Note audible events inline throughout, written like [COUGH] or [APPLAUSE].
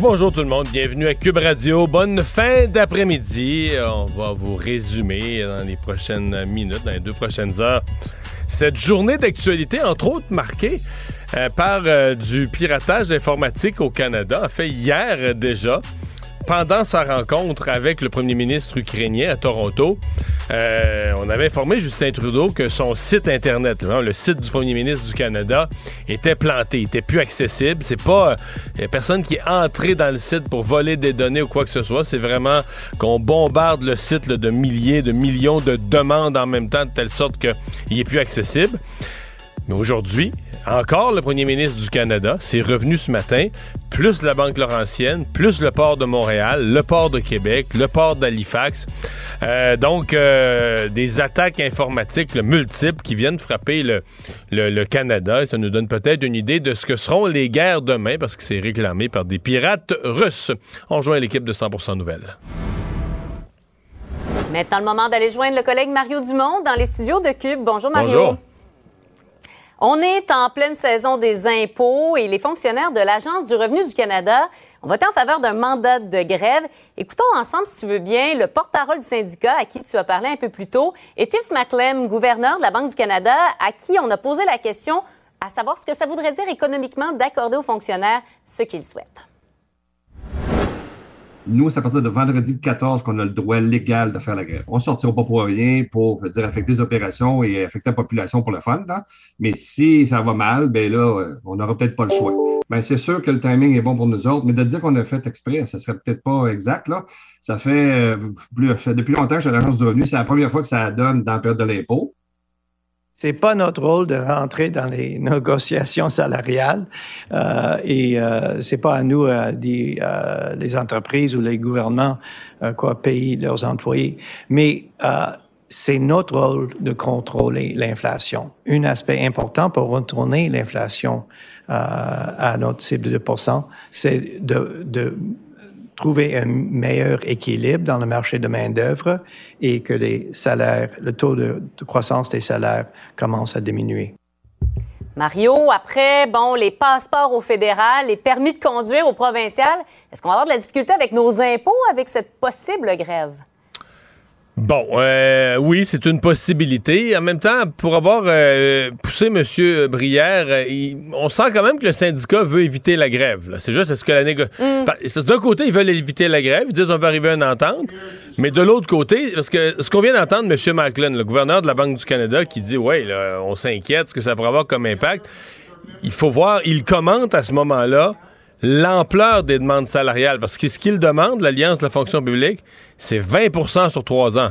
Bonjour tout le monde, bienvenue à Cube Radio. Bonne fin d'après-midi. On va vous résumer dans les prochaines minutes, dans les deux prochaines heures, cette journée d'actualité, entre autres marquée euh, par euh, du piratage informatique au Canada. En fait, hier euh, déjà, pendant sa rencontre avec le premier ministre ukrainien à Toronto, euh, on avait informé Justin Trudeau que son site Internet, le site du premier ministre du Canada, était planté, était plus accessible. C'est pas euh, personne qui est entré dans le site pour voler des données ou quoi que ce soit. C'est vraiment qu'on bombarde le site de milliers, de millions de demandes en même temps, de telle sorte qu'il est plus accessible. Mais aujourd'hui, encore le premier ministre du Canada, c'est revenu ce matin, plus la Banque Laurentienne, plus le port de Montréal, le port de Québec, le port d'Halifax. Euh, donc, euh, des attaques informatiques multiples qui viennent frapper le, le, Canada. Et ça nous donne peut-être une idée de ce que seront les guerres demain, parce que c'est réclamé par des pirates russes. On rejoint l'équipe de 100% Nouvelles. Maintenant, le moment d'aller joindre le collègue Mario Dumont dans les studios de Cube. Bonjour, Mario. Bonjour. On est en pleine saison des impôts et les fonctionnaires de l'Agence du revenu du Canada ont voté en faveur d'un mandat de grève. Écoutons ensemble, si tu veux bien, le porte-parole du syndicat à qui tu as parlé un peu plus tôt, et Tiff McLem, gouverneur de la Banque du Canada, à qui on a posé la question à savoir ce que ça voudrait dire économiquement d'accorder aux fonctionnaires ce qu'ils souhaitent. Nous, c'est à partir de vendredi 14 qu'on a le droit légal de faire la grève. On ne sortira pas pour rien pour dire, affecter les opérations et affecter la population pour le fun. Là. Mais si ça va mal, ben là, on n'aura peut-être pas le choix. Ben, c'est sûr que le timing est bon pour nous autres, mais de dire qu'on a fait exprès, ça serait peut-être pas exact. Là. Ça fait, plus, depuis longtemps que je suis à l'Agence du revenu. C'est la première fois que ça donne dans la période de l'impôt. C'est pas notre rôle de rentrer dans les [LAUGHS] négociations salariales euh, et euh, c'est pas à nous, euh, des, euh, les entreprises ou les gouvernements, euh, quoi payer leurs employés. Mais euh, c'est notre rôle de contrôler l'inflation. Un aspect important pour retourner l'inflation à notre cible de 2 c'est de, de trouver un meilleur équilibre dans le marché de main-d'œuvre et que les salaires, le taux de, de, croissance des salaires commence à diminuer. Mario, après, bon, les passeports au fédéral, les permis de conduire au provincial, est-ce qu'on va avoir de la difficulté avec nos impôts avec cette possible grève? Bon, euh, oui, c'est une possibilité. En même temps, pour avoir euh, poussé M. Brière, euh, il, on sent quand même que le syndicat veut éviter la grève. C'est juste, est-ce que la négociation... Mm. D'un côté, ils veulent éviter la grève, ils disent on va arriver à une entente, mais de l'autre côté, parce que ce qu'on vient d'entendre, M. Macklin, le gouverneur de la Banque du Canada, qui dit, ouais, là, on s'inquiète, ce que ça pourrait avoir comme impact, il faut voir, il commente à ce moment-là l'ampleur des demandes salariales. Parce que ce qu'il demande, l'Alliance de la fonction publique, c'est 20% sur trois ans.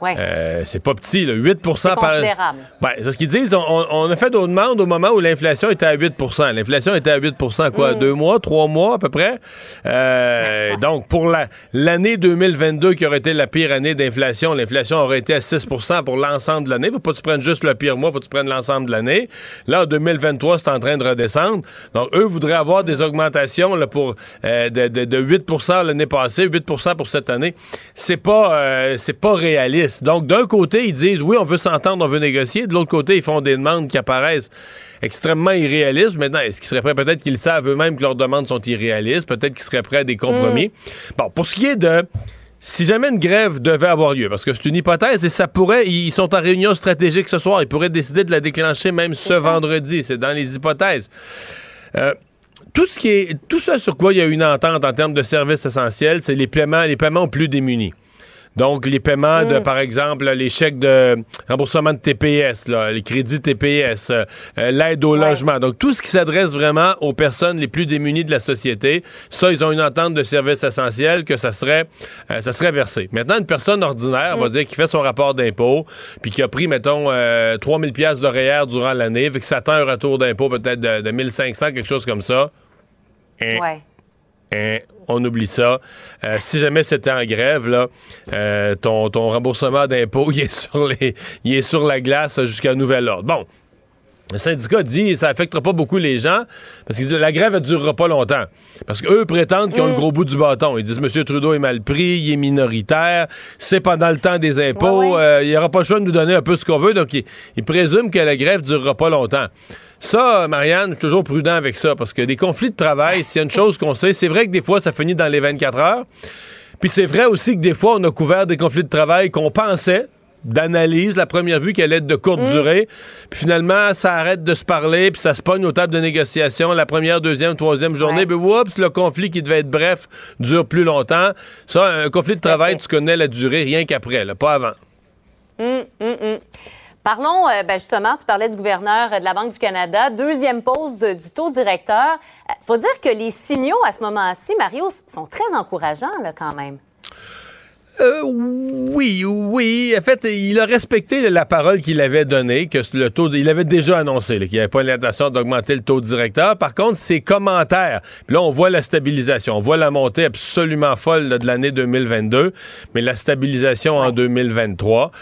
Ouais. Euh, c'est pas petit, là. 8% par. considérable. Ben, c'est ce qu'ils disent. On, on, a fait nos demandes au moment où l'inflation était à 8% L'inflation était à 8% quoi? Mm. Deux mois, trois mois à peu près? Euh, [LAUGHS] donc, pour l'année 2022, qui aurait été la pire année d'inflation, l'inflation aurait été à 6% pour l'ensemble de l'année. Faut pas que tu prennes juste le pire mois, faut que tu prennes l'ensemble de l'année. Là, en 2023, c'est en train de redescendre. Donc, eux voudraient avoir des augmentations là, pour, euh, de, de, de, 8% l'année passée, 8% pour cette année. C'est pas, c'est pas réaliste. Donc, d'un côté, ils disent oui, on veut s'entendre, on veut négocier. De l'autre côté, ils font des demandes qui apparaissent extrêmement irréalistes. Maintenant, est-ce qu'ils seraient prêts? Peut-être qu'ils savent eux-mêmes que leurs demandes sont irréalistes. Peut-être qu'ils seraient prêts à des compromis. Mm. Bon, pour ce qui est de si jamais une grève devait avoir lieu, parce que c'est une hypothèse et ça pourrait, ils sont en réunion stratégique ce soir, ils pourraient décider de la déclencher même ce vendredi. C'est dans les hypothèses. Euh, tout ce qui est, tout ça sur quoi il y a une entente en termes de services essentiels, c'est les paiements, les paiements aux plus démunis. Donc, les paiements de, par exemple, les chèques de remboursement de TPS, là, les crédits TPS, euh, l'aide au logement. Donc, tout ce qui s'adresse vraiment aux personnes les plus démunies de la société, ça, ils ont une entente de services essentiels que ça serait, euh, ça serait versé. Maintenant, une personne ordinaire, on va dire, qui fait son rapport d'impôt, puis qui a pris, mettons, euh, 3000 pièces d'horaire durant l'année, fait que ça attend un retour d'impôt peut-être de, de 1500, quelque chose comme ça. Ouais. Hein, on oublie ça. Euh, si jamais c'était en grève, là, euh, ton, ton remboursement d'impôt, [LAUGHS] il est sur les, il est sur la glace jusqu'à nouvel ordre. Bon. Le syndicat dit que ça affectera pas beaucoup les gens parce que la grève ne durera pas longtemps. Parce qu'eux prétendent qu'ils ont le gros bout du bâton. Ils disent M. Trudeau est mal pris, il est minoritaire, c'est pendant le temps des impôts, euh, il n'y aura pas le choix de nous donner un peu ce qu'on veut. Donc, ils, présument que la grève ne durera pas longtemps. Ça, Marianne, je suis toujours prudent avec ça parce que des conflits de travail, s'il y a une chose qu'on sait, c'est vrai que des fois, ça finit dans les 24 heures. Puis c'est vrai aussi que des fois, on a couvert des conflits de travail qu'on pensait, d'analyse, la première vue qu'elle est de courte mm. durée. Puis finalement, ça arrête de se parler, puis ça se pogne aux tables de négociation la première, deuxième, troisième journée. Puis oups, le conflit qui devait être bref dure plus longtemps. Ça, un conflit de travail, tu connais la durée rien qu'après, pas avant. Mm, mm, Parlons, euh, ben justement, tu parlais du gouverneur de la Banque du Canada. Deuxième pause du taux directeur. Il euh, faut dire que les signaux à ce moment-ci, Mario, sont très encourageants là, quand même. Euh, oui, oui. En fait, il a respecté la parole qu'il avait donnée, que le taux, il avait déjà annoncé qu'il n'y avait pas l'intention d'augmenter le taux directeur. Par contre, ses commentaires, là, on voit la stabilisation, on voit la montée absolument folle de l'année 2022, mais la stabilisation en 2023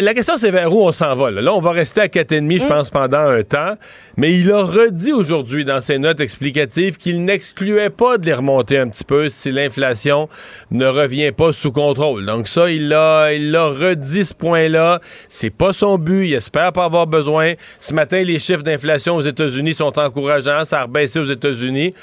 la question, c'est vers où on s'en va. Là? on va rester à 4,5, je mm. pense, pendant un temps. Mais il a redit aujourd'hui dans ses notes explicatives qu'il n'excluait pas de les remonter un petit peu si l'inflation ne revient pas sous contrôle. Donc ça, il l'a il a redit ce point-là. C'est pas son but. Il espère pas avoir besoin. Ce matin, les chiffres d'inflation aux États-Unis sont encourageants. Ça a rebaissé aux États-Unis.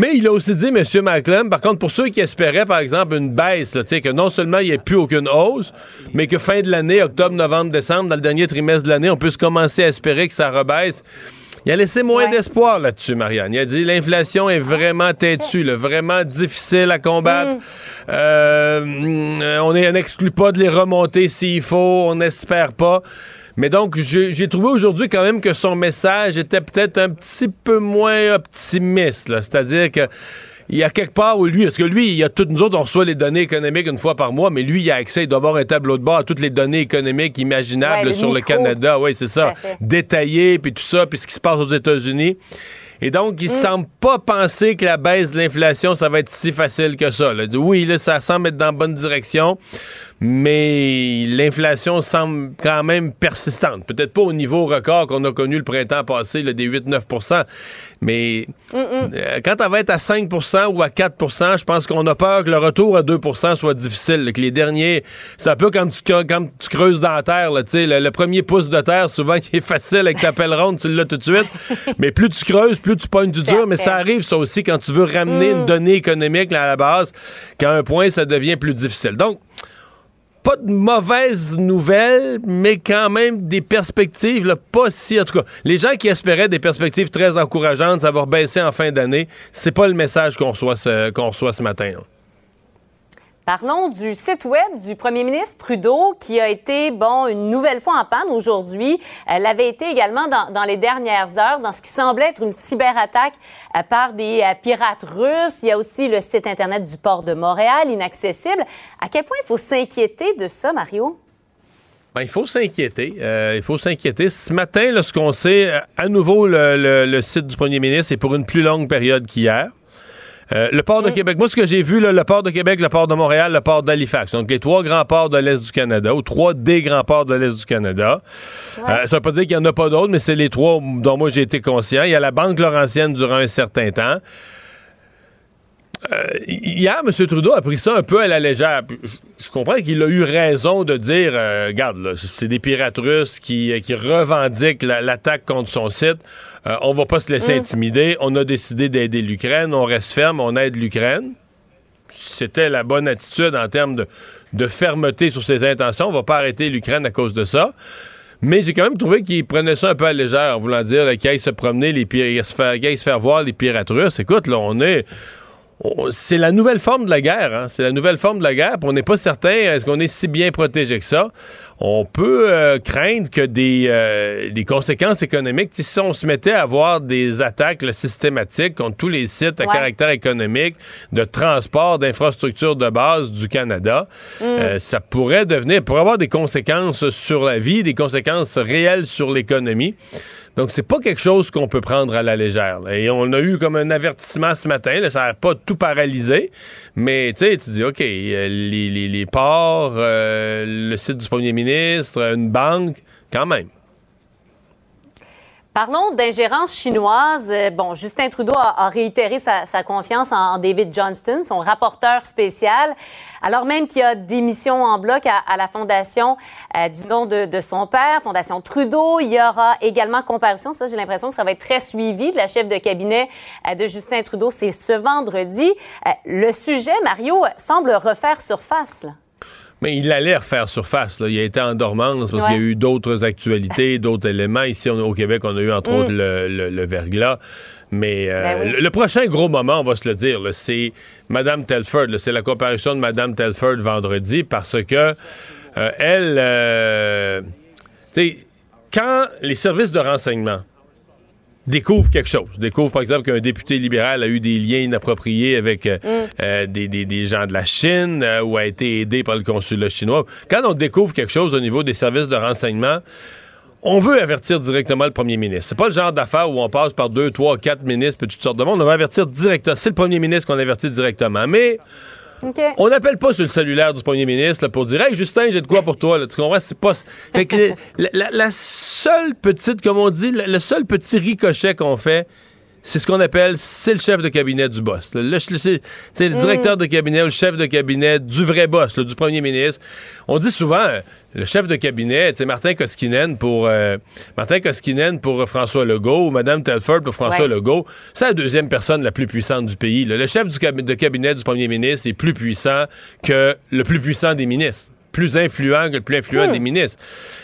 Mais il a aussi dit, M. Macklem, par contre, pour ceux qui espéraient, par exemple, une baisse, que non seulement il n'y ait plus aucune hausse, mais que fin de l'année, octobre, novembre, décembre, dans le dernier trimestre de l'année, on puisse commencer à espérer que ça rebaisse. Il a laissé moins d'espoir là-dessus, Marianne. Il a dit l'inflation est vraiment têtue, vraiment difficile à combattre. Mm. Euh, on n'exclut pas de les remonter s'il faut, on n'espère pas. Mais donc, j'ai trouvé aujourd'hui quand même que son message était peut-être un petit peu moins optimiste. C'est-à-dire que il y a quelque part où lui, parce que lui, il y a toutes nous autres, on reçoit les données économiques une fois par mois, mais lui, il a accès, il doit avoir un tableau de bord à toutes les données économiques imaginables sur le Canada. Oui, c'est ça. Détaillé, puis tout ça, puis ce qui se passe aux États-Unis. Et donc, il ne mm. semble pas penser que la baisse de l'inflation, ça va être si facile que ça. Là. Oui, là, ça semble être dans la bonne direction, mais l'inflation semble quand même persistante. Peut-être pas au niveau record qu'on a connu le printemps passé, là, des 8-9% mais euh, quand elle va être à 5% ou à 4% je pense qu'on a peur que le retour à 2% soit difficile. que les derniers, c'est un peu comme tu, quand tu creuses dans la terre. Là, le, le premier pouce de terre, souvent, [LAUGHS] qui est facile avec ta pelle ronde, tu l'as tout de suite. mais plus tu creuses, plus tu pognes du dur. Mais ça arrive, ça aussi, quand tu veux ramener une mm. donnée économique à la base, qu'à un point, ça devient plus difficile. Donc, pas de mauvaises nouvelles, mais quand même des perspectives, pas si. En tout cas, les gens qui espéraient des perspectives très encourageantes, ça va baisser en fin d'année, c'est pas le message qu'on reçoit, ce, qu'on reçoit ce matin. Parlons du site web du premier ministre Trudeau qui a été, bon, une nouvelle fois en panne aujourd'hui. Elle avait été également dans, les dernières heures dans ce qui semblait être une cyberattaque euh, par des euh, pirates russes. Il y a aussi le site Internet du port de Montréal, inaccessible. À quel point il faut s'inquiéter de ça, Mario? Ben, il faut s'inquiéter. Euh, il faut s'inquiéter. Ce matin, ce qu'on sait, à nouveau, le, site du premier ministre est pour une plus longue période qu'hier. Euh, le port de. Québec, moi, ce que j'ai vu, le port de Québec, le port de Montréal, le port d'Halifax. Donc, les trois grands ports de l'Est du Canada, ou trois des grands ports de l'Est du Canada. Euh, ça ne veut pas dire qu'il n'y en a pas d'autres, mais c'est les trois dont moi j'ai été conscient. Il y a la Banque Laurentienne durant un certain temps. Euh, hier, M. Trudeau a pris ça un peu à la légère. Je, comprends qu'il a eu raison de dire, euh, regarde, c'est des pirates russes qui, qui revendiquent l'attaque contre son site. Euh, on va pas se laisser mm. intimider. On a décidé d'aider l'Ukraine. On reste ferme. On aide l'Ukraine. C'était la bonne attitude en termes de, de fermeté sur ses intentions. On va pas arrêter l'Ukraine à cause de ça. Mais j'ai quand même trouvé qu'il prenait ça un peu à la légère, en voulant dire qu'il aille se promener, les pirates, se faire, se faire voir les pirates russes. Écoute, là, on est c'est la nouvelle forme de la guerre. Hein? C'est la nouvelle forme de la guerre. On n'est pas certain est-ce qu'on est si bien protégé que ça? on peut euh, craindre que des, euh, des conséquences économiques, si on se mettait à avoir des attaques systématiques contre tous les sites à caractère économique, de transport, d'infrastructures de base du Canada, mm. euh, ça pourrait devenir, pour avoir des conséquences sur la vie, des conséquences réelles sur l'économie. Donc, c'est pas quelque chose qu'on peut prendre à la légère. Et on a eu comme un avertissement ce matin. ça n'a pas tout paralysé. Mais, tu sais, tu dis, OK, les, les, ports, euh, le site du premier ministre, une banque, quand même. Parlons d'ingérence chinoise. Euh, bon, Justin Trudeau a, réitéré sa, confiance en, David Johnston, son rapporteur spécial, alors même qu'il y a des missions en bloc à, la fondation euh, du nom de, son père, Fondation Trudeau. Il y aura également comparution. Ça, j'ai l'impression que ça va être très suivi de la chef de cabinet euh, de Justin Trudeau. C'est ce vendredi. le sujet, Mario, semble refaire surface. Mais il allait refaire surface. Là. Il a été en dormance parce qu'il y a eu d'autres actualités, [LAUGHS] d'autres éléments. Ici, au Québec, on a eu entre mm. autres le, verglas. Mais euh, ben le, prochain gros moment, on va se le dire, c'est Mme Telford. C'est la comparution de Mme Telford vendredi parce que euh, elle, euh, tu sais, quand les services de renseignement découvre quelque chose. Découvre, par exemple, qu'un député libéral a eu des liens inappropriés avec euh, mm. euh, des, des, gens de la Chine euh, ou a été aidé par le consulat chinois. Quand on découvre quelque chose au niveau des services de renseignement, on veut avertir directement le premier ministre. C'est pas le genre d'affaire où on passe par deux, trois, quatre ministres, puis toutes sortes de monde. On va avertir directement. C'est le premier ministre qu'on avertit directement. Mais on n'appelle pas sur le cellulaire du premier ministre pour dire Hey Justin, j'ai de quoi pour toi. Tu comprends? C'est pas. Fait que la, seule petite, comme on dit, le seul petit ricochet qu'on fait, c'est ce qu'on appelle, c'est le chef de cabinet du boss. Le, c'est, le mm. directeur de cabinet ou le chef de cabinet du vrai boss, du premier ministre. On dit souvent, le chef de cabinet, c'est Martin Koskinen pour euh, Martin Koskinen pour François Legault ou Mme Telford pour François Legault. C'est la deuxième personne la plus puissante du pays. Le chef du de cabinet du premier ministre est plus puissant que le plus puissant des ministres plus influent que le plus influent hmm. des ministres.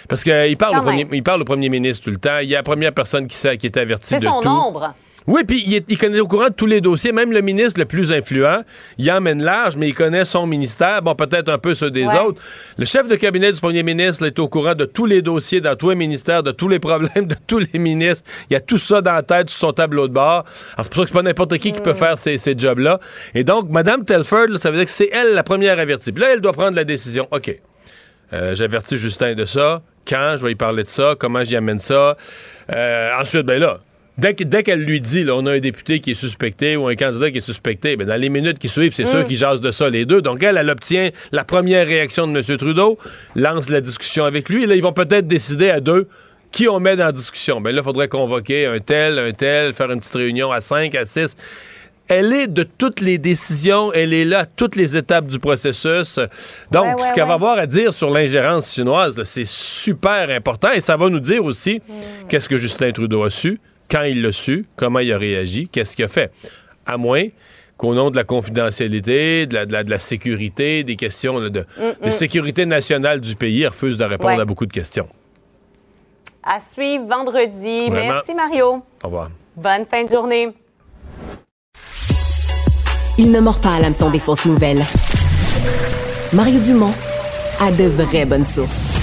Parce qu'il parle, au premier, il parle au premier ministre tout le temps. Il y a la première personne qui, qui est avertie de son tout. Oui, puis il, connaît au courant de tous les dossiers, même le ministre le plus influent, il emmène large, mais il connaît son ministère, bon, peut-être un peu ceux des autres. Le chef de cabinet du premier ministre est au courant de tous les dossiers dans tous les ministères, de tous les problèmes de tous les ministres. Il y a tout ça dans la tête sur son tableau de bord. Alors, c'est pour ça que c'est pas n'importe qui qui peut mm. faire ces, jobs-là. Et donc, Mme Telford, ça veut dire que c'est elle la première avertie. Puis là, elle doit prendre la décision. OK. Euh, J'avertis Justin de ça. Quand? Je vais y parler de ça? Comment j'y amène ça? Euh, ensuite, ben là, Dès, qu'elle lui dit, là, on a un député qui est suspecté ou un candidat qui est suspecté, ben dans les minutes qui suivent, c'est sûr mm. qu'ils jasent de ça, les deux. Donc, elle, elle obtient la première réaction de M. Trudeau, lance la discussion avec lui. Et là, ils vont peut-être décider à deux qui on met dans la discussion. Ben là, il faudrait convoquer un tel, un tel, faire une petite réunion à cinq, à six. Elle est de toutes les décisions, elle est là à toutes les étapes du processus. Donc, ce qu'elle va avoir à dire sur l'ingérence chinoise, c'est super important et ça va nous dire aussi mm. qu'est-ce que Justin Trudeau a su, quand il l'a su, comment il a réagi, qu'est-ce qu'il a fait. À moins qu'au nom de la confidentialité, de la, de la, sécurité, des questions de, mm, mm. sécurité nationale du pays, il refuse de répondre à beaucoup de questions. À suivre vendredi. Merci, Mario. Au revoir. Bonne fin de journée. Il ne mord pas à l'hameçon des fausses nouvelles. Mario Dumont a de vraies bonnes sources.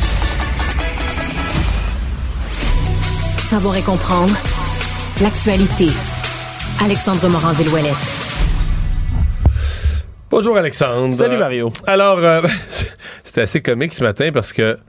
Savoir et comprendre L'actualité. Alexandre Morand-Villouellette. Bonjour Alexandre. Salut Mario. Alors, euh, [LAUGHS] c'était assez comique ce matin parce que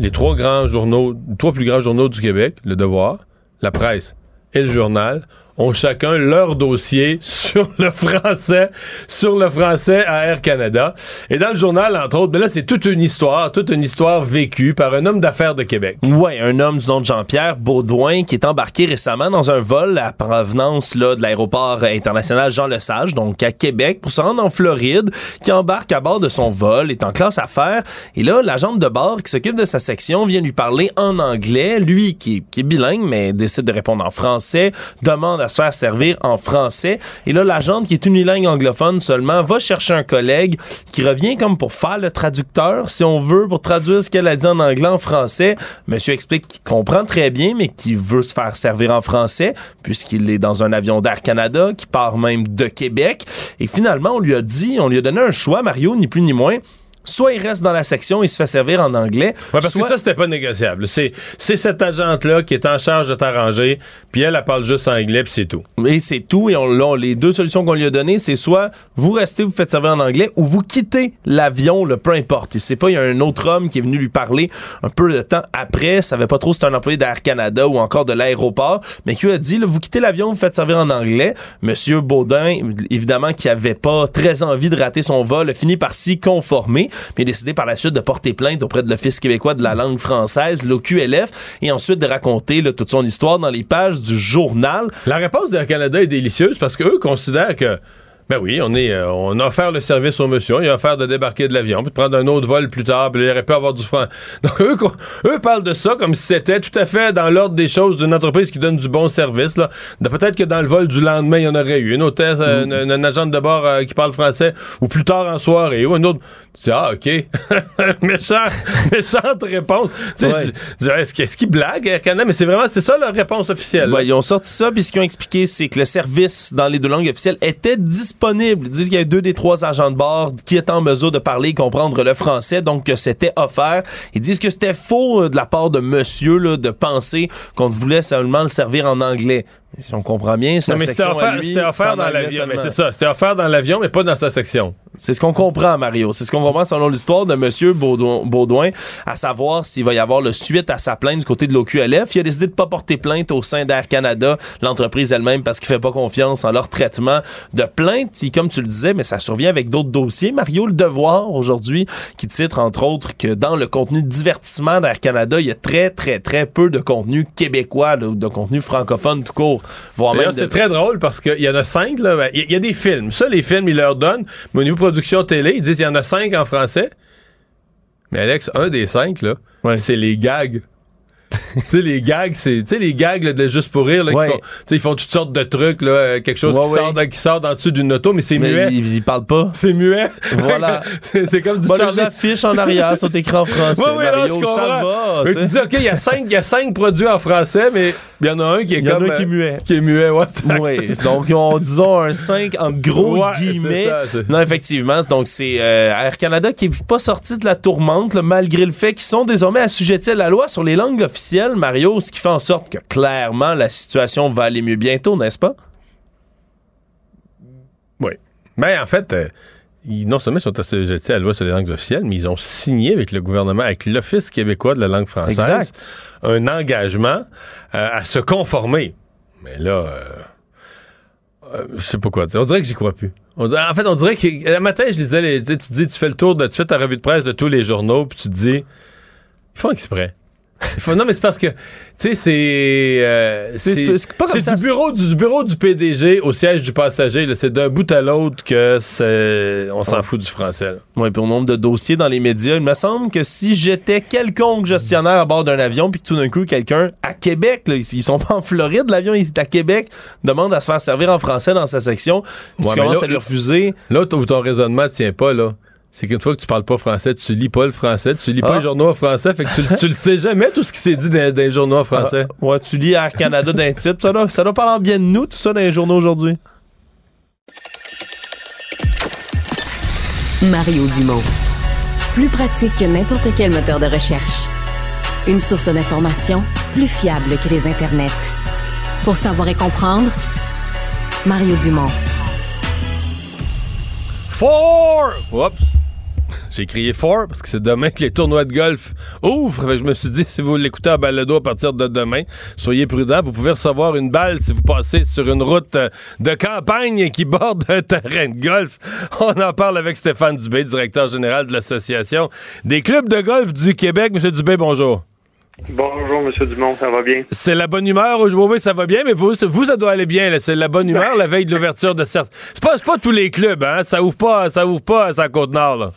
les trois grands journaux, trois plus grands journaux du Québec, Le Devoir, La Presse et Le Journal, ont chacun leur dossier [LAUGHS] sur le français, sur le français à Air Canada. Et dans le journal, entre autres, ben là, c'est toute une histoire, toute une histoire vécue par un homme d'affaires de Québec. Ouais, un homme du nom de Jean-Pierre Baudouin qui est embarqué récemment dans un vol à provenance là, de l'aéroport international Jean-Lesage, donc à Québec, pour se rendre en Floride, qui embarque à bord de son vol, est en classe affaires. Et là, l'agent de bord qui s'occupe de sa section vient lui parler en anglais. Lui, qui, qui est bilingue, mais décide de répondre en français, demande à se faire servir en français. Et là, l'agente qui est unilingue anglophone seulement va chercher un collègue qui revient comme pour faire le traducteur, si on veut, pour traduire ce qu'elle a dit en anglais en français. Monsieur explique qu'il comprend très bien, mais qu'il veut se faire servir en français, puisqu'il est dans un avion d'Air Canada, qui part même de Québec. Et finalement, on lui a dit, on lui a donné un choix, Mario, ni plus ni moins soit il reste dans la section, il se fait servir en anglais. Ouais, parce soit- que ça, c'était pas négociable. C'est, c'est cette agente-là qui est en charge de t'arranger, puis elle, elle parle juste anglais, puis c'est tout. Et c'est tout. Et on, on- les deux solutions qu'on lui a données, c'est soit vous restez, vous faites servir en anglais, ou vous quittez l'avion, le peu importe. Il sait pas, il y a un autre homme qui est venu lui parler un peu de temps après. Savait pas trop si c'était un employé d'Air Canada ou encore de l'aéroport, mais qui lui a dit, là, vous quittez l'avion, vous faites servir en anglais. Monsieur Baudin, évidemment, qui avait pas très envie de rater son vol, a fini par s'y conformer, mais a décidé par la suite de porter plainte auprès de l'Office québécois de la langue française, l'OQLF, et ensuite de raconter là, toute son histoire dans les pages du journal. La réponse d'Air Canada est délicieuse parce qu'eux considèrent que, ben oui, on est, euh, on a offert le service au monsieur, il a offert de débarquer de l'avion, puis de prendre un autre vol plus tard, puis il aurait pu avoir du franc. [LAUGHS] Donc eux, eux parlent de ça comme si c'était tout à fait dans l'ordre des choses d'une entreprise qui donne du bon service. Là. Peut-être que dans le vol du lendemain, il y en aurait eu une hôtesse, euh, une, une agente de bord euh, qui parle français, ou plus tard en soirée, ou un autre. Tu dis, ah, OK. [LAUGHS] Méchant, méchante réponse. Tu sais, Ouais. est-ce qu'ils blaguent, Air Canada? Mais c'est vraiment, c'est ça leur réponse officielle. Ouais, ils ont sorti ça, puis ce qu'ils ont expliqué, c'est que le service dans les deux langues officielles était disponible. Ils disent qu'il y a deux des trois agents de bord qui étaient en mesure de parler et comprendre le français, donc que c'était offert. Ils disent que c'était faux euh, de la part de monsieur là, de penser qu'on voulait seulement le servir en anglais. Si on comprend bien, sa Non, mais c'était à offert, lui, c'était offert c'est en dans l'avion. Mais c'est ça, c'était offert dans l'avion, mais pas dans sa section. C'est ce qu'on comprend, Mario. C'est ce qu'on comprend selon l'histoire de M. Baudouin, Baudouin, à savoir s'il va y avoir le suite à sa plainte du côté de l'OQLF. Il a décidé de pas porter plainte au sein d'Air Canada, l'entreprise elle-même, parce qu'il fait pas confiance en leur traitement de plainte. Puis comme tu le disais, mais ça survient avec d'autres dossiers. Mario, le devoir aujourd'hui, qui titre entre autres que dans le contenu de divertissement d'Air Canada, il y a très, très, très peu de contenu québécois, ou de contenu francophone tout court. Voire même D'ailleurs, de- c'est très drôle parce qu'il y en a cinq. là. Ben, Il y, y a des films. Ça, les films, ils leur donnent. Mais au niveau production télé, ils disent qu'il y en a cinq en français. Mais Alex, un des cinq, là, Ouais. c'est les gags. Tu sais, les gags, c'est. Tu sais, les gags là, de juste pour rire, là, qui font, ils font toutes sortes de trucs, là, euh, quelque chose Ouais, qui, ouais. Sort dans, qui sort dessous d'une auto, mais c'est muet. il, il parle pas. C'est muet. Voilà. [LAUGHS] c'est comme du Bon, les affiches en arrière sont écrites en français. Oui, oui, là, Mario, je comprends. ça va. Mais tu dis, OK, il y, a cinq- y a cinq produits en français, mais il y en a un qui est Il y en a comme. un qui est euh, muet. Qui est muet, ouais. donc on, disons un 5 en gros guillemets. ça, non, effectivement, donc c'est euh, Air Canada qui est pas sorti de la tourmente, là, malgré le fait qu'ils sont désormais assujettis à la loi sur les langues officielles, Mario, ce qui fait en sorte que clairement la situation va aller mieux bientôt, n'est-ce pas? Oui. Mais en fait, euh, ils, non seulement sont assujettis à la loi sur les langues officielles, mais ils ont signé avec le gouvernement, avec l'Office québécois de la langue française, Exact. un engagement euh, à se conformer. Mais là, euh, euh, je sais pas quoi dire. On dirait que j'y crois plus. On dirait- en fait, on dirait que. Un matin, je lisais, les, tu sais, tu dis, tu fais le tour de, tu fais ta revue de presse de tous les journaux, puis tu te dis, ils font exprès. Non, mais c'est parce que, tu sais, c'est. euh, C'est- du bureau du, du bureau du PDG au siège du passager. là. C'est d'un bout à l'autre que c'est. On s'en Ouais. fout du français. là. Oui, puis au nombre de dossiers dans les médias, il me semble que si j'étais quelconque gestionnaire à bord d'un avion, puis que tout d'un coup, quelqu'un à Québec, là, ils sont pas en Floride, l'avion est à Québec, demande à se faire servir en français dans sa section, Ouais, tu commences là- à lui refuser. Où ton raisonnement tient pas, là. C'est qu'une fois que tu parles pas français, tu lis pas le français, tu lis pas Ah. les journaux en français, fait que tu, tu le sais jamais tout ce qui s'est dit dans, dans les journaux en français. Ah, ouais, tu lis Air Canada d'un titre, ça doit, ça doit parler bien de nous, tout ça dans les journaux aujourd'hui. Mario Dumont. Plus pratique que n'importe quel moteur de recherche. Une source d'information plus fiable que les internets. Pour savoir et comprendre, Mario Dumont. Four! Oups! J'ai crié four parce que c'est demain que les tournois de golf ouvrent. Fait que je me suis dit, si vous l'écoutez à balado à partir de demain, soyez prudents. Vous pouvez recevoir une balle si vous passez sur une route euh, de campagne qui borde un terrain de golf. [LAUGHS] On en parle avec Stéphane Dubé, directeur général de l'Association des clubs de golf du Québec. Monsieur Dubé, bonjour. Bonjour, Monsieur Dumont, ça va bien? C'est la bonne humeur aujourd'hui, oui, ça va bien, mais vous, vous ça doit aller bien. C'est la bonne humeur la veille de l'ouverture de certains. C'est pas, pas tous les clubs, hein? Ça ouvre pas, ça ouvre pas à sa côte nord, là.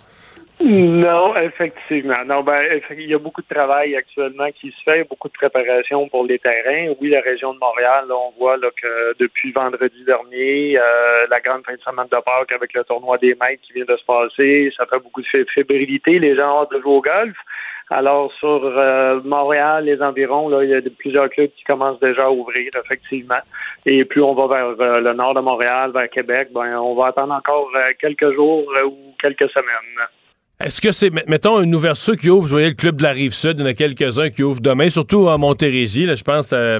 Non, effectivement. Non, ben, il y a beaucoup de travail actuellement qui se fait, beaucoup de préparation pour les terrains. Oui, la région de Montréal, on voit que depuis vendredi dernier, euh, la grande fin de semaine de Pâques avec le tournoi des maîtres qui vient de se passer, ça fait beaucoup de fé- fébrilité. Les gens ont hâte de jouer au golf. Alors, sur euh, Montréal, les environs, là, il y a plusieurs clubs qui commencent déjà à ouvrir, effectivement. Et plus on va vers euh, le nord de Montréal, vers Québec, ben, on va attendre encore quelques jours ou quelques semaines. Est-ce que c'est, mettons, une ouverture qui ouvre, vous voyez le club de la Rive-Sud, il y en a quelques-uns qui ouvrent demain, surtout à Montérégie, là, je pense euh,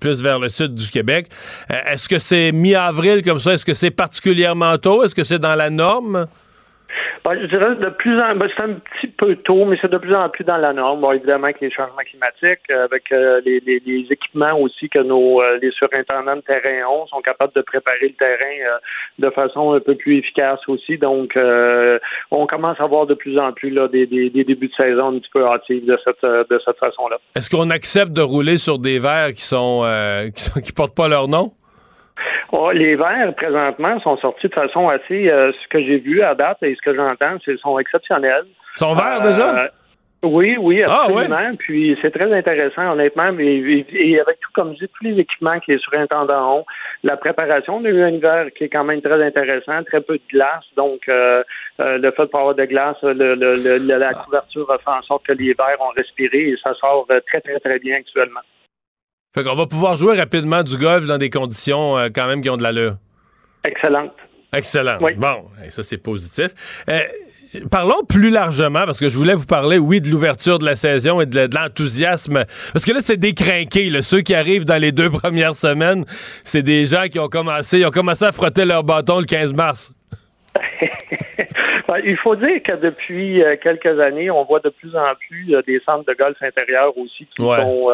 plus vers le sud du Québec. Euh, est-ce que c'est mi-avril comme ça? Est-ce que c'est particulièrement tôt? Est-ce que c'est dans la norme? Je dirais de plus en ben, c'est un petit peu tôt, mais c'est de plus en plus dans la norme. Bon, évidemment, avec les changements climatiques, euh, avec euh, les, équipements aussi que nos euh, les surintendants de terrain ont, sont capables de préparer le terrain de façon un peu plus efficace aussi. Donc, on commence à voir de plus en plus là, des, des, des débuts de saison un petit peu hâtifs de cette de cette façon-là. Est-ce qu'on accepte de rouler sur des verres qui sont [LAUGHS] qui, sont, qui portent pas leur nom? Oh, les verts, présentement, sont sortis de façon assez. Euh, ce que j'ai vu à date et ce que j'entends, c'est sont exceptionnels. Ils sont verts déjà? Euh, oui, oui, ah, absolument. Puis c'est très intéressant, honnêtement. Et, avec tout, comme je dis, tous les équipements que les surintendants ont, la préparation, on a eu un hiver qui est quand même très intéressant, très peu de glace. Donc, euh, le fait de pas avoir de glace, le, la couverture a fait en sorte que les verts ont respiré et ça sort très, très, très bien actuellement. Fait qu'on va pouvoir jouer rapidement du golf dans des conditions euh, quand même qui ont de l'allure. Excellent. Excellent. Bon, ça c'est positif. Euh, parlons plus largement, parce que je voulais vous parler, oui, de l'ouverture de la saison et de, l'enthousiasme. Parce que là, c'est décrinqué. Ceux qui arrivent dans les deux [LAUGHS] premières semaines, c'est des gens qui ont commencé, ils ont commencé à frotter leur bâton le 15 mars. [LAUGHS] Il faut dire que depuis euh, quelques années, on voit de plus en plus des centres de golf intérieurs aussi qui sont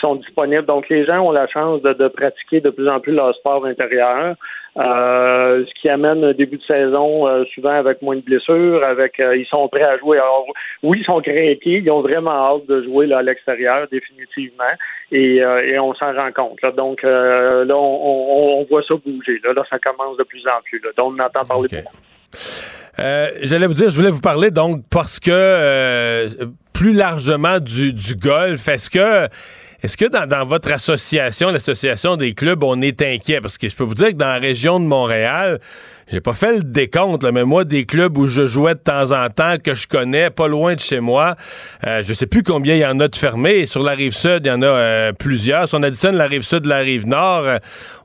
sont disponibles. Donc, les gens ont la chance de, pratiquer de plus en plus leur sport intérieur, euh, ce qui amène un début de saison euh, souvent avec moins de blessures, avec euh, ils sont prêts à jouer. Alors, oui, ils sont craqués, ils ont vraiment hâte de jouer là, à l'extérieur, définitivement, et, on s'en rend compte. Donc, là, on, voit ça bouger. Là, ça commence de plus en plus. Donc, on entend parler beaucoup. J'allais vous dire, je voulais vous parler donc parce que plus largement du, du golf, est-ce que est-ce que dans, votre association, l'association des clubs, on est inquiet? Parce que je peux vous dire que dans la région de Montréal, j'ai pas fait le décompte, mais moi, des clubs où je jouais de temps en temps, que je connais, pas loin de chez moi, euh, je sais plus combien il y en a de fermés. Sur la rive sud, il y en a euh, plusieurs. Si on additionne la rive sud la rive nord, euh,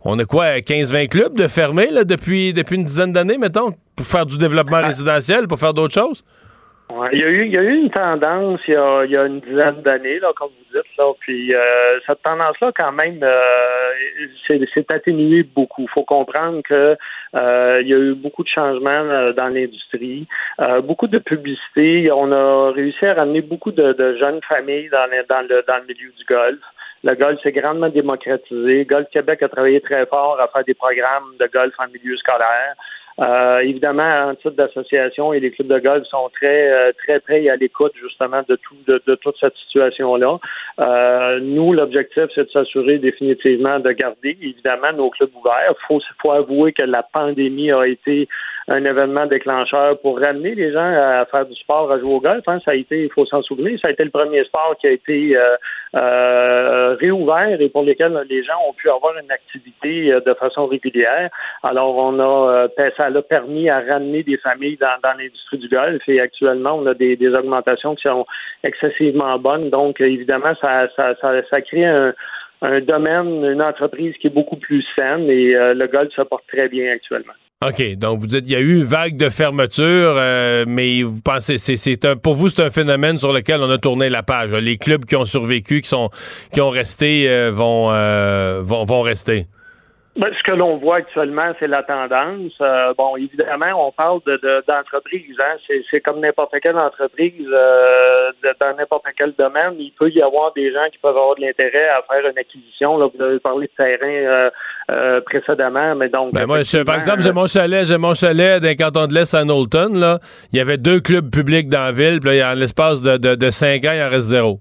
on a quoi, 15-20 clubs de fermés là, depuis, depuis une dizaine d'années, mettons, pour faire du développement résidentiel, pour faire d'autres choses? Il, y a eu, il y a eu une tendance il y a, il y a une dizaine d'années, là, comme vous dites, là, puis euh, cette tendance-là, quand même, euh, c'est atténué beaucoup. Il faut comprendre que euh, il y a eu beaucoup de changements dans l'industrie, beaucoup de publicité. On a réussi à ramener beaucoup de, de jeunes familles dans, dans, le, dans le milieu du golf. Le golf s'est grandement démocratisé. Golf Québec a travaillé très fort à faire des programmes de golf en milieu scolaire. Euh, évidemment, en titre d'association et les clubs de golf sont très euh, très prêts à l'écoute justement de tout de, toute cette situation-là. Euh, nous, l'objectif, c'est de s'assurer définitivement de garder évidemment nos clubs ouverts. Faut faut avouer que la pandémie a été un événement déclencheur pour ramener les gens à faire du sport, à jouer au golf. Hein. Ça a été, il faut s'en souvenir, ça a été le premier sport qui a été réouvert et pour lequel les gens ont pu avoir une activité de façon régulière. Alors, on a ça a permis à ramener des familles dans, l'industrie du golf et actuellement, on a des, augmentations qui sont excessivement bonnes. Donc, évidemment, ça, ça, crée un, domaine, une entreprise qui est beaucoup plus saine et euh, le golf se porte très bien actuellement. OK, donc vous dites il y a eu une vague de fermeture, euh, mais vous pensez c'est un pour vous c'est un phénomène sur lequel on a tourné la page. Les clubs qui ont survécu, qui sont qui ont resté euh, vont, vont vont rester. Ben, ce que l'on voit actuellement, c'est la tendance. Euh, bon, évidemment, on parle de, d'entreprise. Hein? C'est, comme n'importe quelle entreprise euh, dans n'importe quel domaine. Il peut y avoir des gens qui peuvent avoir de l'intérêt à faire une acquisition. Là, vous avez parlé de terrain euh, précédemment, mais donc. Ben moi, par exemple, j'ai mon chalet, j'ai mon chalet d'un canton de l'Est à Knowlton. Là, il y avait deux clubs publics dans la ville. Puis là, en l'espace de, de, de cinq ans, il en reste zéro.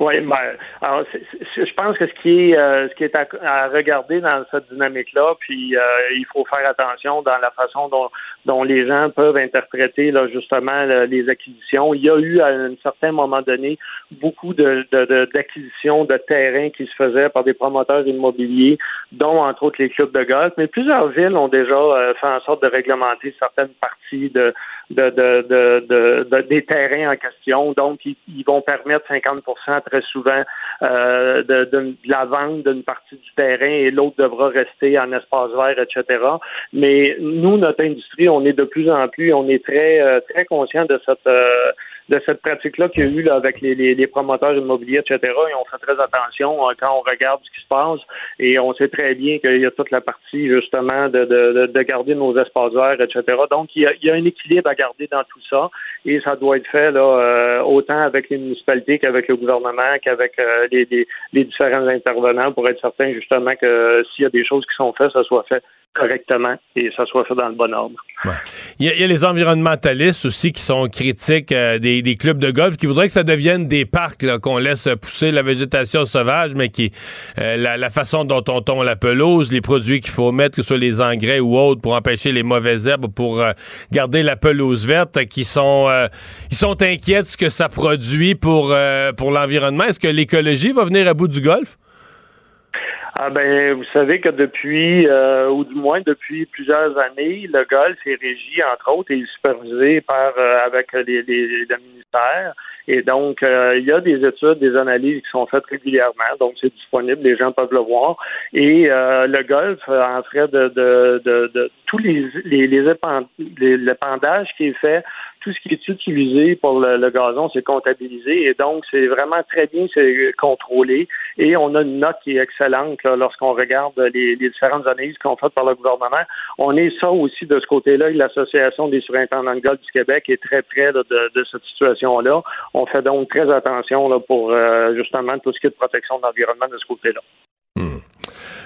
Oui, ben, alors, je pense que ce qui est, euh, ce qui est à, regarder dans cette dynamique-là, puis euh, il faut faire attention dans la façon dont, dont les gens peuvent interpréter là, justement les acquisitions. Il y a eu à un certain moment donné beaucoup de, d'acquisitions de, terrains qui se faisaient par des promoteurs immobiliers, dont entre autres les clubs de golf, mais plusieurs villes ont déjà euh, fait en sorte de réglementer certaines parties de, de, de, des terrains en question. Donc, ils, vont permettre 50% très souvent euh, de, la vente d'une partie du terrain et l'autre devra rester en espace vert, etc. Mais nous, notre industrie, on est de plus en plus, on est très euh, très conscient de cette euh, de cette pratique-là qu'il y a eu là, avec les, les, promoteurs immobiliers, etc. Et on fait très attention euh, quand on regarde ce qui se passe. Et on sait très bien qu'il y a toute la partie, justement, de, de, de garder nos espaces verts, etc. Donc, il y, a, il y, a, un équilibre à garder dans tout ça. Et ça doit être fait là, euh, autant avec les municipalités qu'avec le gouvernement, qu'avec euh, les, les, les différents intervenants pour être certain, justement, que s'il y a des choses qui sont faites, ça soit fait correctement et ça soit fait dans le bon ordre. Il, y a, les environnementalistes aussi qui sont critiques euh, des, clubs de golf, qui voudraient que ça devienne des parcs, qu'on laisse pousser la végétation sauvage, mais qui euh, la, façon dont on tombe la pelouse, les produits qu'il faut mettre, que ce soit les engrais ou autres, pour empêcher les mauvaises herbes, pour euh, garder la pelouse verte, qui sont ils sont inquiets de ce que ça produit pour, pour l'environnement. Est-ce que l'écologie va venir à bout du golf? Ah ben, vous savez que depuis, euh, ou du moins depuis plusieurs années, le golf est régi, entre autres, et supervisé par euh, avec les, les, les ministères. Et donc, euh, il y a des études, des analyses qui sont faites régulièrement, donc c'est disponible, les gens peuvent le voir. Et le golf en ferait de, de, de, de tous les les, les, l'épandage qui est fait tout ce qui est utilisé pour le, gazon, c'est comptabilisé et donc c'est vraiment très bien c'est contrôlé et on a une note qui est excellente lorsqu'on regarde les, différentes analyses qu'on fait par le gouvernement. On est ça aussi de ce côté-là. L'Association des surintendants de golf du Québec est très près de, cette situation-là. On fait donc très attention là, pour euh, justement tout ce qui est de protection de l'environnement de ce côté-là. Hmm.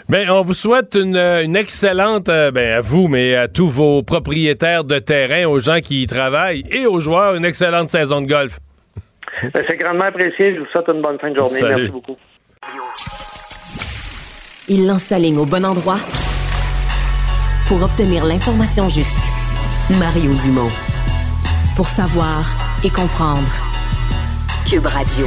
Ben, on vous souhaite une, excellente, euh, ben, à vous, mais à tous vos propriétaires de terrain, aux gens qui y travaillent et aux joueurs, une excellente saison de golf. Ben, c'est grandement apprécié. Je vous souhaite une bonne fin de journée. Merci beaucoup. Il lance sa ligne au bon endroit pour obtenir l'information juste. Mario Dumont. Pour savoir et comprendre. Cube Radio.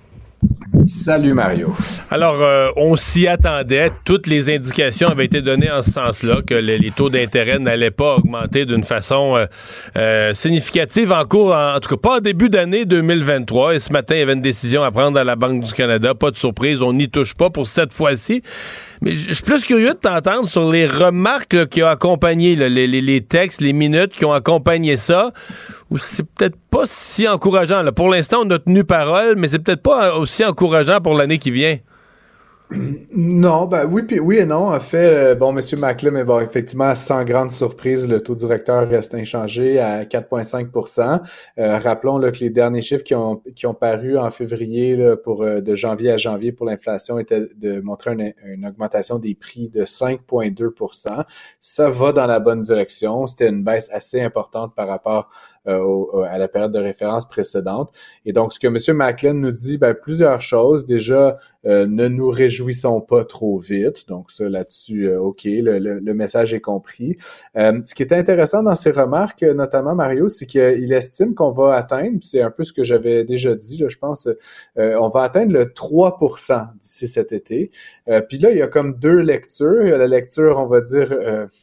Salut Mario. Alors, euh, on s'y attendait. Toutes les indications avaient été données en ce sens-là, que les, taux d'intérêt n'allaient pas augmenter d'une façon euh, euh, significative en cours, en, tout cas pas en début d'année 2023. Et ce matin, il y avait une décision à prendre à la Banque du Canada. Pas de surprise, on n'y touche pas pour cette fois-ci. Mais je suis plus curieux de t'entendre sur les remarques qui ont accompagné les, les, textes, les minutes qui ont accompagné ça. Ou c'est peut-être pas si encourageant. Pour l'instant, on a tenu parole, mais c'est peut-être pas aussi encourageant pour l'année qui vient. [CLEARS THROAT] Non, ben oui, oui et non. En fait, euh, bon, M. Maclem est bon, effectivement, sans grande surprise, le taux directeur reste inchangé à 4,5% euh, Rappelons que les derniers chiffres qui ont, paru en février euh, de janvier à janvier pour l'inflation étaient de montrer une, une, augmentation des prix de 5,2% Ça va dans la bonne direction. C'était une baisse assez importante par rapport euh, à la période de référence précédente. Et donc, ce que M. Macklin nous dit, ben, plusieurs choses. Déjà, euh, ne nous réjouissons pas trop vite. Donc, ça, là-dessus, euh, OK, le, le, message est compris. ce qui est intéressant dans ses remarques, notamment Mario, c'est qu'il estime qu'on va atteindre, c'est un peu ce que j'avais déjà dit, là, je pense, on va atteindre le 3% d'ici cet été. puis là, il y a comme deux lectures. Il y a la lecture, on va dire,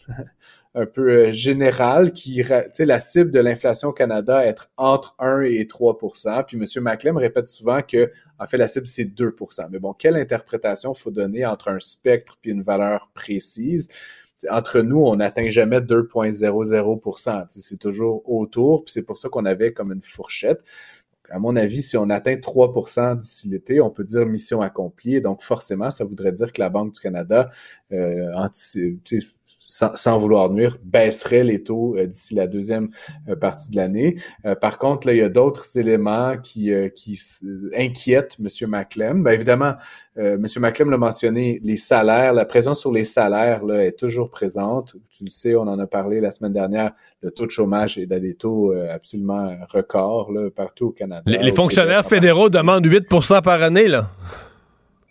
[LAUGHS] un peu euh, général qui, tu sais, la cible de l'inflation au Canada être entre 1 et 3% Puis M. Maclem répète souvent que, en fait, la cible, c'est 2% Mais bon, quelle interprétation faut donner entre un spectre puis une valeur précise? entre nous, on n'atteint jamais 2,00% C'est toujours autour, puis c'est pour ça qu'on avait comme une fourchette. À mon avis, si on atteint 3% d'ici l'été, on peut dire mission accomplie. donc, forcément, ça voudrait dire que la Banque du Canada euh, sans, vouloir nuire, baisserait les taux euh, d'ici la deuxième euh, partie de l'année. Euh, par contre, là, il y a d'autres éléments qui, qui inquiètent M. Maclem. Bien, évidemment, M. Maclem l'a mentionné, les salaires, la présence sur les salaires là, est toujours présente. Tu le sais, on en a parlé la semaine dernière, le taux de chômage est à des taux absolument records là, partout au Canada. Les, fonctionnaires fédéraux demandent 8% par année, là.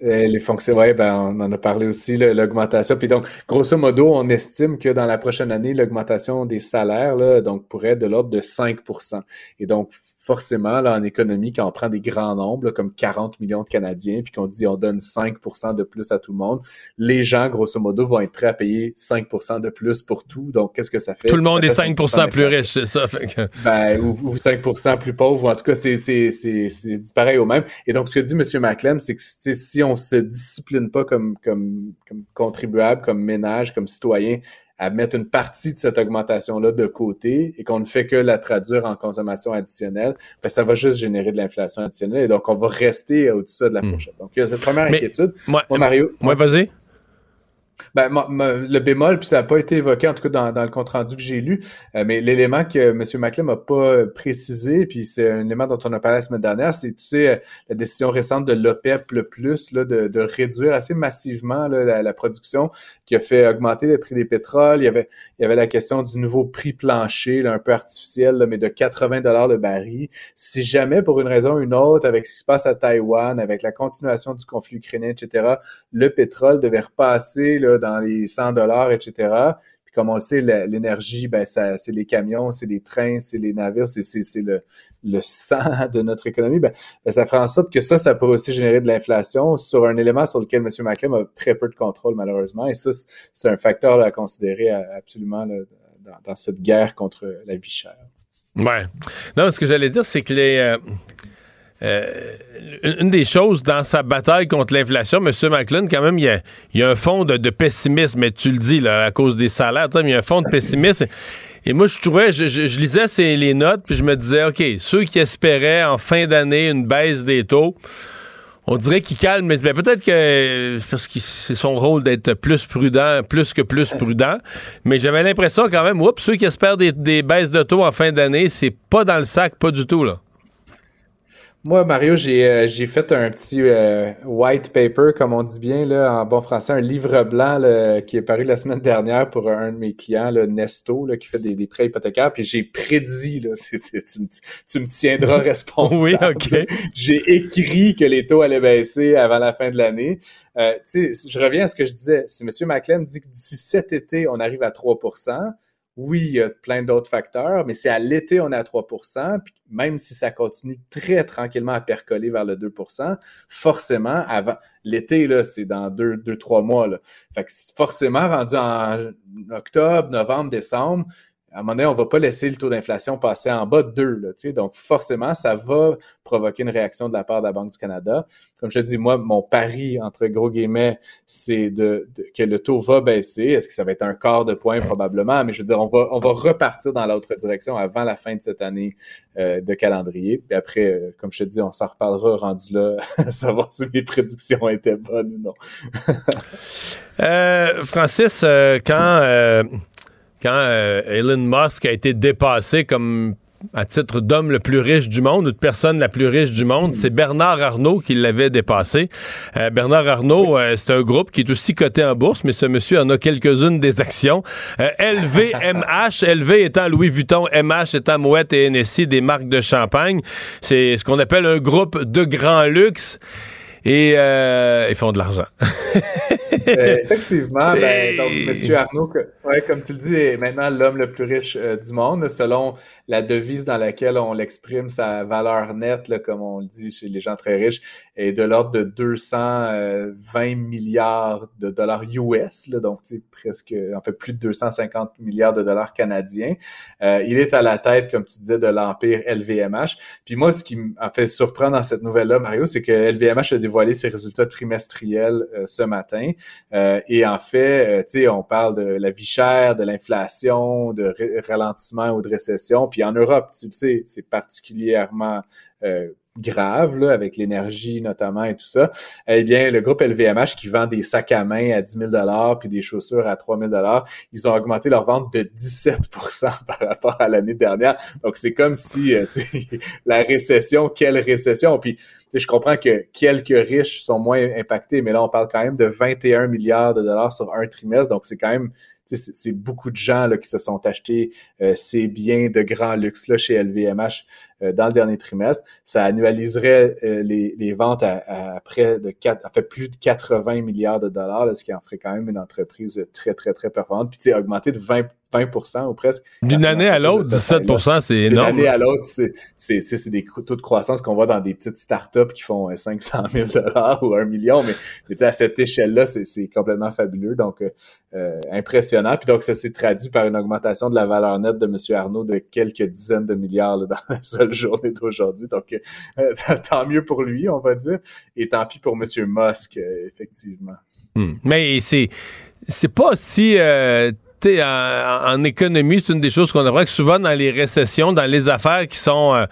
Euh, les fonctions, ouais, ben, on en a parlé aussi, l'augmentation. Puis donc, grosso modo, on estime que dans la prochaine année, l'augmentation des salaires, là, donc, pourrait être de l'ordre de 5% Et donc, forcément, là, en économie, quand on prend des grands nombres, comme 40 millions de Canadiens, puis qu'on dit on donne 5% de plus à tout le monde, les gens, grosso modo, vont être prêts à payer 5% de plus pour tout. Donc, qu'est-ce que ça fait? Tout le monde est 5%, plus riche, c'est ça. Ben, ou, 5% plus pauvre, ou en tout cas, c'est du pareil au même. Et donc, ce que dit M. Maclem, c'est que si on se discipline pas comme, comme, comme contribuable, comme ménage, comme citoyen, à mettre une partie de cette augmentation-là de côté et qu'on ne fait que la traduire en consommation additionnelle, ben, ça va juste générer de l'inflation additionnelle et donc on va rester au-dessus de la hmm. fourchette. Donc, il y a cette première inquiétude. Moi, Mario. Moi, vas-y. Ben, le bémol, puis ça n'a pas été évoqué, en tout cas dans, le compte-rendu que j'ai lu, euh, mais l'élément que M. Maclem n'a pas précisé, puis c'est un élément dont on a parlé la semaine dernière, c'est, tu sais, euh, la décision récente de l'OPEP, le plus, là, de, de réduire assez massivement là, la, production, qui a fait augmenter le prix des pétroles. Il y avait, il y avait la question du nouveau prix plancher, là, un peu artificiel, mais de 80 dollars le baril. Si jamais, pour une raison ou une autre, avec ce qui se passe à Taïwan, avec la continuation du conflit ukrainien, etc., le pétrole devait repasser dans les 100 dollars, etc. Puis comme on le sait, l'énergie, ben ça, c'est les camions, c'est les trains, c'est les navires, c'est, c'est, le, le sang [LAUGHS] de notre économie. Ben, ben, ça fera en sorte que ça, ça pourrait aussi générer de l'inflation sur un élément sur lequel M. Maclem a très peu de contrôle, malheureusement. Et ça, c'est un facteur à considérer absolument dans, cette guerre contre la vie chère. Ouais. Non, ce que j'allais dire, c'est que les... Euh, euh, une des choses dans sa bataille contre l'inflation, M. Macklin, quand même, il y a, un fond de, pessimisme, mais tu le dis, là, à cause des salaires, il y a un fond de pessimisme. Et moi, je trouvais, je, lisais ces, les notes, puis je me disais, OK, ceux qui espéraient en fin d'année une baisse des taux, on dirait qu'il calme, mais ben, peut-être que parce que c'est son rôle d'être plus prudent, plus que plus prudent. Mais j'avais l'impression quand même, oups, ceux qui espèrent des, des baisses de taux en fin d'année, c'est pas dans le sac, pas du tout, là. Moi, Mario, j'ai euh, j'ai fait un petit euh, white paper, comme on dit bien là, en bon français, un livre blanc qui est paru la semaine dernière pour un de mes clients, le Nesto, là, qui fait des, des prêts hypothécaires. Puis j'ai prédit, là, [LAUGHS] tu, me, tu, me tiendras [LAUGHS] responsable. oui, OK. J'ai écrit que les taux allaient baisser avant la fin de l'année. Euh, je reviens à ce que je disais. Si M. Maclem dit que d'ici cet été, on arrive à 3 oui, il y a plein d'autres facteurs, mais c'est à l'été, on est à 3% puis même si ça continue très tranquillement à percoler vers le 2% forcément, avant l'été, là, c'est dans deux, deux, trois mois. Là. Fait forcément, rendu en octobre, novembre, décembre, à un moment donné, on ne va pas laisser le taux d'inflation passer en bas de 2. donc, forcément, ça va provoquer une réaction de la part de la Banque du Canada. Comme je te dis, moi, mon pari, entre gros guillemets, c'est de, que le taux va baisser. Est-ce que ça va être un quart de point? Probablement? Mais je veux dire, on va, on va repartir dans l'autre direction avant la fin de cette année euh, de calendrier. Puis après, euh, comme je te dis, on s'en reparlera rendu là, [LAUGHS] savoir si mes prédictions étaient bonnes ou non. [LAUGHS] Euh, Francis, quand quand euh, Elon Musk a été dépassé comme à titre d'homme le plus riche du monde ou de personne la plus riche du monde, c'est Bernard Arnault qui l'avait dépassé. Euh, Bernard Arnault, euh, c'est un groupe qui est aussi coté en bourse, mais ce monsieur en a quelques-unes des actions. LVMH, LV [LAUGHS] étant Louis Vuitton, MH étant Mouette et NSI, des marques de champagne. C'est ce qu'on appelle un groupe de grand luxe et ils font de l'argent. [LAUGHS] Euh, effectivement, ben, donc, M. Arnaud, ouais, comme tu le dis, est maintenant l'homme le plus riche euh, du monde, selon la devise dans laquelle on l'exprime, sa valeur nette, là, comme on le dit chez les gens très riches, est de l'ordre de 220 milliards de dollars US, là, donc presque, en fait, plus de 250 milliards de dollars canadiens. Euh, il est à la tête, comme tu disais, de l'empire LVMH. Puis moi, ce qui m'a fait surprendre dans cette nouvelle-là, Mario, c'est que LVMH a dévoilé ses résultats trimestriels ce matin. Euh, et en fait, euh, tu sais, on parle de la vie chère, de l'inflation, de ralentissement ou de récession. Puis en Europe, tu sais, c'est particulièrement euh, grave, là, avec l'énergie notamment et tout ça, eh bien, le groupe LVMH qui vend des sacs à main à 10 000 puis des chaussures à 3 000 ils ont augmenté leur vente de 17 [LAUGHS] par rapport à l'année dernière. Donc, c'est comme si euh, [LAUGHS] la récession, quelle récession? Puis, je comprends que quelques riches sont moins impactés, mais là, on parle quand même de 21 milliards de dollars sur un trimestre, donc c'est quand même c'est beaucoup de gens là, qui se sont achetés ces biens de grand luxe-là chez LVMH dans le dernier trimestre. Ça annualiserait les, les, ventes à, à, près de 4, à fait plus de 80 milliards de dollars, là, ce qui en ferait quand même une entreprise très, très, très performante. Puis, augmenté de 20 20 ou presque. D'une année à l'autre, 17% c'est énorme. D'une année à l'autre, c'est des taux de croissance qu'on voit dans des petites startups qui font 500 000 ou 1 million, mais, mais à cette échelle-là, c'est complètement fabuleux, donc euh, euh, impressionnant. Puis donc, ça s'est traduit par une augmentation de la valeur nette de M. Arnaud de quelques dizaines de milliards [LAUGHS] dans la seule journée d'aujourd'hui. Donc, euh, [LAUGHS] tant mieux pour lui, on va dire, et tant pis pour M. Musk, effectivement. Hmm. Mais c'est c'est pas si en, économie, c'est une des choses qu'on voit que souvent dans les récessions, dans les affaires qui sont euh,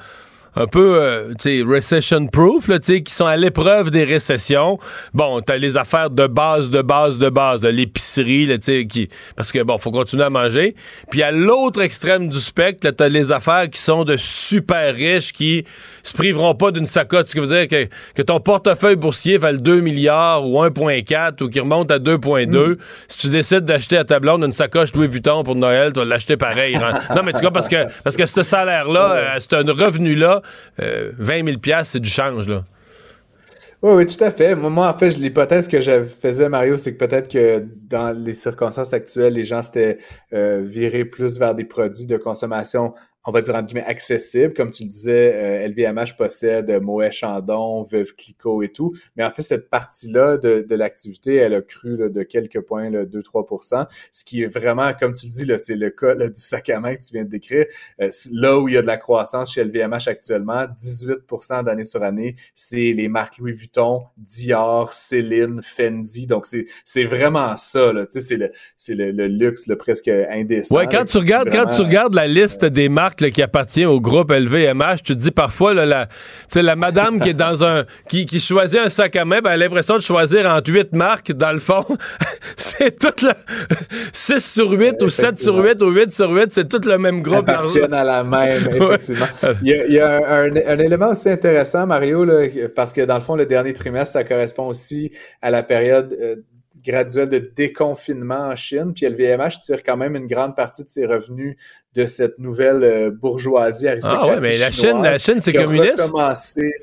un peu, euh, tu sais, recession-proof, tu sais, qui sont à l'épreuve des récessions. Bon, t'as les affaires de base, de base, de base, de l'épicerie, tu sais, qui... Parce que, bon, faut continuer à manger. Puis à l'autre extrême du spectre, t'as les affaires qui sont de super riches, qui se priveront pas d'une sacoche. Ce qui veut dire que, que ton portefeuille boursier le 2 milliards ou 1,4 ou qui remonte à 2,2. Mm. Si tu décides d'acheter à ta blonde une sacoche Louis Vuitton pour Noël, tu vas l'acheter pareil. non, mais tu vois, parce que, parce que ce salaire-là, c'est un revenu-là, 20 000 c'est du change, là. Oui, oui, tout à fait. Moi, en fait, l'hypothèse que je faisais, Mario, c'est que peut-être que dans les circonstances actuelles, les gens s'étaient euh, virés plus vers des produits de consommation on va dire entre guillemets accessible. Comme tu le disais, LVMH euh, possède Moët Chandon, Veuve Clicquot et tout. Mais en fait, cette partie-là de, de l'activité, elle a cru de quelques points, 2-3% Ce qui est vraiment, comme tu le dis, c'est le cas du sac à main que tu viens de décrire. Euh, là où il y a de la croissance chez LVMH actuellement, 18% d'année sur année, c'est les marques Louis Vuitton, Dior, Céline, Fendi. Donc, c'est vraiment ça. Tu sais, c'est le, le, le, luxe le presque indécent. Ouais, quand tu regardes, quand tu regardes la liste des marques qui appartient au groupe LVMH, tu te dis parfois, là, la, la madame qui est dans un. qui, qui choisit un sac à main, ben, elle a l'impression de choisir entre huit marques. Dans le fond, [LAUGHS] c'est tout le. 6 sur 8 ou 7 sur 8 ou 8 sur 8, c'est tout le même groupe. Appartiennent à la même, [LAUGHS] effectivement. il y a, un, un, élément aussi intéressant, Mario, là, parce que dans le fond, le dernier trimestre, ça correspond aussi à la période. Euh, graduelle de déconfinement en Chine. Puis LVMH tire quand même une grande partie de ses revenus de cette nouvelle euh, bourgeoisie aristocratique. Ah ouais, mais la Chine, la Chine, c'est communiste.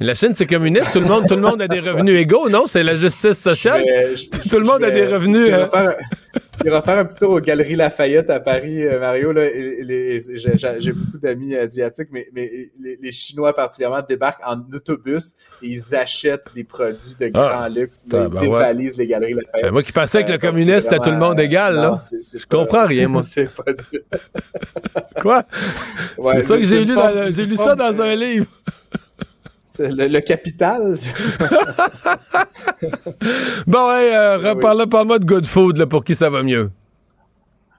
La Chine, c'est communiste. Tout le monde, tout le monde a des revenus égaux, non? C'est la justice sociale. tout le monde a des revenus. Il va faire un petit tour aux Galeries Lafayette à Paris, euh, Mario. J'ai beaucoup d'amis asiatiques, mais, mais les, Chinois particulièrement débarquent en autobus et ils achètent des produits de grand ah. luxe. ils dévalisent les Galeries Lafayette. Ben, moi qui pensais que le euh, communiste c'était tout le monde égal, là. je comprends rien, moi. [LAUGHS] c'est pas du... [LAUGHS] Quoi? c'est ça que j'ai lu, j'ai lu ça dans un livre. Le, le, capital. [LAUGHS] bon, hey, euh, reparle pas moi de Good Food là, pour qui ça va mieux.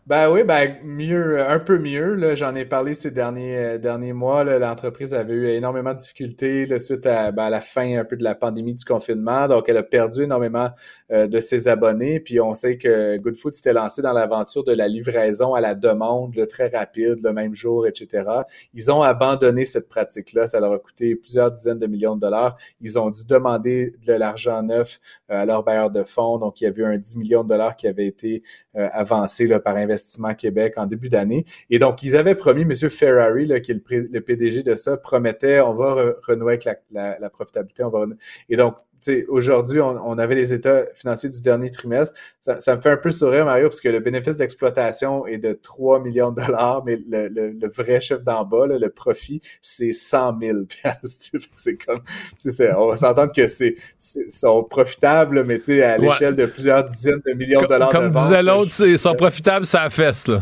Ben oui, ben mieux, un peu mieux. Là, j'en ai parlé ces derniers euh, derniers mois. L'entreprise avait eu énormément de difficultés là, suite à, ben, à, la fin un peu de la pandémie du confinement. Donc, elle a perdu énormément euh, de ses abonnés. Puis on sait que Goodfood s'était lancé dans l'aventure de la livraison à la demande, le très rapide, le même jour, etc. Ils ont abandonné cette pratique-là. Ça leur a coûté plusieurs dizaines de millions de dollars. Ils ont dû demander de l'argent neuf euh, à leur bailleur de fonds. Donc, il y avait eu un 10 millions de dollars qui avait été avancé là, par investissement Investissement Québec en début d'année. Et donc, ils avaient promis, M. Ferrari, là, qui est le, PDG de ça, promettait, on va renouer avec la, profitabilité, on va Et donc, aujourd'hui, on, avait les états financiers du dernier trimestre. Ça, me fait un peu sourire, Mario, parce que le bénéfice d'exploitation est de 3 millions de dollars, mais le, vrai chef d'en bas, le profit, c'est 100 000 [LAUGHS] C'est comme, on va s'entendre que c'est sont profitables, mais à l'échelle de plusieurs dizaines de millions de dollars. Comme disait l'autre, ils sont profitables, ça fesse, là.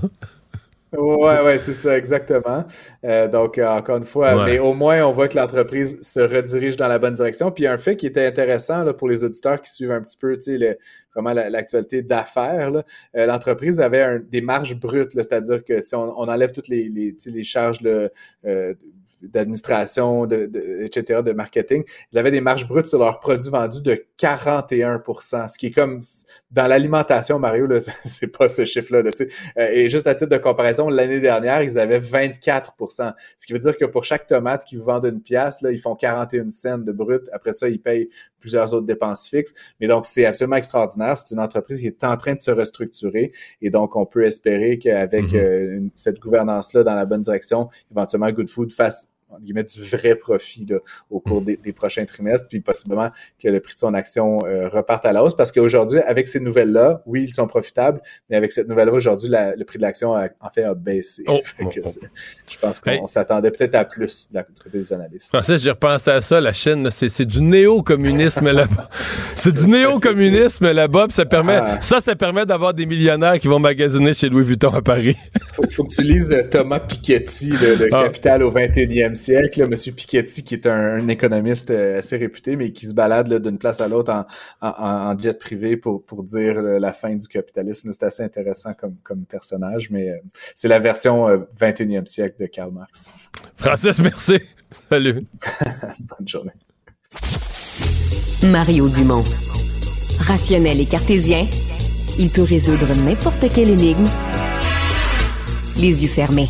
Ouais, ouais, c'est ça, exactement. Euh, donc, euh, encore une fois, mais au moins, on voit que l'entreprise se redirige dans la bonne direction. Puis, un fait qui était intéressant là, pour les auditeurs qui suivent un petit peu, tu sais, vraiment l'actualité d'affaires, euh, l'entreprise avait des marges brutes, c'est-à-dire que si on, enlève toutes les, les, les charges là, d'administration, de, etc., de marketing, ils avaient des marges brutes sur leurs produits vendus de 41% ce qui est comme dans l'alimentation, Mario, là, [LAUGHS] c'est pas ce chiffre-là. Là, euh, et juste à titre de comparaison, l'année dernière, ils avaient 24% Ce qui veut dire que pour chaque tomate qu'ils vendent une pièce, là, ils font 41 cents de brut. Après ça, ils payent plusieurs autres dépenses fixes. Mais donc, c'est absolument extraordinaire. C'est une entreprise qui est en train de se restructurer. Et donc, on peut espérer qu'avec mhm. cette gouvernance-là dans la bonne direction, éventuellement, Good Food fasse mettre du vrai profit au cours des, prochains trimestres, puis possiblement que le prix de son action euh, reparte à la hausse. Parce qu'aujourd'hui, avec ces nouvelles-là, oui, ils sont profitables, mais avec cette nouvelle-là, aujourd'hui, le prix de l'action, en fait, a baissé. Oh, [LAUGHS] oh, oh. Je pense qu'on s'attendait peut-être à plus de la des analystes. Je j'ai repensé à ça, la Chine, c'est du néo-communisme là-bas. [LAUGHS] C'est du néo-communisme là-bas, puis ça permet, ah. ça, ça permet d'avoir des millionnaires qui vont magasiner chez Louis Vuitton à Paris. faut, faut que tu lises euh, Thomas Piketty, le, ah. Capital au 21e siècle, M. Piketty, qui est un, économiste euh, assez réputé, mais qui se balade d'une place à l'autre en, jet privé pour, pour dire la fin du capitalisme. C'est assez intéressant comme, comme personnage, mais euh, c'est la version 21e siècle de Karl Marx. Francis, merci. Salut. [LAUGHS] Bonne journée. Mario Dumont. Rationnel et cartésien, il peut résoudre n'importe quelle énigme les yeux fermés.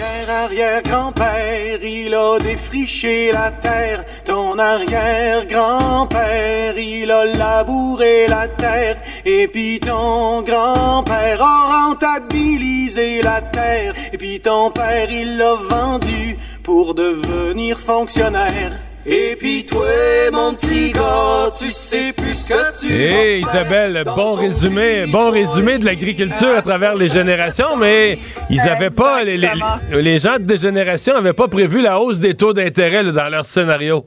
arrière-grand-père, il a défriché la terre. Ton arrière-grand-père, il a labouré la terre. Et puis ton grand-père a rentabilisé la terre. Et puis ton père, il l'a vendu pour devenir fonctionnaire. Et puis toi, mon petit gars, tu sais plus ce que tu Hé, Isabelle, bon résumé, bon résumé de l'agriculture à travers les générations, mais ils avaient pas, les, les, gens de génération avaient pas prévu la hausse des taux d'intérêt dans leur scénario.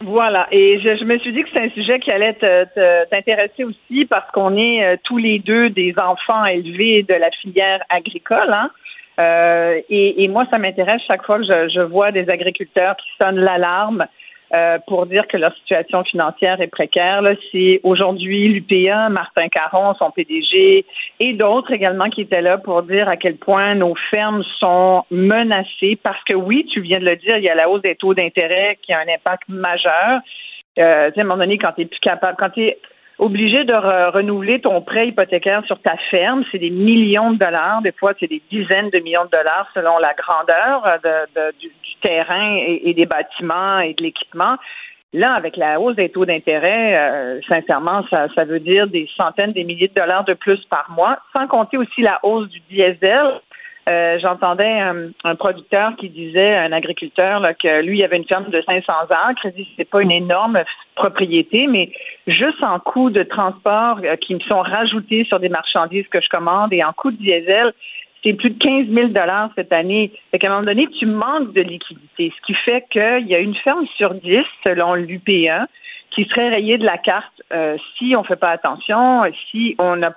Voilà, et je, me suis dit que c'est un sujet qui allait t'intéresser aussi parce qu'on est euh, tous les deux des enfants élevés de la filière agricole, hein. Euh, et, moi, ça m'intéresse chaque fois que je, vois des agriculteurs qui sonnent l'alarme euh, pour dire que leur situation financière est précaire. C'est aujourd'hui l'UPA, Martin Caron, son PDG, et d'autres également qui étaient là pour dire à quel point nos fermes sont menacées parce que oui, tu viens de le dire, il y a la hausse des taux d'intérêt qui a un impact majeur. Euh, à un moment donné, quand tu plus capable, quand tu es obligé de renouveler ton prêt hypothécaire sur ta ferme. C'est des millions de dollars. Des fois, c'est des dizaines de millions de dollars selon la grandeur euh, du, terrain et, des bâtiments et de l'équipement. Là, avec la hausse des taux d'intérêt, euh, sincèrement, ça, ça veut dire des centaines, des milliers de dollars de plus par mois, sans compter aussi la hausse du diesel euh, j'entendais un, producteur qui disait, un agriculteur, que lui, il avait une ferme de 500 acres. Il dit, c'est pas une énorme propriété, mais juste en coût de transport euh, qui me sont rajoutés sur des marchandises que je commande et en coût de diesel, c'est plus de 15 000 dollars cette année. Fait qu'à un moment donné, tu manques de liquidité, ce qui fait qu'il y a une ferme sur 10, selon l'UP1, qui serait rayée de la carte euh, si on fait pas attention, si on n'a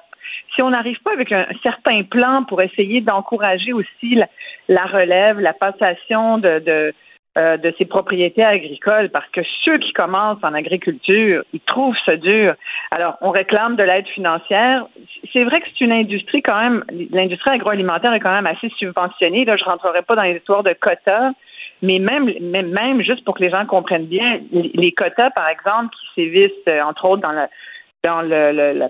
si on n'arrive pas avec un certain plan pour essayer d'encourager aussi la, relève, la passation de, de, euh, propriétés agricoles, parce que ceux qui commencent en agriculture, ils trouvent ça dur. Alors, on réclame de l'aide financière. C'est vrai que c'est une industrie quand même, l'industrie agroalimentaire est quand même assez subventionnée. Là, je rentrerai pas dans les histoires de quotas, mais même, même, juste pour que les gens comprennent bien, les, quotas, par exemple, qui sévissent, euh, entre autres, dans le dans le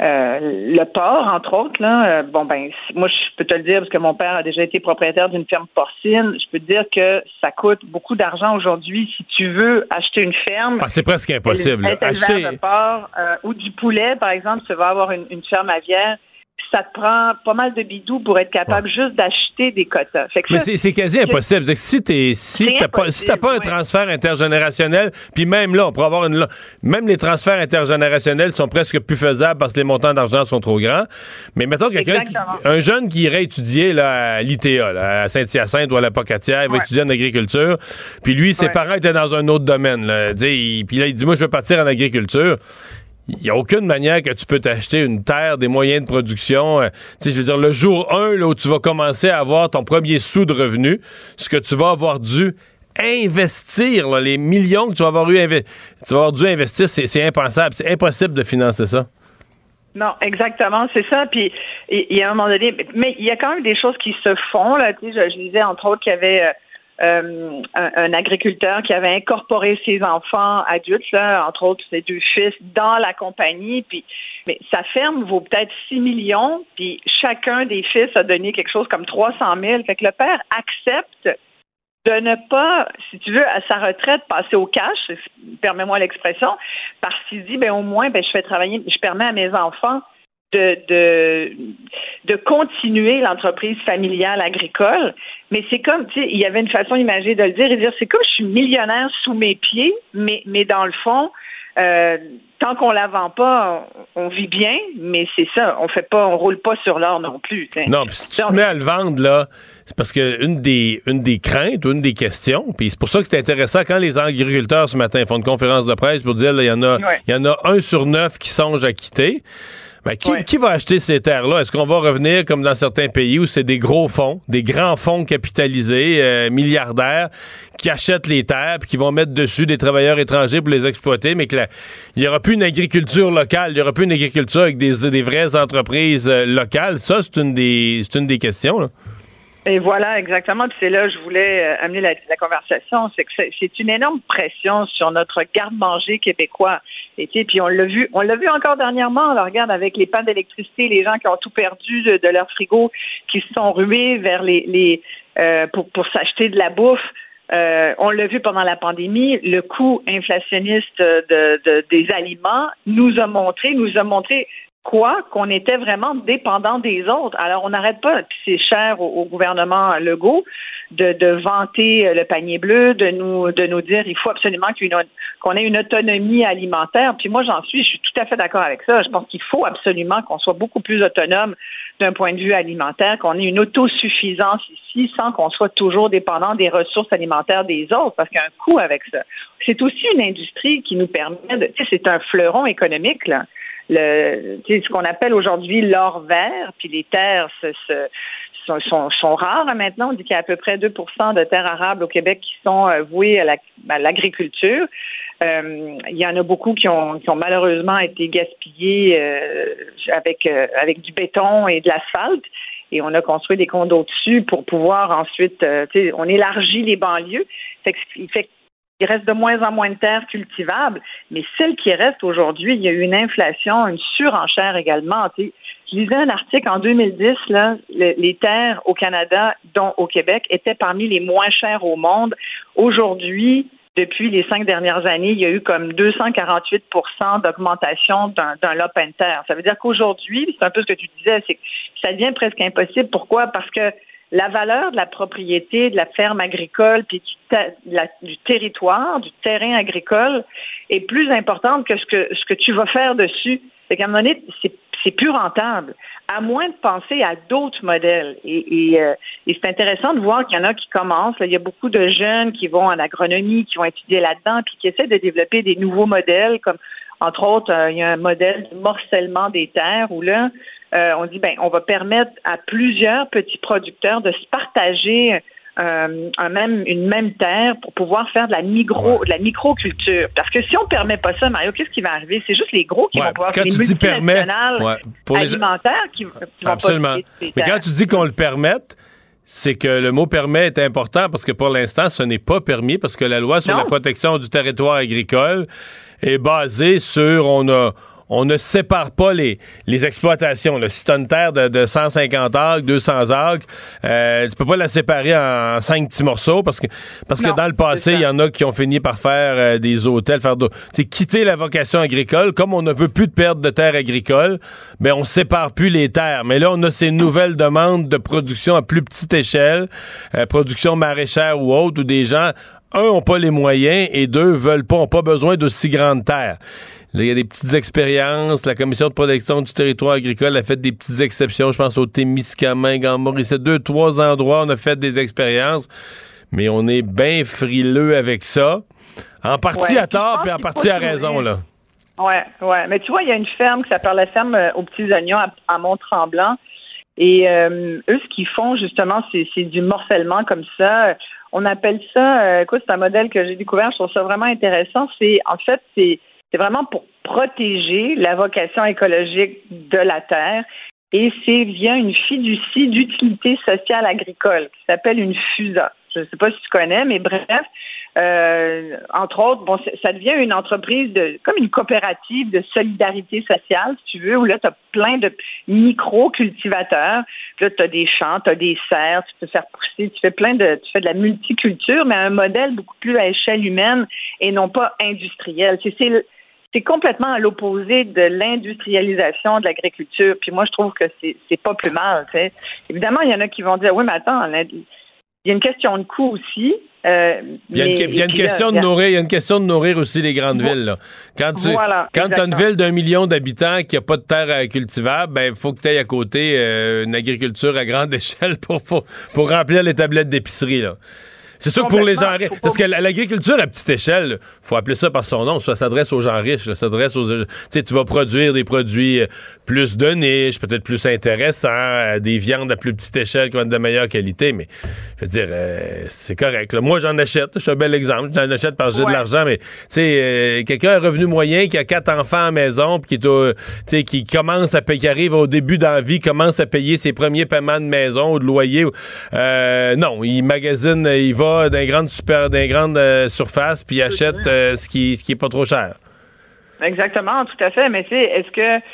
euh, le porc, entre autres, là, euh, bon ben, moi je peux te le dire parce que mon père a déjà été propriétaire d'une ferme porcine. Je peux te dire que ça coûte beaucoup d'argent aujourd'hui si tu veux acheter une ferme. Ah, c'est presque impossible. Acheter de porc euh, ou du poulet, par exemple, tu vas avoir une, une ferme aviaire ça te prend pas mal de bidous pour être capable juste d'acheter des quotas. Mais c'est quasi impossible. si tu si t'as pas, si pas un transfert intergénérationnel, puis même là, on pourrait avoir une, même les transferts intergénérationnels sont presque plus faisables parce que les montants d'argent sont trop grands. Mais mettons quelqu'un, un jeune qui irait étudier là, à l'ITA, à Saint-Hyacinthe ou à la Pocatière, il va étudier en agriculture, puis lui, ses parents étaient dans un autre domaine. Là, puis là, il dit, moi, je veux partir en agriculture il n'y a aucune manière que tu peux t'acheter une terre, des moyens de production. Euh, je veux dire, le jour 1, là, où tu vas commencer à avoir ton premier sou de revenu, ce que tu vas avoir dû investir, les millions que tu vas avoir, eu tu vas avoir dû investir, c'est impensable. C'est impossible de financer ça. Non, exactement, c'est ça. Puis il y a un moment donné, mais il y a quand même des choses qui se font. Là, je, je disais entre autres qu'il y avait euh, euh, un, agriculteur qui avait incorporé ses enfants adultes, entre autres ses deux fils, dans la compagnie. Puis, mais sa ferme vaut peut-être 6 millions, puis chacun des fils a donné quelque chose comme 300 000. Fait que le père accepte de ne pas, si tu veux, à sa retraite, passer au cash, permets-moi l'expression, parce qu'il dit, ben au moins, ben je fais travailler, je permets à mes enfants de, de, de continuer l'entreprise familiale agricole. Mais c'est comme, tu sais, il y avait une façon imagée de le dire et dire, c'est comme je suis millionnaire sous mes pieds, mais, mais dans le fond, euh, tant qu'on la vend pas, on, vit bien, mais c'est ça, on fait pas, on roule pas sur l'or non plus. Non, puis si tu te mets à le vendre là, c'est parce que une des une des craintes, une des questions, puis c'est pour ça que c'est intéressant quand les agriculteurs ce matin font une conférence de presse pour dire il y en a il y en a un sur neuf qui songe à quitter. Ben, qui, va acheter ces terres-là? Est-ce qu'on va revenir comme dans certains pays où c'est des gros fonds, des grands fonds capitalisés, euh, milliardaires, qui achètent les terres puis qui vont mettre dessus des travailleurs étrangers pour les exploiter, mais qu'il n'y aura plus une agriculture locale, il n'y aura plus une agriculture avec des, des vraies entreprises euh, locales? Ça, c'est une des c'est une des questions. Là. Et voilà, exactement. Puis c'est là je voulais euh, amener la, conversation. C'est que c'est une énorme pression sur notre garde-manger québécois. Et puis on l'a vu, on l'a vu encore dernièrement. On regarde avec les pannes d'électricité, les gens qui ont tout perdu de, leur frigo, qui se sont rués vers les, les euh, pour, pour s'acheter de la bouffe. Euh, on l'a vu pendant la pandémie, le coût inflationniste de, de, des aliments nous a montré, nous a montré quoi qu'on était vraiment dépendant des autres. Alors, on n'arrête pas, puis c'est cher au, gouvernement Legault de, de, vanter le panier bleu, de nous, de nous dire il faut absolument qu'on ait une autonomie alimentaire. Puis moi, j'en suis, je suis tout à fait d'accord avec ça. Je pense qu'il faut absolument qu'on soit beaucoup plus autonome d'un point de vue alimentaire, qu'on ait une autosuffisance ici sans qu'on soit toujours dépendant des ressources alimentaires des autres, parce qu'il y a un coût avec ça. C'est aussi une industrie qui nous permet de, tu sais, c'est un fleuron économique, là le, ce qu'on appelle aujourd'hui l'or vert, puis les terres sont, sont, rares maintenant. On dit qu'il y a à peu près 2% de terres arables au Québec qui sont euh, vouées à l'agriculture. Euh, il y en a beaucoup qui ont, qui ont malheureusement été gaspillés euh, avec, avec du béton et de l'asphalte. Et on a construit des condos dessus pour pouvoir ensuite, on élargit les banlieues. Fait fait il reste de moins en moins de terres cultivables, mais celles qui restent aujourd'hui, il y a eu une inflation, une surenchère également. je lisais un article en 2010, là, les terres au Canada, dont au Québec, étaient parmi les moins chères au monde. Aujourd'hui, depuis les cinq dernières années, il y a eu comme 248% d'augmentation d'un lot de terre. Ça veut dire qu'aujourd'hui, c'est un peu ce que tu disais, c'est que ça devient presque impossible. Pourquoi? Parce que la valeur de la propriété, de la ferme agricole, puis du, territoire, du terrain agricole, est plus importante que ce que, ce que tu vas faire dessus. Fait qu'à un moment donné, c'est plus rentable, à moins de penser à d'autres modèles. Et, euh, c'est intéressant de voir qu'il y en a qui commencent. il y a beaucoup de jeunes qui vont en agronomie, qui vont étudier là-dedans, puis qui essaient de développer des nouveaux modèles, comme entre autres, euh, il y a un modèle de morcellement des terres où là, euh, on dit ben on va permettre à plusieurs petits producteurs de se partager euh, un même, une même terre pour pouvoir faire de la micro, de la microculture. Parce que si on permet pas ça, Mario, qu'est-ce qui va arriver? C'est juste les gros qui vont pouvoir quand les tu dis permet, pour alimentaires qui, qui, vont Absolument. Mais quand tu dis qu'on le permette, c'est que le mot permet est important parce que pour l'instant, ce n'est pas permis parce que la loi sur la protection du territoire agricole est basée sur on a on ne sépare pas les, les exploitations. Là. Si tu as une terre de, de 150 acres, 200 acres, euh, tu peux pas la séparer en, cinq petits morceaux parce que parce que dans le passé, il y en a qui ont fini par faire euh, des hôtels, faire c'est quitter la vocation agricole. Comme on ne veut plus de perte de terres agricoles, mais ben, on sépare plus les terres. Mais là, on a ces nouvelles demandes de production à plus petite échelle, euh, production maraîchère ou autre, où des gens un, ont pas les moyens et deux, veulent pas, ont pas besoin d'aussi grandes terres il y a des petites expériences. La Commission de protection du territoire agricole a fait des petites exceptions. Je pense au Témiscamingue, en Maurice. Deux, trois endroits, on a fait des expériences. Mais on est bien frileux avec ça. En partie à tort, puis en partie à raison, là. Ouais, ouais. Mais tu vois, il y a une ferme qui s'appelle la ferme euh, aux petits oignons à, Mont-Tremblant. Et euh, eux, ce qu'ils font, justement, c'est du morcellement comme ça. On appelle ça, euh, écoute, c'est un modèle que j'ai découvert, je trouve ça vraiment intéressant. C'est, en fait, c'est c'est vraiment pour protéger la vocation écologique de la Terre. et c'est via une fiducie d'utilité sociale agricole qui s'appelle une FUSA. Je ne sais pas si tu connais, mais bref, euh, entre autres, bon, ça devient une entreprise de comme une coopérative de solidarité sociale, si tu veux, où là, tu as plein de micro-cultivateurs. Là, tu as des champs, tu as des serres, tu peux faire pousser, tu fais plein de tu fais de la multiculture, mais un modèle beaucoup plus à échelle humaine et non pas industriel. C'est c'est complètement à l'opposé de l'industrialisation de l'agriculture. Puis moi, je trouve que c'est, pas plus mal. Évidemment, il y en a qui vont dire oui, mais attends, il y a une question de coût aussi. Euh, il y a une, question de nourrir, il y a une question de nourrir aussi les grandes villes. Quand tu quand as une ville d'un million d'habitants qui a pas de terre euh, cultivable, ben il faut que tu aies à côté euh, une agriculture à grande [LAUGHS] échelle pour, pour, pour remplir les tablettes d'épicerie. Là. C'est sûr que pour les gens riches. Parce que l'agriculture à petite échelle, faut appeler ça par son nom, ça s'adresse aux gens riches. Ça s'adresse aux. Tu sais, tu vas produire des produits euh, plus de niche, peut-être plus intéressants, euh, des viandes à plus petite échelle qui vont être de meilleure qualité, mais je veux dire, euh, c'est correct. Moi, j'en achète. Je suis un bel exemple. J'en achète parce que j'ai de l'argent, mais tu sais, quelqu'un a un revenu moyen qui a quatre enfants à la maison, puis qui est qui commence à payer, qui arrive au début dans la vie, commence à payer ses premiers paiements de maison ou de loyer. non, il magasine, il va d'un grande super, d'un grande euh, surface puis achète euh, ce qui ce qui est pas trop cher. Exactement, tout à fait. Mais c'est est-ce que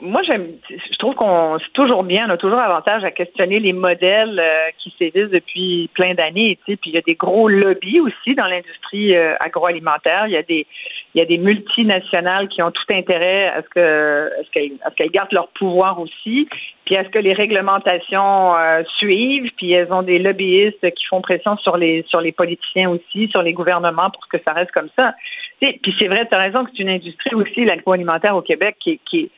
moi, j'aime, je trouve qu'on c'est toujours bien, on a toujours avantage à questionner les modèles euh, qui sévissent depuis plein d'années. Tu sais, puis il y a des gros lobbies aussi dans l'industrie agroalimentaire. Il y a des il y a des multinationales qui ont tout intérêt à ce que à ce qu'elles, à ce qu'elles gardent leur pouvoir aussi, puis à ce que les réglementations euh, suivent, puis elles ont des lobbyistes qui font pression sur les sur les politiciens aussi, sur les gouvernements pour que ça reste comme ça. puis c'est vrai, tu as raison que c'est une industrie aussi, l'agroalimentaire au Québec, qui, qui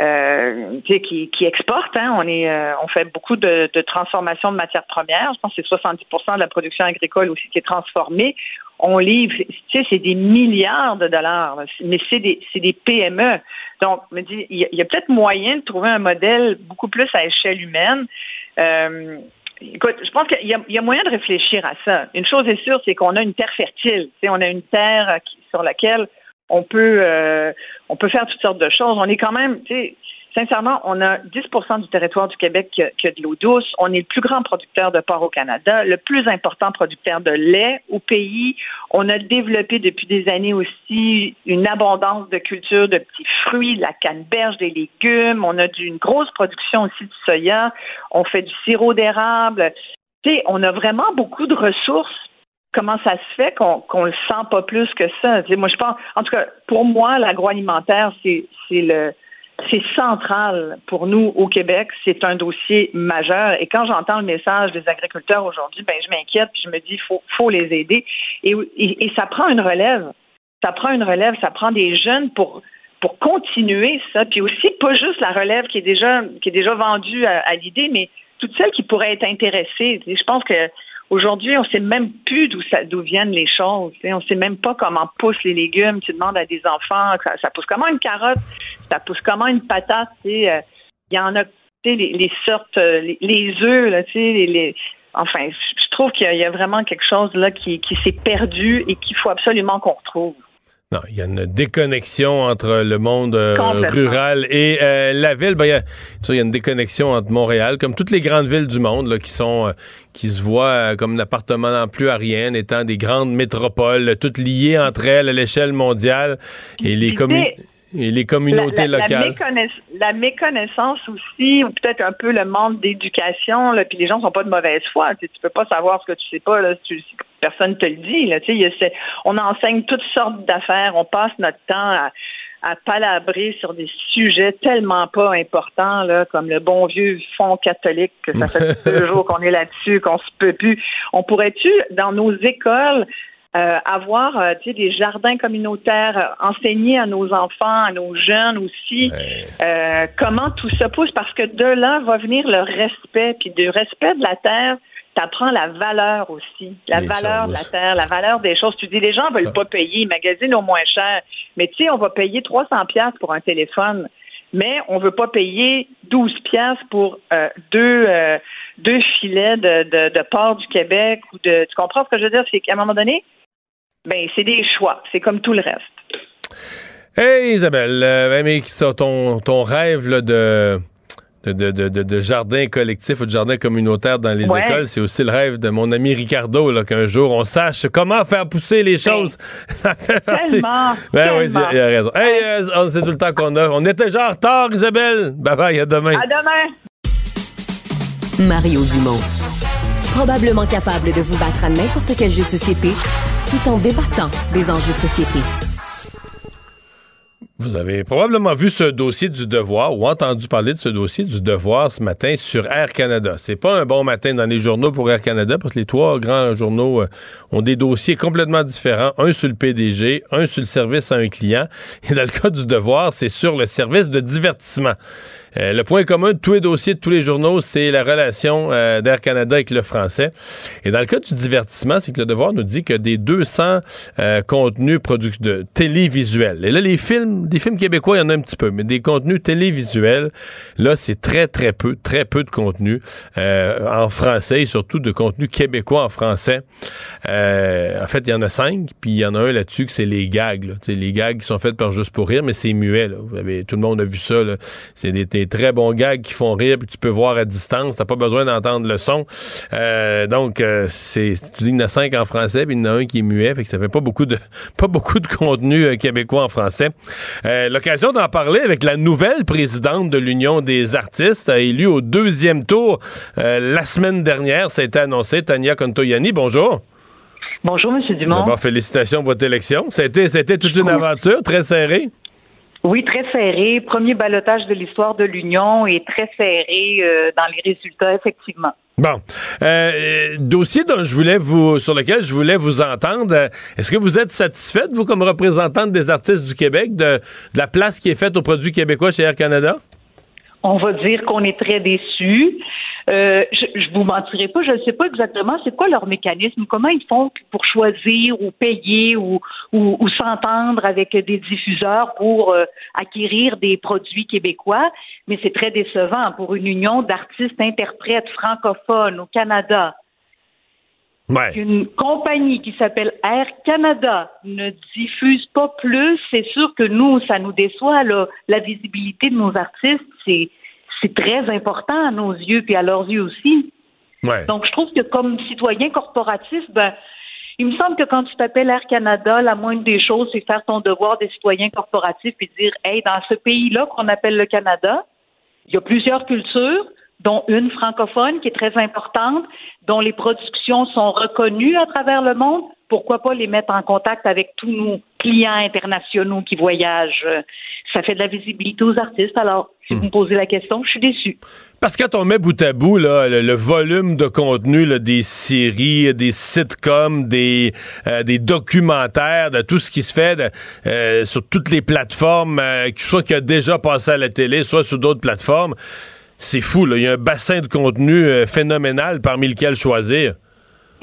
euh, qui, qui exporte. Hein. On est, euh, on fait beaucoup de, de transformation de matières premières. Je pense que c'est 70% de la production agricole aussi qui est transformée on livre, tu sais, c'est des milliards de dollars, mais c'est des, c'est des PME. Donc, me il y a, peut-être moyen de trouver un modèle beaucoup plus à échelle humaine. Euh, écoute, je pense qu'il y, a, moyen de réfléchir à ça. Une chose est sûre, c'est qu'on a une terre fertile. On a une terre sur laquelle on peut, euh, on peut faire toutes sortes de choses. On est quand même, tu sais, Sincèrement, on a 10% du territoire du Québec qui a, de l'eau douce. On est le plus grand producteur de porc au Canada, le plus important producteur de lait au pays. On a développé depuis des années aussi une abondance de cultures de petits fruits, de la canneberge, des légumes. On a une grosse production aussi de soya. On fait du sirop d'érable. Tu sais, on a vraiment beaucoup de ressources comment ça se fait qu'on qu'on le sent pas plus que ça? moi, je pense, en tout cas, pour moi, l'agroalimentaire, c'est le c'est central pour nous au Québec. C'est un dossier majeur. Et quand j'entends le message des agriculteurs aujourd'hui, ben je m'inquiète. je me dis, faut, faut les aider. Et, et, ça prend une relève. Ça prend une relève. Ça prend des jeunes pour pour continuer ça. Puis aussi pas juste la relève qui est déjà qui est déjà vendue à l'idée, mais toutes celles qui pourraient être intéressées. Je pense que Aujourd'hui, on ne sait même plus d'où viennent les choses. On ne sait même pas comment poussent les légumes. Tu demandes à des enfants, ça, pousse comment une carotte, ça pousse comment une patate. Euh, il y en a les, sortes, euh, les, œufs, enfin, je trouve qu'il y, a vraiment quelque chose là qui s'est perdu et qu'il faut absolument qu'on retrouve. Non, il y a une déconnexion entre le monde euh, rural et euh, la ville. Ben, il, y a, y, a, une déconnexion entre Montréal, comme toutes les grandes villes du monde, là, qui sont euh, qui se voient comme n'appartenant plus à rien, étant des grandes métropoles, toutes liées entre elles à l'échelle mondiale. Et les communes. Et les communautés locales. La, méconnaissance aussi, ou peut-être un peu le manque d'éducation, puis les gens sont pas de mauvaise foi. Tu, peux pas savoir ce que tu sais pas, là, si, personne te le dit. Là, tu sais, on enseigne toutes sortes d'affaires, on passe notre temps à, à palabrer sur des sujets tellement pas importants, là, comme le bon vieux fonds catholique, que ça fait [LAUGHS] deux jours qu'on est là-dessus, qu'on se peut plus. On pourrait-tu, dans nos écoles, euh, avoir euh, des jardins communautaires, euh, enseigner à nos enfants, à nos jeunes aussi comment tout ça pousse, parce que de là va venir le respect, puis du respect de la terre, tu apprends la valeur aussi, la valeur de la terre, la valeur des choses. Tu dis, les gens veulent pas payer, ils magasinent au moins cher, mais tu sais, on va payer 300 pièces pour un téléphone, mais on veut pas payer 12 pièces pour deux deux filets de, de, de porc du Québec ou de. Tu comprends ce que je veux dire? C'est qu'à un moment donné, ben, c'est des choix. C'est comme tout le reste. Hey Isabelle, euh, ton, ton rêve de de, de, de, de jardins collectifs ou de jardins communautaires dans les Ouais. écoles. C'est aussi le rêve de mon ami Ricardo, là, qu'un jour on sache comment faire pousser les choses. [LAUGHS] Ça fait partie. Tellement, Ben oui, il a raison. Hey, euh, on- c'est tout le temps qu'on a. On était déjà en retard, Isabelle. Bye bye, à demain. À demain. Mario Dumont. Probablement capable de vous battre à n'importe quel jeu de société tout en débattant des enjeux de société. Vous avez probablement vu ce dossier du devoir ou entendu parler de ce dossier du devoir ce matin sur Air Canada. C'est pas un bon matin dans les journaux pour Air Canada parce que les trois grands journaux euh, ont des dossiers complètement différents. Un sur le PDG, un sur le service à un client. Et dans le cas du devoir, c'est sur le service de divertissement. Euh, le point commun de tous les dossiers de tous les journaux, c'est la relation euh, d'Air Canada avec le français. Et dans le cas du divertissement, c'est que le devoir nous dit que des 200 euh, contenus produits de télévisuels. Et là, les films, des films québécois, il y en a un petit peu, mais des contenus télévisuels, là, c'est très, très peu, très peu de contenu euh, en français et surtout de contenu québécois en français. Euh, en fait, il y en a cinq, puis il y en a un là-dessus que c'est les gags. Là. Les gags qui sont faits par Juste pour rire, mais c'est muet. Là. Vous avez, tout le monde a vu ça. C'est des, des très bons gags qui font rire, puis tu peux voir à distance. T'as pas besoin d'entendre le son. Euh, donc, euh, c'est tu dis qu'il y en a cinq en français, puis il y en a un qui est muet, fait que ça fait pas beaucoup de [LAUGHS] pas beaucoup de contenu euh, québécois en français. Euh, L'occasion d'en parler avec la nouvelle présidente de l'Union des artistes, a élu au deuxième tour la semaine dernière. Ça a été annoncé. Tania Contoyani, bonjour. Bonjour, M. Dumont. D'abord, félicitations pour votre élection. A été toute une aventure, très serrée. Oui, très serré. Premier balotage de l'histoire de l'Union et très serré euh, dans les résultats, effectivement. Bon, euh, dossier dont je voulais vous, sur lequel je voulais vous entendre. euh, Est-ce que vous êtes satisfaite, vous, comme représentante des artistes du Québec, de, de la place qui est faite aux produits québécois chez Air Canada? On va dire qu'on est très déçus. Euh, je, je vous mentirai pas, je ne sais pas exactement c'est quoi leur mécanisme, comment ils font pour choisir ou payer ou, ou, s'entendre avec des diffuseurs pour euh, acquérir des produits québécois, mais c'est très décevant pour une union d'artistes interprètes francophones au Canada. Ouais. Une compagnie qui s'appelle Air Canada ne diffuse pas plus, c'est sûr que nous, ça nous déçoit. Là. La visibilité de nos artistes, c'est c'est très important à nos yeux puis à leurs yeux aussi. Ouais. Donc, je trouve que comme citoyen corporatif, ben, il me semble que quand tu t'appelles Air Canada, la moindre des choses, c'est faire ton devoir des citoyens corporatifs et dire, hey, dans ce pays-là qu'on appelle le Canada, il y a plusieurs cultures, dont une francophone qui est très importante, dont les productions sont reconnues à travers le monde. Pourquoi pas les mettre en contact avec tous nos clients internationaux qui voyagent? Ça fait de la visibilité aux artistes. Alors, si vous me posez la question, je suis déçue. Parce que quand on met bout à bout là, le, le volume de contenu là, des séries, des sitcoms, des, euh, des documentaires, de tout ce qui se fait de, euh, sur toutes les plateformes, euh, soit qui a déjà passé à la télé, soit sur d'autres plateformes, c'est fou. Là. Il y a un bassin de contenu euh, phénoménal parmi lequel choisir.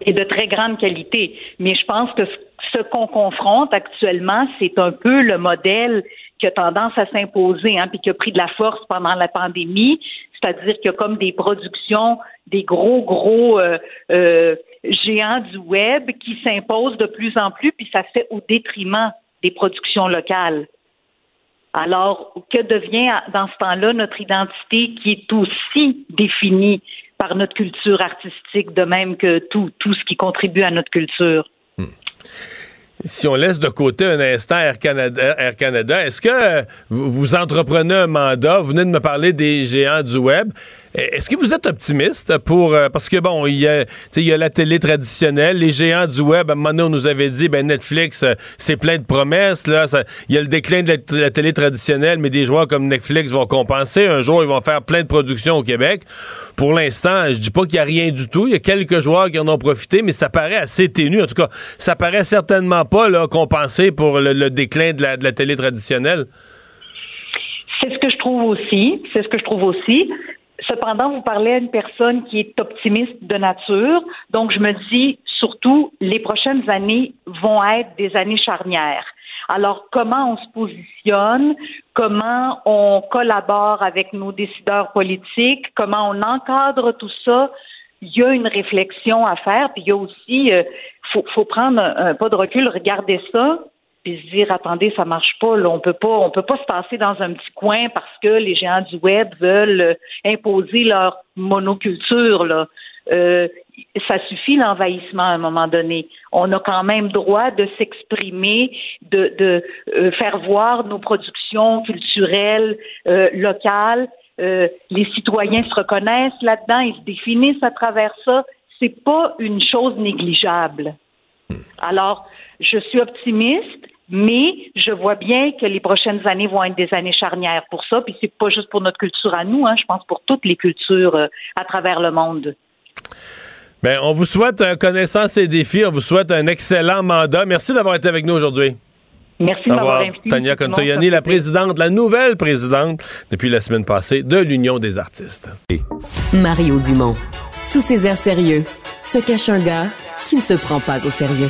et de très grande qualité. Mais je pense que ce qu'on confronte actuellement, c'est un peu le modèle qui a tendance à s'imposer, hein, puis qui a pris de la force pendant la pandémie, c'est-à-dire qu'il y a comme des productions, des gros, gros euh, euh, géants du web qui s'imposent de plus en plus, puis ça fait au détriment des productions locales. Alors, que devient dans ce temps-là notre identité qui est aussi définie par notre culture artistique, de même que tout, tout ce qui contribue à notre culture? Si on laisse de côté un instant Air Canada, Air Canada est-ce que euh, vous entreprenez un mandat? Vous venez de me parler des géants du web. Est-ce que vous êtes optimiste pour euh, parce que bon, il y a la télé traditionnelle, les géants du web. À un moment donné, on nous avait dit ben Netflix, euh, c'est plein de promesses là. Il y a le déclin de la, télé traditionnelle, mais des joueurs comme Netflix vont compenser. Un jour, ils vont faire plein de productions au Québec. Pour l'instant, je dis pas qu'il y a rien du tout. Il y a quelques joueurs qui en ont profité, mais ça paraît assez ténu. En tout cas, ça paraît certainement pas là compensé pour le, le déclin de la, de la télé traditionnelle. C'est ce que je trouve aussi. C'est ce que je trouve aussi. Cependant, vous parlez à une personne qui est optimiste de nature. Donc, je me dis, surtout, les prochaines années vont être des années charnières. Alors, comment on se positionne, comment on collabore avec nos décideurs politiques, comment on encadre tout ça, il y a une réflexion à faire. Puis il y a aussi, euh, faut, faut prendre un, un pas de recul, regarder ça, puis se dire attendez ça marche pas là, on peut pas on peut pas se passer dans un petit coin parce que les géants du web veulent euh, imposer leur monoculture là. Euh, ça suffit l'envahissement à un moment donné. On a quand même droit de s'exprimer, de, de euh, faire voir nos productions culturelles euh, locales. Les citoyens se reconnaissent là-dedans, ils se définissent à travers ça. C'est pas une chose négligeable. Alors, je suis optimiste, mais je vois bien que les prochaines années vont être des années charnières pour ça. Puis c'est pas juste pour notre culture à nous, hein, je pense pour toutes les cultures euh, à travers le monde. Bien, on vous souhaite euh, connaissance et défis. On vous souhaite un excellent mandat. Merci d'avoir été avec nous aujourd'hui. Merci de m'avoir invité. Tania Contoyani, la présidente, la nouvelle présidente depuis la semaine passée de l'Union des artistes. Mario Dumont. Sous ses airs sérieux, se cache un gars qui ne se prend pas au sérieux.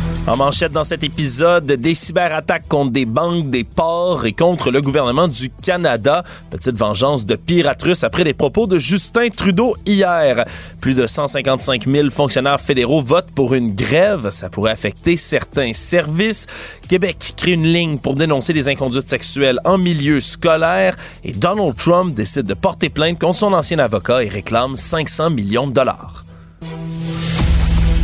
En manchette dans cet épisode, des cyberattaques contre des banques, des ports et contre le gouvernement du Canada. Petite vengeance de pirates russes après les propos de Justin Trudeau hier. Plus de 155 000 fonctionnaires fédéraux votent pour une grève. Ça pourrait affecter certains services. Québec crée une ligne pour dénoncer les inconduites sexuelles en milieu scolaire. Et Donald Trump décide de porter plainte contre son ancien avocat et réclame 500 millions de dollars.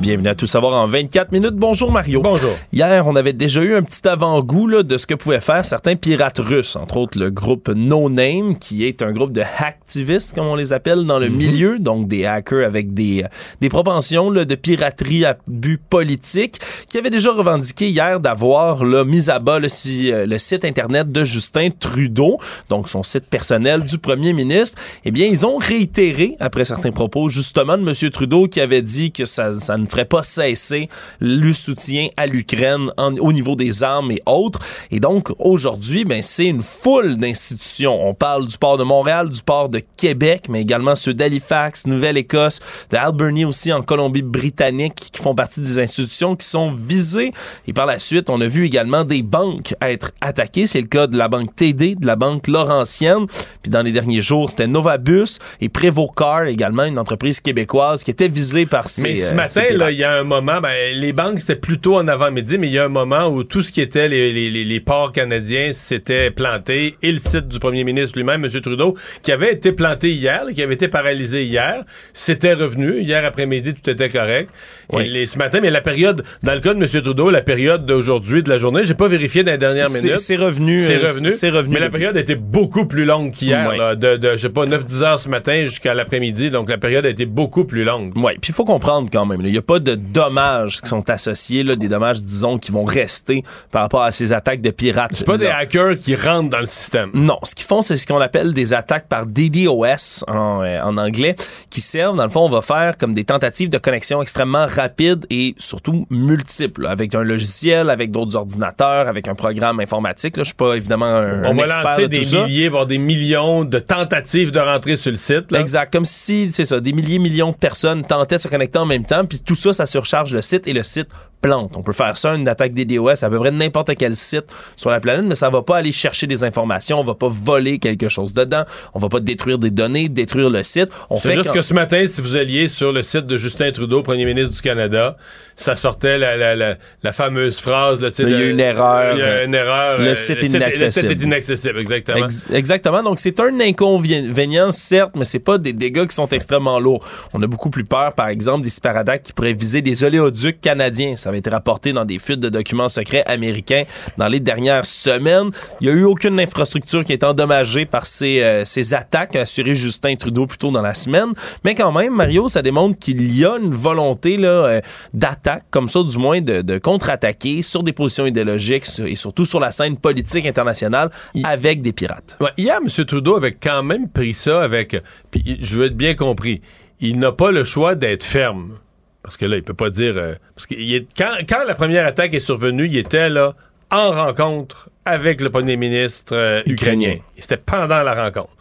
Bienvenue à Tout savoir en 24 minutes. Bonjour Mario. Bonjour. Hier, on avait déjà eu un petit avant-goût de ce que pouvaient faire certains pirates russes, entre autres le groupe No Name, qui est un groupe de hacktivistes, comme on les appelle dans le milieu, donc des hackers avec des, des propensions là, de piraterie à but politique, qui avait déjà revendiqué hier d'avoir mis à bas le, si- euh, le site Internet de Justin Trudeau, donc son site personnel du premier ministre. Eh bien, ils ont réitéré, après certains propos, justement, de M. Trudeau, qui avait dit que ça, ça ne ferait pas cesser le soutien à l'Ukraine au niveau des armes et autres. Et donc, aujourd'hui, ben, c'est une foule d'institutions. On parle du port de Montréal, du port de Québec, mais également ceux d'Halifax, Nouvelle-Écosse, d'Alberni aussi en Colombie-Britannique, qui font partie des institutions qui sont visées. Et par la suite, on a vu également des banques être attaquées. C'est le cas de la banque TD, de la banque Laurentienne. Puis dans les derniers jours, c'était Novabus et Prévocar, également une entreprise québécoise qui était visée par ces Mais ce euh, matin, là, il y a un moment, ben, les banques, c'était plutôt en avant-midi, mais il y a un moment où tout ce qui était les, les, les- les ports canadiens s'était planté et le site du premier ministre lui-même, M. Trudeau, qui avait été planté hier, là, qui avait été paralysé hier, c'était revenu. Hier après-midi, tout était correct. Oui. Et les- ce matin, mais la période, dans le cas de M. Trudeau, la période d'aujourd'hui, de la journée, j'ai pas vérifié dans les dernières minutes. c'est revenu, C'est euh, revenu. c'est revenu Mais la période été beaucoup plus longue qu'hier, là, de, de, je sais pas, 9-10 heures ce matin jusqu'à l'après-midi. Donc la période a été beaucoup plus longue. Oui, puis il faut comprendre quand même, il n'y a pas de dommages qui sont associés, là, des dommages, disons, qui vont rester par rapport à ces attaques de pirates. C'est pas des hackers qui rentrent dans le système. Non, ce qu'ils font, c'est ce qu'on appelle des attaques par DDoS en, euh, en anglais, qui servent, dans le fond, on va faire comme des tentatives de connexion extrêmement rapides et surtout multiples, là, avec un logiciel, avec d'autres ordinateurs, avec un programme informatique. Là, je suis pas évidemment un, On un va expert lancer de des tout ça. milliers, voire des millions de tentatives de rentrer sur le site. là. Exact. Comme si, c'est ça, des milliers, millions de personnes tentaient de se connecter en même temps, puis tout ça, ça surcharge le site et le site plante. On peut faire ça, une attaque DDoS, à peu près n'importe quel site sur la planète, mais ça va pas aller chercher des informations, on va pas voler quelque chose dedans, on va pas détruire des données, détruire le site. On C'est fait juste que ce matin, si vous alliez sur le site de Justin Trudeau, premier ministre du Canada, ça sortait la, la, la, la fameuse phrase. Là, tu sais, Il y a une erreur. Il y a une erreur. Le euh, site est inaccessible. Le site est inaccessible, exactement. Ex- exactement. Donc, c'est un inconvénient, certes, mais c'est pas des dégâts qui sont extrêmement lourds. On a beaucoup plus peur, par exemple, des cyberattaques qui pourraient viser des oléoducs canadiens. Ça avait été rapporté dans des fuites de documents secrets américains dans les dernières semaines. Il y a eu aucune infrastructure qui est endommagée par ces, euh, ces attaques, a assuré Justin Trudeau plus tôt dans la semaine. Mais quand même, Mario, ça démontre qu'il y a une volonté là, euh, d'attaque, comme ça, du moins, de, de contre-attaquer sur des positions idéologiques sur- et surtout sur la scène politique internationale avec des pirates. Ouais, hier, M. Trudeau avait quand même pris ça avec. Puis je veux être bien compris. Il n'a pas le choix d'être ferme. Parce que là, il peut pas dire. euh, parce que il est, quand, quand la première attaque est survenue, il était là en rencontre avec le premier ministre euh, ukrainien. C'était pendant la rencontre.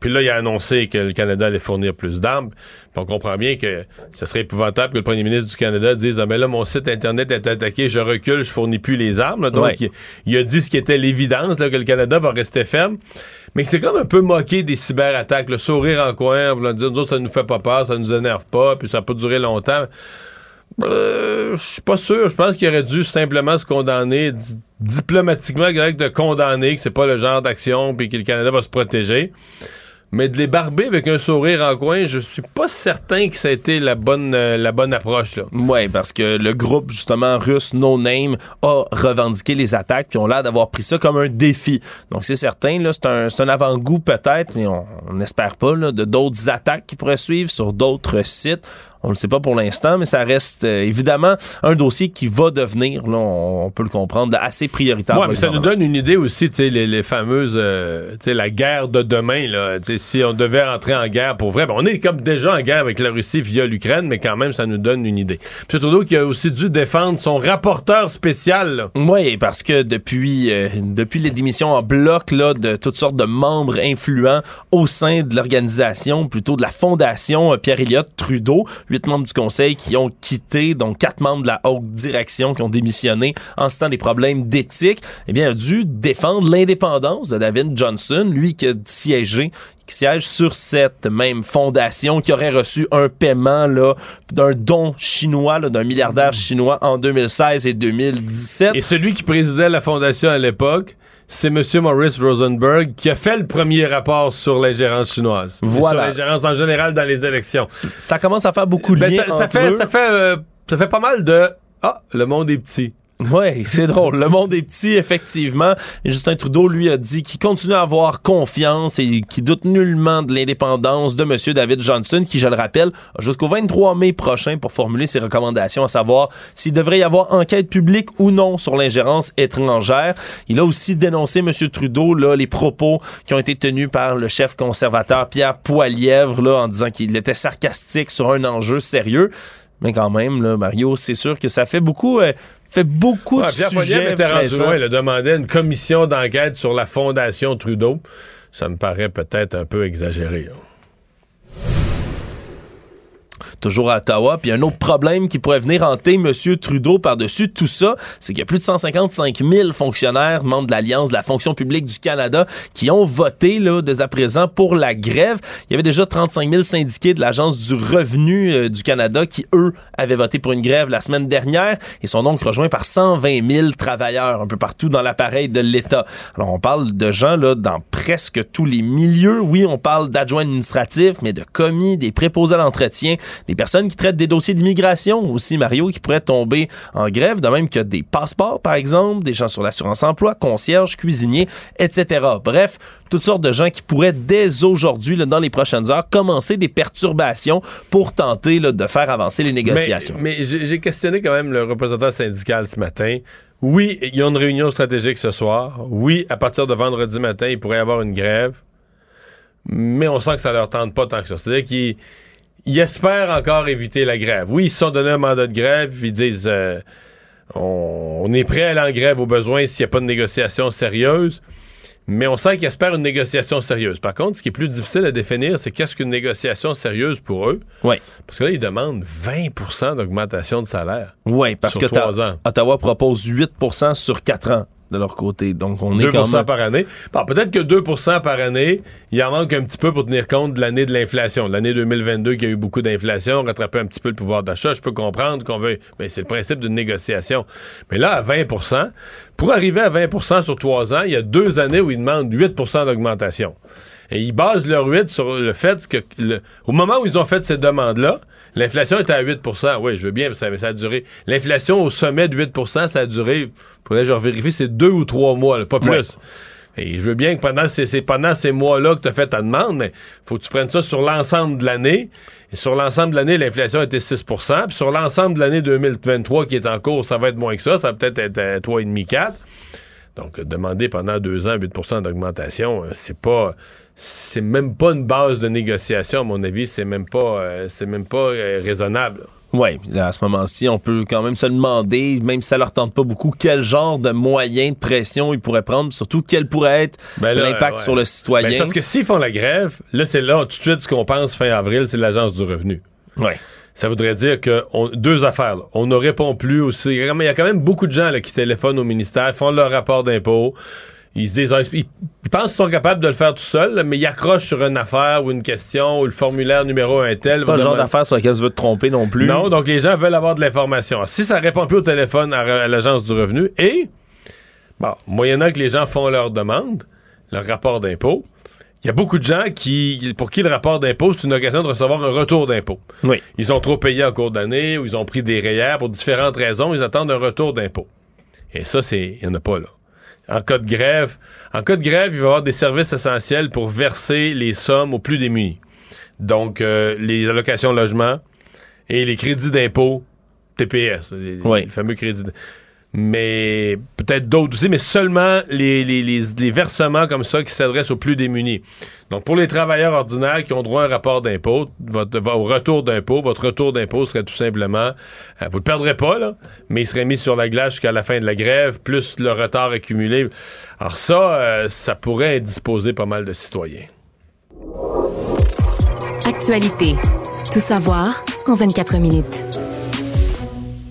Puis là, il a annoncé que le Canada allait fournir plus d'armes. Puis on comprend bien que ce serait épouvantable que le premier ministre du Canada dise Ah, mais là, mon site Internet est attaqué, je recule, je fournis plus les armes. Donc, Ouais. il, il a dit ce qui était l'évidence, que le Canada va rester ferme. Mais que c'est comme un peu moqué des cyberattaques, le sourire en coin, voulant dire nous autres, ça nous fait pas peur, ça nous énerve pas, puis ça peut durer longtemps. Euh, je suis pas sûr. Je pense qu'il aurait dû simplement se condamner di- diplomatiquement, de condamner que c'est pas le genre d'action puis que le Canada va se protéger. Mais de les barber avec un sourire en coin, je suis pas certain que ça a été la bonne, euh, la bonne approche. Oui, parce que le groupe, justement, russe No Name a revendiqué les attaques puis ont l'air d'avoir pris ça comme un défi. Donc, c'est certain, c'est un, un avant-goût peut-être, mais on on n'espère pas, là, de d'autres attaques qui pourraient suivre sur d'autres sites. On le sait pas pour l'instant, mais ça reste euh, évidemment un dossier qui va devenir, là, on, on peut le comprendre, assez prioritaire. Ouais, mais ça nous donne une idée aussi, tu sais, les, les fameuses, euh, tu sais, la guerre de demain, là. Tu sais, si on devait rentrer en guerre pour vrai, ben, on est comme déjà en guerre avec la Russie via l'Ukraine, mais quand même, ça nous donne une idée. Puis Trudeau qui a aussi dû défendre son rapporteur spécial. Oui, parce que depuis, euh, depuis les démissions en bloc là, de toutes sortes de membres influents au sein de l'organisation, plutôt de la fondation Pierre-Éliott Trudeau, huit membres du conseil qui ont quitté, donc quatre membres de la haute direction qui ont démissionné en citant des problèmes d'éthique, eh bien, a dû défendre l'indépendance de David Johnson, lui qui a siégé qui siège sur cette même fondation qui aurait reçu un paiement d'un don chinois, d'un milliardaire chinois en 2016 et 2017. Et celui qui présidait la fondation à l'époque, c'est M. Maurice Rosenberg qui a fait le premier rapport sur l'ingérence chinoise. Voilà. Sur l'ingérence en général dans les élections. Ça commence à faire beaucoup de Ben, liens ça, ça fait, eux. ça, fait, euh, ça fait pas mal de Ah, le monde est petit. [LAUGHS] Oui, c'est drôle. Le monde est petit, effectivement. Et Justin Trudeau, lui, a dit qu'il continue à avoir confiance et qu'il doute nullement de l'indépendance de M. David Johnson, qui, je le rappelle, jusqu'au 23 mai prochain pour formuler ses recommandations, à savoir s'il devrait y avoir enquête publique ou non sur l'ingérence étrangère. Il a aussi dénoncé, M. Trudeau, là, les propos qui ont été tenus par le chef conservateur Pierre Poilièvre, là, en disant qu'il était sarcastique sur un enjeu sérieux. Mais quand même, là, Mario, c'est sûr que ça fait beaucoup, euh, fait beaucoup Ouais, de Pierre sujets était rendu pressants. loin. Il a demandé une commission d'enquête sur la fondation Trudeau. Ça me paraît peut-être un peu exagéré. là. Toujours à Ottawa. Puis un autre problème qui pourrait venir hanter M. Trudeau par-dessus tout ça, c'est qu'il y a plus de 155 000 fonctionnaires, membres de l'Alliance de la fonction publique du Canada, qui ont voté là, dès à présent pour la grève. Il y avait déjà 35 000 syndiqués de l'Agence du revenu euh, du Canada qui, eux, avaient voté pour une grève la semaine dernière et sont donc rejoints par 120 000 travailleurs un peu partout dans l'appareil de l'État. Alors, on parle de gens là, dans presque tous les milieux. Oui, on parle d'adjoints administratifs, mais de commis, des préposés à l'entretien, des personnes qui traitent des dossiers d'immigration aussi, Mario, qui pourraient tomber en grève, de même que des passeports, par exemple, des gens sur l'assurance-emploi, concierges, cuisiniers, etc. Bref, toutes sortes de gens qui pourraient dès aujourd'hui, dans les prochaines heures, commencer des perturbations pour tenter là, de faire avancer les négociations. Mais, mais j'ai j'ai questionné quand même le représentant syndical ce matin. Oui, il y a une réunion stratégique ce soir. Oui, à partir de vendredi matin, il pourrait y avoir une grève. Mais on sent que ça leur tente pas tant que ça. C'est-à-dire qu'ils ils espèrent encore éviter la grève. Oui, ils se sont donné un mandat de grève. Ils disent euh, on, on est prêt à aller en grève au besoin s'il n'y a pas de négociation sérieuse. Mais on sent qu'ils espèrent une négociation sérieuse. Par contre, ce qui est plus difficile à définir, c'est qu'est-ce qu'une négociation sérieuse pour eux? Oui. Parce que là, ils demandent 20% d'augmentation de salaire. Oui, parce sur que ans. Ottawa propose 8% sur 4 ans de leur côté. Donc, on est 2 quand même... par année. Bon, peut-être que 2% par année, il en manque un petit peu pour tenir compte de l'année de l'inflation. L'année 2022 qui a eu beaucoup d'inflation, rattraper un petit peu le pouvoir d'achat. Je peux comprendre qu'on veut. Mais c'est le principe d'une négociation. Mais là, à 20% pour arriver à 20% sur trois ans, il y a deux années où ils demandent 8% d'augmentation. Et ils basent leur 8 sur le fait que, le- au moment où ils ont fait ces demandes-là, l'inflation était à 8% Oui, je veux bien, mais ça, mais ça a duré. L'inflation au sommet de 8% ça a duré, faudrait que je vérifie, c'est deux ou trois mois, là, pas plus. Ouais. Et je veux bien que pendant ces, pendant ces mois-là que tu as fait ta demande, mais faut que tu prennes ça sur l'ensemble de l'année. Et sur l'ensemble de l'année, l'inflation était 6 Puis sur l'ensemble de l'année 2023 qui est en cours, ça va être moins que ça. Ça va peut-être être à 3,5, 4 donc, euh, demander pendant deux ans 8% d'augmentation, euh, c'est pas. C'est même pas une base de négociation, à mon avis. C'est même pas, euh, c'est même pas euh, raisonnable. Oui, à ce moment-ci, on peut quand même se demander, même si ça leur tente pas beaucoup, quel genre de moyens de pression ils pourraient prendre, surtout quel pourrait être Ben l'impact ouais. sur le citoyen. Ben, parce que s'ils font la grève, là, c'est là, tout de suite, ce qu'on pense fin avril, c'est l'Agence du revenu. Ouais. Ça voudrait dire que on- deux affaires. là. On ne répond plus aussi. Il y a quand même beaucoup de gens là, qui téléphonent au ministère, font leur rapport d'impôt. Ils se disent, ah, ils, ils pensent qu'ils sont capables de le faire tout seuls, mais ils accrochent sur une affaire ou une question ou le formulaire numéro un tel. pas le genre d'affaires sur laquelle tu veux te tromper non plus. Non, donc les gens veulent avoir de l'information. Alors, Si ça répond plus au téléphone à, à l'Agence du revenu et, bon, moyennant que les gens font leur demande, leur rapport d'impôt, il y a beaucoup de gens qui, pour qui le rapport d'impôt, c'est une occasion de recevoir un retour d'impôt. Oui. Ils ont trop payé en cours d'année ou ils ont pris des rayères pour différentes raisons, ils attendent un retour d'impôt. Et ça, c'est, il n'y en a pas là. En cas de grève, en cas de grève, il va y avoir des services essentiels pour verser les sommes aux plus démunis. Donc, euh, les allocations de logement et les crédits d'impôt TPS, les, Oui. les fameux crédits. d- Mais peut-être d'autres aussi, mais seulement les, les- les- versements comme ça qui s'adressent aux plus démunis. Donc, pour les travailleurs ordinaires qui ont droit à un rapport d'impôt, votre, retour d'impôt, votre retour d'impôt serait tout simplement, euh, vous le perdrez pas, là, mais il serait mis sur la glace jusqu'à la fin de la grève, plus le retard accumulé. Alors ça, euh, ça pourrait indisposer pas mal de citoyens. Actualité. Tout savoir en 24 minutes.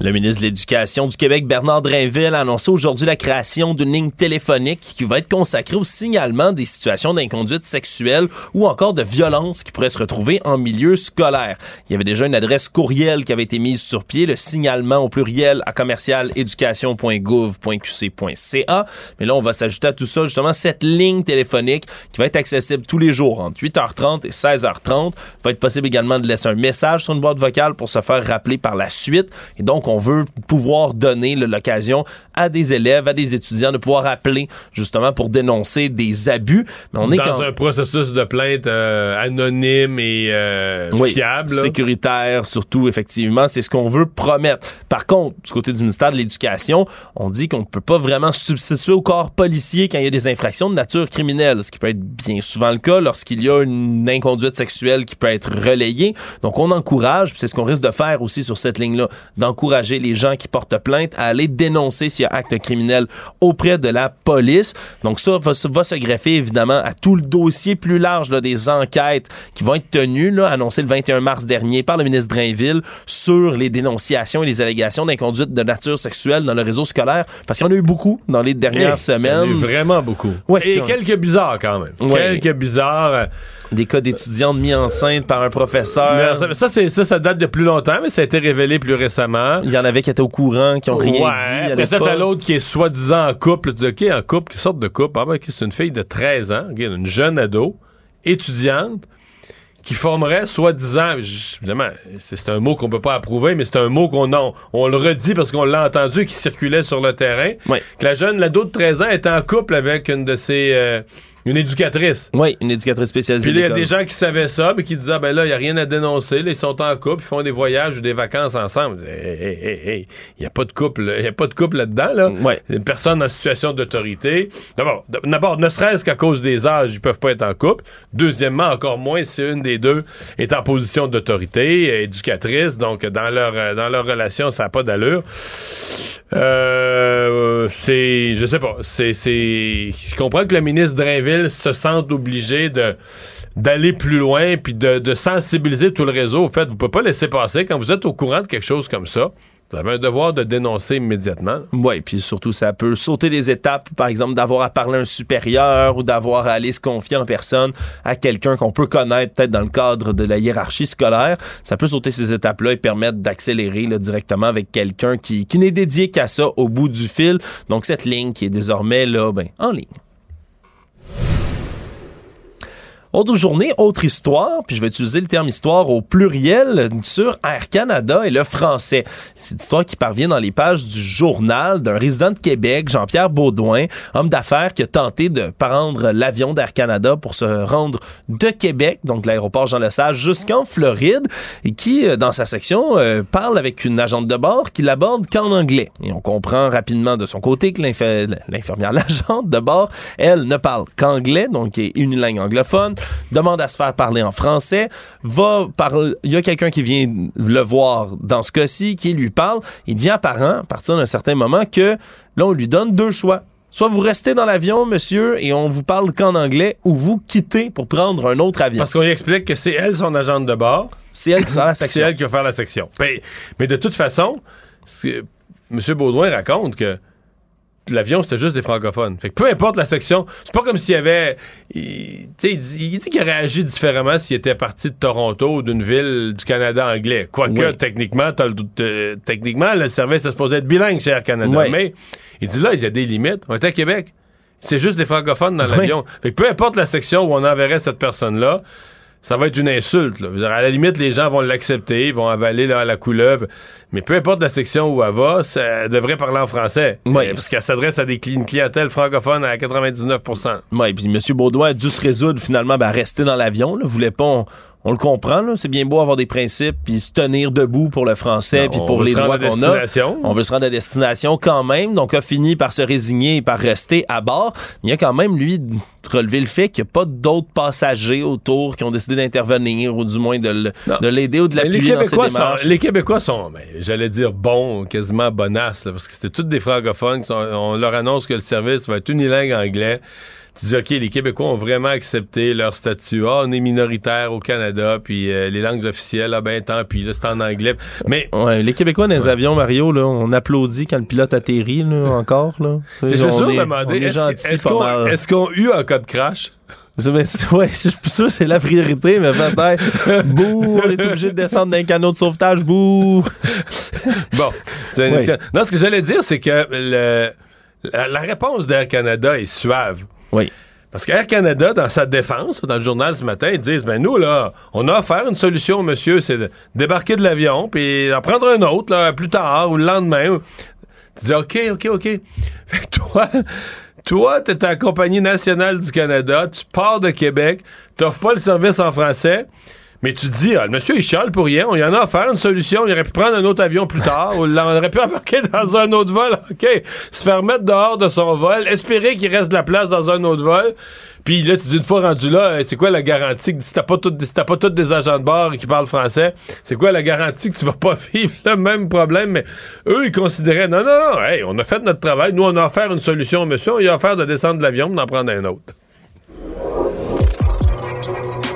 Le ministre de l'Éducation du Québec, Bernard Drainville, a annoncé aujourd'hui la création d'une ligne téléphonique qui va être consacrée au signalement des situations d'inconduite sexuelle ou encore de violence qui pourraient se retrouver en milieu scolaire. Il y avait déjà une adresse courriel qui avait été mise sur pied, le signalement au pluriel à commercial éducation.gouv.qc.ca. Mais là, on va s'ajouter à tout ça, justement, cette ligne téléphonique qui va être accessible tous les jours entre 8h30 et 16h30. Il va être possible également de laisser un message sur une boîte vocale pour se faire rappeler par la suite. Et donc, on veut pouvoir donner l'occasion à des élèves, à des étudiants de pouvoir appeler justement pour dénoncer des abus. Mais on est Dans quand un processus de plainte euh, anonyme et euh, oui, fiable. sécuritaire surtout, effectivement, c'est ce qu'on veut promettre. Par contre, du côté du ministère de l'Éducation, on dit qu'on ne peut pas vraiment substituer au corps policier quand il y a des infractions de nature criminelle, ce qui peut être bien souvent le cas lorsqu'il y a une inconduite sexuelle qui peut être relayée. Donc, on encourage, c'est ce qu'on risque de faire aussi sur cette ligne-là, d'encourager les gens qui portent plainte à aller dénoncer s'il y a acte criminel auprès de la police. Donc, ça va, se- va se greffer évidemment à tout le dossier plus large là, des enquêtes qui vont être tenues, là, annoncées le 21 mars dernier par le ministre Drainville sur les dénonciations et les allégations d'inconduite de nature sexuelle dans le réseau scolaire. Parce qu'il y en a eu beaucoup dans les dernières Eh, il y en a semaines. eu vraiment beaucoup. Ouais, Et quelques bizarres quand même. Ouais. Quelques bizarres. Des cas d'étudiantes mis enceintes par un professeur. mais ça, ça, c'est- ça, ça date de plus longtemps, mais ça a été révélé plus récemment. Il y en avait qui étaient au courant, qui ont rien ouais, dit. à Après ça, t'as l'autre qui est soi-disant en couple. Tu dis, OK, en couple, quelle sorte de couple? Ah, ben, c'est une fille de 13 ans, une jeune ado, étudiante, qui formerait soi-disant, évidemment, c'est un mot qu'on peut pas approuver, mais c'est un mot qu'on a- on, le redit parce qu'on l'a entendu qui circulait sur le terrain. Que la jeune, l'ado de 13 ans, était en couple avec une de ses, euh, une éducatrice. Oui, une éducatrice spécialisée. Puis il y a des gens qui savaient ça, mais qui disaient, ah, ben là, il n'y a rien à dénoncer. Là, ils sont en couple, ils font des voyages ou des vacances ensemble. Ils disaient, hey, hey, hey, il n'y a pas de couple, il y a pas de couple là-dedans, là. Ouais. Une personne en situation d'autorité. D'abord, ne serait-ce qu'à cause des âges, ils peuvent pas être en couple. Deuxièmement, encore moins si une des deux est en position d'autorité, éducatrice. Donc, dans leur, euh, dans leur relation, ça n'a pas d'allure. Euh, c'est, je sais pas, c'est, c'est, je comprends que le ministre Drainville se sente obligé de d'aller plus loin puis de, sensibiliser tout le réseau. Au fait, vous pouvez pas laisser passer quand vous êtes au courant de quelque chose comme ça. Vous avez un devoir de dénoncer immédiatement. Oui, puis surtout, ça peut sauter des étapes, par exemple, d'avoir à parler à un supérieur ou d'avoir à aller se confier en personne à quelqu'un qu'on peut connaître, peut-être dans le cadre de la hiérarchie scolaire. Ça peut sauter ces étapes-là et permettre d'accélérer directement avec quelqu'un qui, qui n'est dédié qu'à ça au bout du fil. Donc, cette ligne qui est désormais là, ben, en ligne. Autre journée, autre histoire, puis je vais utiliser le terme histoire au pluriel sur Air Canada et le français. C'est une histoire qui parvient dans les pages du journal d'un résident de Québec, Jean-Pierre Baudouin, homme d'affaires qui a tenté de prendre l'avion d'Air Canada pour se rendre de Québec, donc de l'aéroport Jean-Lesage, jusqu'en Floride, et qui, euh, dans sa section, euh, parle avec une agente de bord qui l'aborde qu'en anglais. Et on comprend rapidement de son côté que l'infirmière, [LAUGHS] l'agente de bord, elle, ne parle qu'anglais, donc est une langue anglophone. Demande à se faire parler en français, va parler, il y a quelqu'un qui vient le voir dans ce cas-ci, qui lui parle, il devient apparent à partir d'un certain moment que là, on lui donne deux choix. Soit vous restez dans l'avion, monsieur, et on vous parle qu'en anglais, ou vous quittez pour prendre un autre avion. Parce qu'on lui explique que c'est elle son agente de bord. C'est elle qui sera la [LAUGHS] C'est section. elle qui va faire la section. Ben, mais de toute façon, M. Baudouin raconte que l'avion, c'était juste des francophones. Fait que peu importe la section, c'est pas comme s'il y avait. Il, tu sais, il dit, il dit qu'il aurait agi différemment s'il était parti de Toronto ou d'une ville du Canada anglais. Quoique, Oui. techniquement, t'as le- euh, techniquement, le service est supposé être bilingue chez Air Canada. Oui. Mais il dit là, il y a des limites. On est à Québec. C'est juste des francophones dans Oui. l'avion. Fait que peu importe la section où on enverrait cette personne-là, ça va être une insulte. là. Dire, À la limite, les gens vont l'accepter, ils vont avaler là, la couleuvre. Mais peu importe la section où elle va, ça elle devrait parler en français. Ouais. Euh, parce qu'elle s'adresse à des cli- une clientèle francophone à 99% Ouais, puis M. Baudouin a dû se résoudre finalement ben, à rester dans l'avion. Voulait pas. On, on le comprend, c'est bien beau avoir des principes puis se tenir debout pour le français Non, puis on pour veut les se rendre droits à qu'on a. destination. On veut se rendre à destination quand même, donc a fini par se résigner et par rester à bord. Il y a quand même lui relevé le fait qu'il n'y a pas d'autres passagers autour qui ont décidé d'intervenir ou du moins de l'aider ou de l'appuyer dans ses Québécois, démarches. sont, les Québécois sont, ben, j'allais dire bons, quasiment bonasses, là, parce que c'était tous des francophones. sont- on leur annonce que le service va être unilingue anglais. Tu dis, OK, les Québécois ont vraiment accepté leur statut. Ah, on est minoritaire au Canada, puis euh, les langues officielles, ah ben tant pis, là, c'est en anglais. Mais Ouais, les Québécois dans les avions, Mario, là, on applaudit quand le pilote atterrit, là, [LAUGHS] encore. Là. on, est, on est est-ce gentil est-ce pas qu'on est-ce qu'on a eu un cas de crash? C'est- ouais, je suis sûr que c'est la priorité, mais peut-être. Bouh, on est obligé de descendre d'un canot de sauvetage, bouh. [LAUGHS] Bon, c'est une- Oui. non, ce que j'allais dire, c'est que le- la, la réponse d'Air Canada est suave. Oui. Parce qu'Air Canada, dans sa défense, dans le journal ce matin, ils disent ben nous, là, on a offert une solution, monsieur, c'est de débarquer de l'avion, puis en prendre un autre, là, plus tard, ou le lendemain. Tu dis OK, OK, OK. [LAUGHS] Toi, toi, t'es la Compagnie nationale du Canada, tu pars de Québec, t'offres pas le service en français. Mais tu dis, ah, le monsieur, il chiale pour rien. On y en a offert une solution. Il aurait pu prendre un autre avion plus tard. on aurait pu embarquer dans un autre vol. [LAUGHS] OK. Se faire mettre dehors de son vol. Espérer qu'il reste de la place dans un autre vol. Puis là, tu dis, une fois rendu là, euh, c'est quoi la garantie que si t'as pas tout, si pas tous des agents de bord qui parlent français, c'est quoi la garantie que tu vas pas [LAUGHS] vivre le même problème? Mais eux, ils considéraient, non, non, non, hey, on a fait notre travail. Nous, on a offert une solution monsieur. On lui a offert de descendre de l'avion d'en prendre un autre.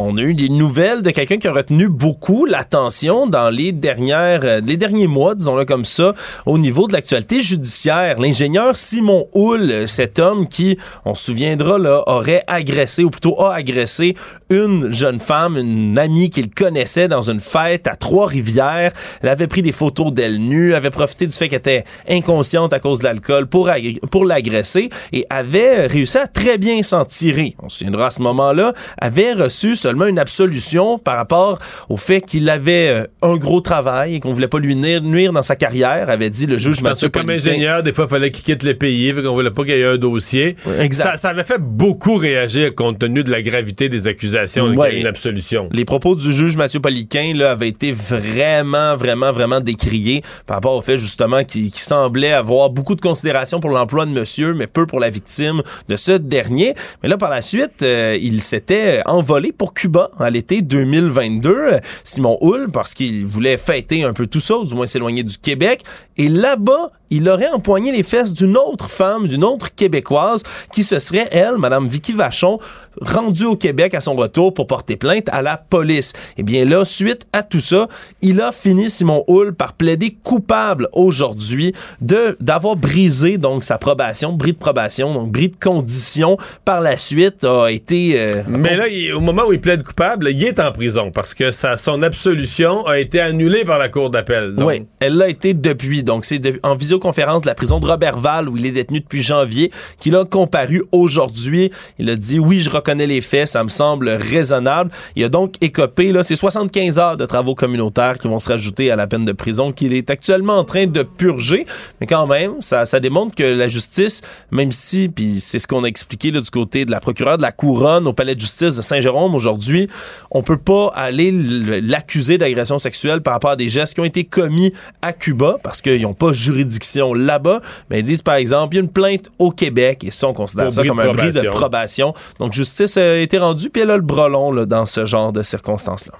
On a eu des nouvelles de quelqu'un qui a retenu beaucoup l'attention dans les dernières, euh, les derniers mois, disons-le comme ça, au niveau de l'actualité judiciaire. L'ingénieur Simon Houle, euh, cet homme qui, on se souviendra, là, aurait agressé, ou plutôt a agressé une jeune femme, une amie qu'il connaissait dans une fête à Trois-Rivières. Elle avait pris des photos d'elle nue, avait profité du fait qu'elle était inconsciente à cause de l'alcool pour, pour l'agresser et avait réussi à très bien s'en tirer. On se souviendra à ce moment-là, avait reçu seulement une absolution par rapport au fait qu'il avait euh, un gros travail et qu'on voulait pas lui nuire, dans sa carrière, avait dit le juge Parce que Mathieu comme ingénieur, des fois, il fallait qu'il quitte le pays, fait qu'on voulait pas qu'il y ait un dossier. Exact. Ça, ça avait fait beaucoup réagir compte tenu de la gravité des accusations qu'il y a Ouais. une absolution. Les propos du juge Mathieu Poliquin là, avaient été vraiment, vraiment, vraiment décriés par rapport au fait justement qu'il qu'il semblait avoir beaucoup de considération pour l'emploi de monsieur, mais peu pour la victime de ce dernier. Mais là, par la suite, euh, il s'était envolé pour Cuba à l'été 2022, euh, Simon Hull, parce qu'il voulait fêter un peu tout ça, ou du moins s'éloigner du Québec. Et là-bas, il aurait empoigné les fesses d'une autre femme, d'une autre Québécoise, qui se serait, elle, Madame Vicky Vachon, rendue au Québec à son retour pour porter plainte à la police. Et bien là, suite à tout ça, il a fini, Simon Hull, par plaider coupable aujourd'hui de d'avoir brisé donc sa probation, bris de probation, donc bris de condition. Par la suite, a été... euh, Mais là, il- au moment où il plaide coupable, il est en prison parce que sa, son absolution a été annulée par la Cour d'appel. Donc, Oui, elle l'a été depuis. Donc, c'est de- en visioconférence de la prison de Robertval, où il est détenu depuis janvier, qu'il a comparu aujourd'hui. Il a dit Oui, je reconnais les faits, ça me semble raisonnable. Il a donc écopé, là, c'est 75 heures de travaux communautaires qui vont se rajouter à la peine de prison qu'il est actuellement en train de purger. Mais quand même, ça, ça démontre que la justice, même si, puis c'est ce qu'on a expliqué là, du côté de la procureure de la Couronne au palais de justice de Saint-Jérôme aujourd'hui, on peut pas aller l'accuser d'agression sexuelle par rapport à des gestes qui ont été commis à Cuba parce qu'ils n'ont pas juridiction là-bas. Mais ils disent, par exemple, il y a une plainte au Québec et ça, on considère Pour ça comme un bris de probation. Donc, justice a été rendue, puis elle a le bras long là, dans ce genre de circonstances-là.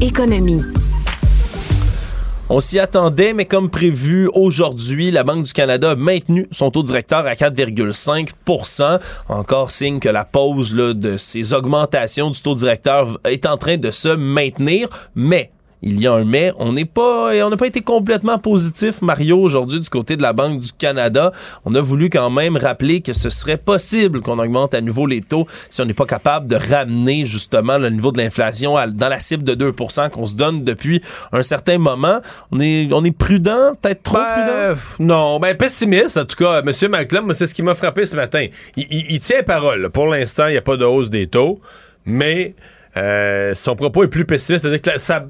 Économie. On s'y attendait, mais comme prévu aujourd'hui, la Banque du Canada a maintenu son taux directeur à 4,5% Encore signe que la pause là, de ces augmentations du taux directeur est en train de se maintenir, mais il y a un mais, on n'est pas, on n'a pas été complètement positif, Mario, aujourd'hui du côté de la Banque du Canada. On a voulu quand même rappeler que ce serait possible qu'on augmente à nouveau les taux si on n'est pas capable de ramener justement le niveau de l'inflation dans la cible de 2% qu'on se donne depuis un certain moment. On est, on est prudent, peut-être trop Ben, pff, Non, ben pessimiste en tout cas. M. McClellan, moi, c'est ce qui m'a frappé ce matin. Il, il- il tient parole. Pour l'instant, il n'y a pas de hausse des taux, mais euh, son propos est plus pessimiste. C'est-à-dire que la- sa-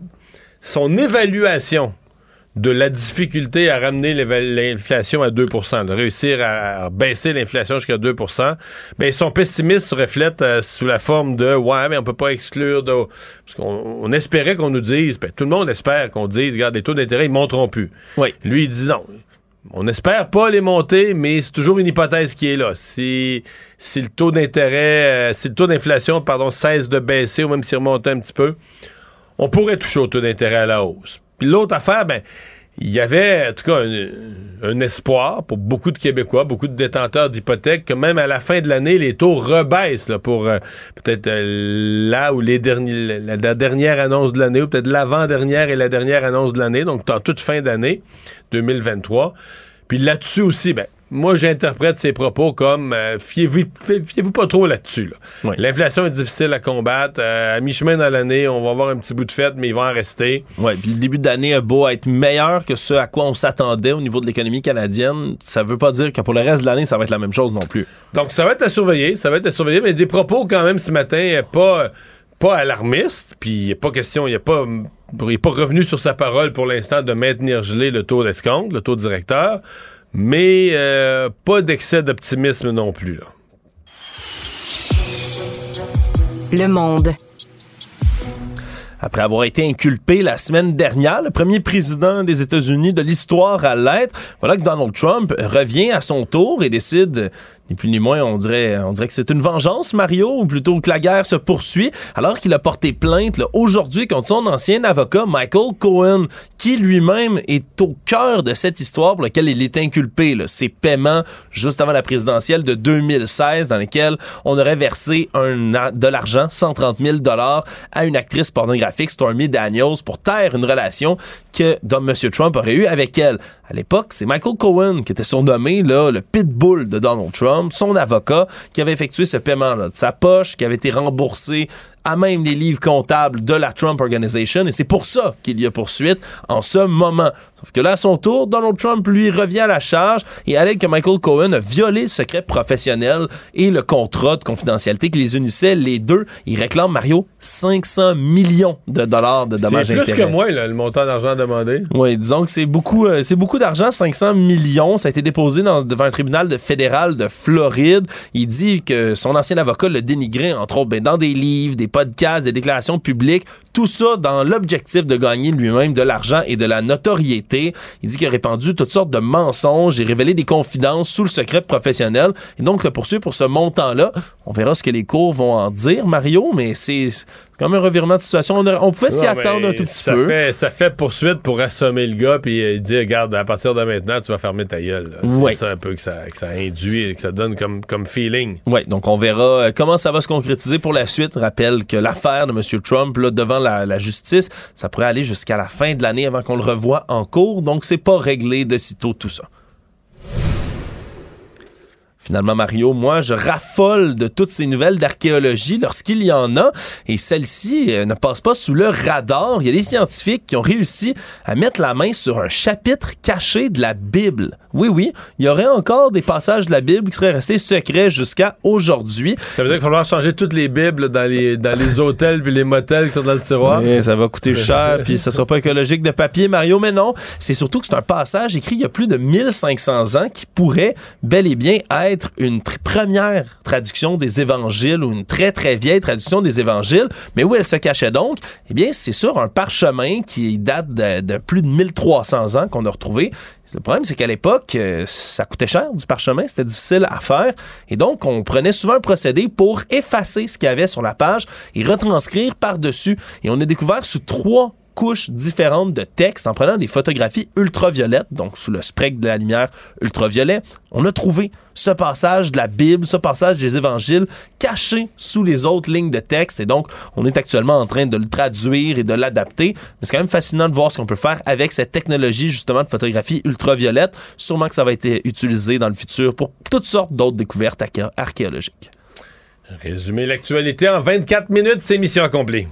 son évaluation de la difficulté à ramener l'inflation à 2% de réussir à, à baisser l'inflation jusqu'à 2% ben son pessimisme se reflète euh, sous la forme de ouais mais on peut pas exclure de parce qu'on on espérait qu'on nous dise ben, tout le monde espère qu'on dise regarde les taux d'intérêt ils monteront plus. Oui. Lui il dit non. On n'espère pas les monter, mais c'est toujours une hypothèse qui est là. Si, si le taux d'intérêt, euh, si le taux d'inflation, pardon, cesse de baisser ou même s'il remonte un petit peu, on pourrait toucher au taux d'intérêt à la hausse. Puis l'autre affaire, ben, il y avait en tout cas un, espoir pour beaucoup de Québécois, beaucoup de détenteurs d'hypothèques, que même à la fin de l'année, les taux rebaissent là, pour euh, peut-être euh, là où les derniers, la, la dernière annonce de l'année, ou peut-être l'avant-dernière et la dernière annonce de l'année, donc en toute fin d'année 2023. Puis là-dessus aussi, ben, moi, j'interprète ces propos comme euh, fiez-vous fiez-vous pas trop là-dessus. là. L'inflation est difficile à combattre. Euh, à mi-chemin dans l'année, on va avoir un petit bout de fête, mais il va en rester. Ouais, puis le début d'année a beau être meilleur que ce à quoi on s'attendait au niveau de l'économie canadienne, ça veut pas dire que pour le reste de l'année, ça va être la même chose non plus. Donc, ça va être à surveiller. Ça va être à surveiller, mais des propos quand même ce matin euh, pas, pas alarmistes. Puis, il n'est pas question, il n'est pas, il est pas revenu sur sa parole pour l'instant de maintenir gelé le taux d'escompte, le taux directeur. Mais euh, pas d'excès d'optimisme non plus. Là. Le monde. Après avoir été inculpé la semaine dernière, le premier président des États-Unis de l'histoire à l'être, voilà que Donald Trump revient à son tour et décide, plus ni moins, on dirait, que c'est une vengeance, Mario, ou plutôt que la guerre se poursuit, alors qu'il a porté plainte aujourd'hui contre son ancien avocat Michael Cohen, qui lui-même est au cœur de cette histoire pour laquelle il est inculpé. Ces paiements juste avant la présidentielle de 2016, dans lesquels on aurait versé de l'argent, 130 000 dollars, à une actrice pornographique, Stormy Daniels, pour taire une relation que M. Trump aurait eue avec elle. À l'époque, c'est Michael Cohen qui était surnommé le pitbull de Donald Trump, son avocat, qui avait effectué ce paiement-là de sa poche, qui avait été remboursé à même les livres comptables de la Trump Organization, et c'est pour ça qu'il y a poursuite en ce moment. Sauf que là, à son tour, Donald Trump, lui, revient à la charge et allègue que Michael Cohen a violé le secret professionnel et le contrat de confidentialité qui les unissait, les deux. Il réclame, Mario, 500 millions de dollars de dommages C'est plus intérêts. que moi, là, le montant d'argent demandé. Oui, disons que c'est beaucoup, euh, c'est beaucoup d'argent, 500 millions. Ça a été déposé dans- devant un tribunal de fédéral de Floride. Il dit que son ancien avocat le dénigrait, entre autres, ben, dans des livres, des podcasts, des déclarations publiques. Tout ça dans l'objectif de gagner lui-même de l'argent et de la notoriété. Il dit qu'il a répandu toutes sortes de mensonges et révélé des confidences sous le secret professionnel. Et donc, le poursuit pour ce montant-là. On verra ce que les cours vont en dire, Mario, mais c'est comme un revirement de situation. On, pouvait s'y Non, attendre un tout petit ça peu. Fait, ça fait poursuite pour assommer le gars puis euh, dire regarde, à partir de maintenant, tu vas fermer ta gueule. C'est ça un peu que ça, que ça induit, que ça donne comme, comme feeling. Oui, donc on verra euh, comment ça va se concrétiser pour la suite. Rappelle que l'affaire de M. Trump là, devant la, la justice, ça pourrait aller jusqu'à la fin de l'année avant qu'on le revoie en cours. Donc c'est pas réglé de sitôt tout ça. Finalement, Mario, moi, je raffole de toutes ces nouvelles d'archéologie lorsqu'il y en a, et celles-ci euh, ne passent pas sous le radar. Il y a des scientifiques qui ont réussi à mettre la main sur un chapitre caché de la Bible. Oui, oui, il y aurait encore des passages de la Bible qui seraient restés secrets jusqu'à aujourd'hui. Ça veut dire qu'il va falloir changer toutes les Bibles dans les, dans les hôtels puis les motels qui sont dans le tiroir. Oui, ça va coûter cher, puis ça sera pas écologique de papier, Mario, mais non. C'est surtout que c'est un passage écrit il y a plus de 1500 ans qui pourrait bel et bien être une première traduction des évangiles ou une très très vieille traduction des évangiles. Mais où elle se cachait donc? Eh bien, c'est sur un parchemin qui date de, de plus de 1300 ans qu'on a retrouvé. Le problème, c'est qu'à l'époque, euh, ça coûtait cher du parchemin, c'était difficile à faire. Et donc, on prenait souvent un procédé pour effacer ce qu'il y avait sur la page et retranscrire par-dessus. Et on a découvert sous trois couches différentes de texte en prenant des photographies ultraviolettes, donc sous le spectre de la lumière ultraviolet, on a trouvé ce passage de la Bible, ce passage des évangiles caché sous les autres lignes de texte et donc on est actuellement en train de le traduire et de l'adapter. Mais c'est quand même fascinant de voir ce qu'on peut faire avec cette technologie justement de photographie ultraviolette. Sûrement que ça va être utilisé dans le futur pour toutes sortes d'autres découvertes arché- archéologiques. Résumer l'actualité en 24 minutes, c'est mission accomplie.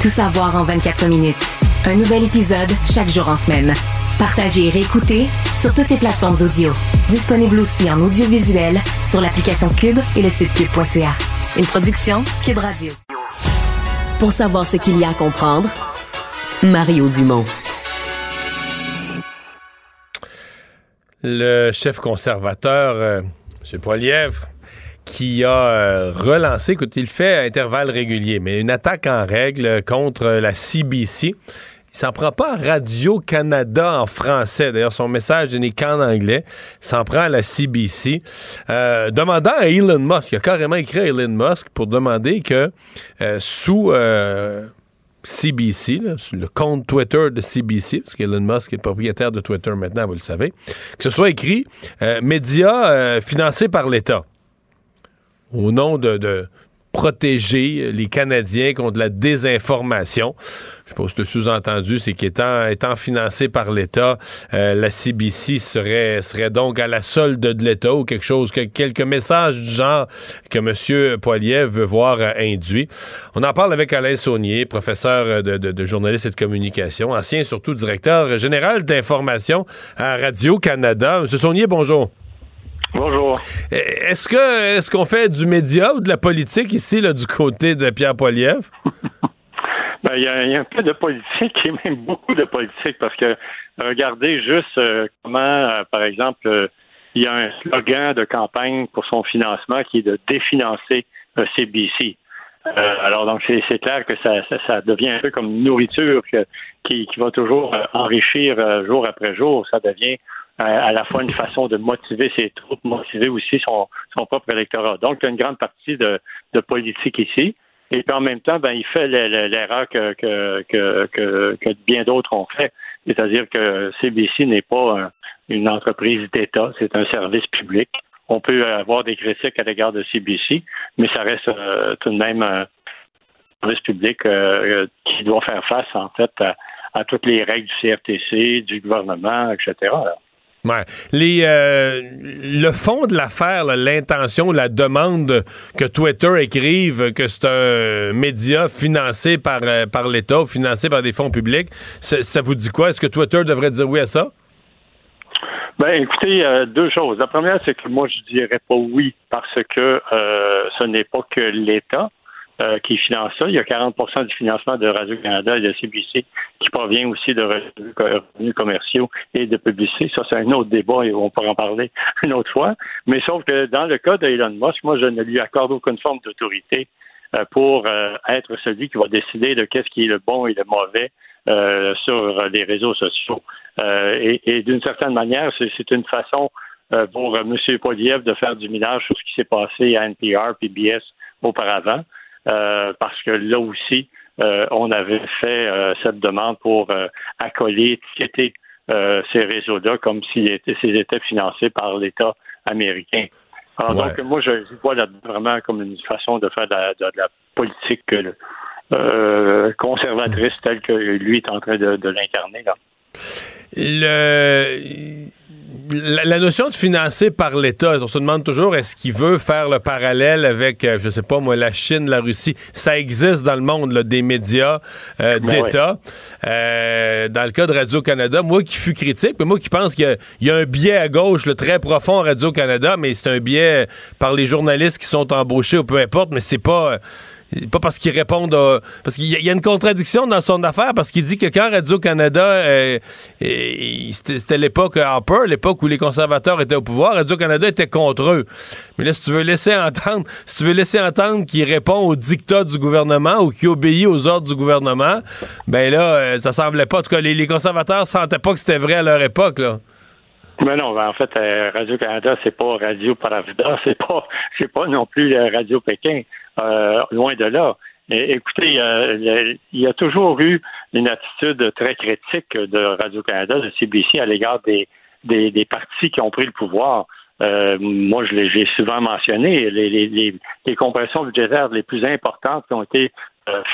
Tout savoir en 24 minutes. Un nouvel épisode chaque jour en semaine. Partagez et réécoutez sur toutes les plateformes audio. Disponible aussi en audiovisuel sur l'application Cube et le site cube.ca. Une production Cube Radio. Pour savoir ce qu'il y a à comprendre, Mario Dumont. Le chef conservateur, euh, M. Poilievre, qui a euh, relancé, écoute, il fait à intervalles réguliers, mais une attaque en règle contre la CBC. Il s'en prend pas à Radio-Canada en français. D'ailleurs, son message n'est qu'en anglais. Il s'en prend à la CBC. Euh, demandant à Elon Musk, il a carrément écrit à Elon Musk pour demander que euh, sous CBC, le compte Twitter de CBC, parce qu'Elon Musk est propriétaire de Twitter maintenant, vous le savez, que ce soit écrit médias financés par l'État au nom de, de protéger les Canadiens contre la désinformation. Je pense que le sous-entendu, c'est qu'étant étant financé par l'État, euh, la CBC serait, serait donc à la solde de l'État ou quelque chose, que, quelques messages du genre que M. Poilier veut voir euh, induit. On en parle avec Alain Saunier, professeur de, de, de journalisme et de communication, ancien surtout directeur général d'information à Radio-Canada. M. Saunier, bonjour. Bonjour. Est-ce que est-ce qu'on fait du média ou de la politique ici, là, du côté de Pierre Poilievre? [LAUGHS] Ben, il y, a, il y a un peu de politique et même beaucoup de politique parce que regardez juste euh, comment, euh, par exemple, euh, il y a un slogan de campagne pour son financement qui est de définancer CBC. Alors donc c'est clair que ça, ça, ça devient un peu comme une nourriture que- qui, qui va toujours enrichir jour après jour. Ça devient à la fois une façon de motiver ses troupes, motiver aussi son, son propre électorat. Donc il y a une grande partie de, politique ici. Et puis en même temps, ben, il fait le- le- l'erreur que, que, que, bien d'autres ont fait. C'est-à-dire que CBC n'est pas un- une entreprise d'État, c'est un service public. On peut avoir des critiques à l'égard de CBC, mais ça reste euh, tout de même un service public euh, qui doit faire face, en fait, à, toutes les règles du CRTC, du gouvernement, etc. Les, euh, le fond de l'affaire, l'intention, la demande que Twitter écrive que c'est un média financé par, euh, par l'État financé par des fonds publics, ça, vous dit quoi? Est-ce que Twitter devrait dire oui à ça? Ben, écoutez, euh, deux choses. La première, c'est que moi, je dirais pas oui parce que ce n'est pas que l'État euh, qui finance ça. Il y a 40% du financement de Radio-Canada et de CBC qui provient aussi de revenus co- revenus commerciaux et de publicité. Ça, c'est un autre débat et on pourra en parler [LAUGHS] une autre fois. Mais sauf que dans le cas d'Elon Musk, moi, je ne lui accorde aucune forme d'autorité euh, pour euh, être celui qui va décider de qu'est-ce qui est le bon et le mauvais sur les réseaux sociaux. Et d'une certaine manière, c'est une façon pour M. Poliev de faire du minage sur ce qui s'est passé à NPR, PBS auparavant, parce que là aussi, euh, on avait fait euh, cette demande pour euh, accoler, étiqueter euh, ces réseaux-là comme s'ils étaient, s'ils étaient financés par l'État américain. Alors Ouais. donc, moi, je vois là vraiment comme une façon de faire de la, de la politique euh, euh, conservatrice telle que lui est en train de, de l'incarner. Le, la, notion de financer par l'État, on se demande toujours est-ce qu'il veut faire le parallèle avec, euh, je sais pas moi, la Chine, la Russie? Ça existe dans le monde, là, des médias euh, Ben d'État. Euh, dans le cas de Radio-Canada, moi qui fus critique, mais moi qui pense qu'il y a- il y, a un biais à gauche, le très profond à Radio-Canada, mais c'est un biais par les journalistes qui sont embauchés ou peu importe, mais c'est pas... pas parce qu'ils répondent à... Parce qu'il y, a- une contradiction dans son affaire, parce qu'il dit que quand Radio-Canada... euh, c'était l'époque Harper, l'époque où les conservateurs étaient au pouvoir, Radio-Canada était contre eux. Mais là, si tu veux laisser entendre, si tu veux laisser entendre qu'il répond aux dictats du gouvernement ou qu'il obéit aux ordres du gouvernement, ben là, euh, ça semblait pas. En tout cas, les, les conservateurs sentaient pas que c'était vrai à leur époque, là. Mais non, ben, en fait, euh, Radio-Canada, c'est pas Radio Paravida, [LAUGHS] c'est pas c'est pas non plus Radio Pékin. Euh, loin de là. Et, écoutez, euh, il y a toujours eu une attitude très critique de Radio-Canada, de CBC, à l'égard des, des, des partis qui ont pris le pouvoir. Euh, moi, je l'ai j'ai souvent mentionné, les, les, les, les compressions budgétaires les plus importantes qui ont été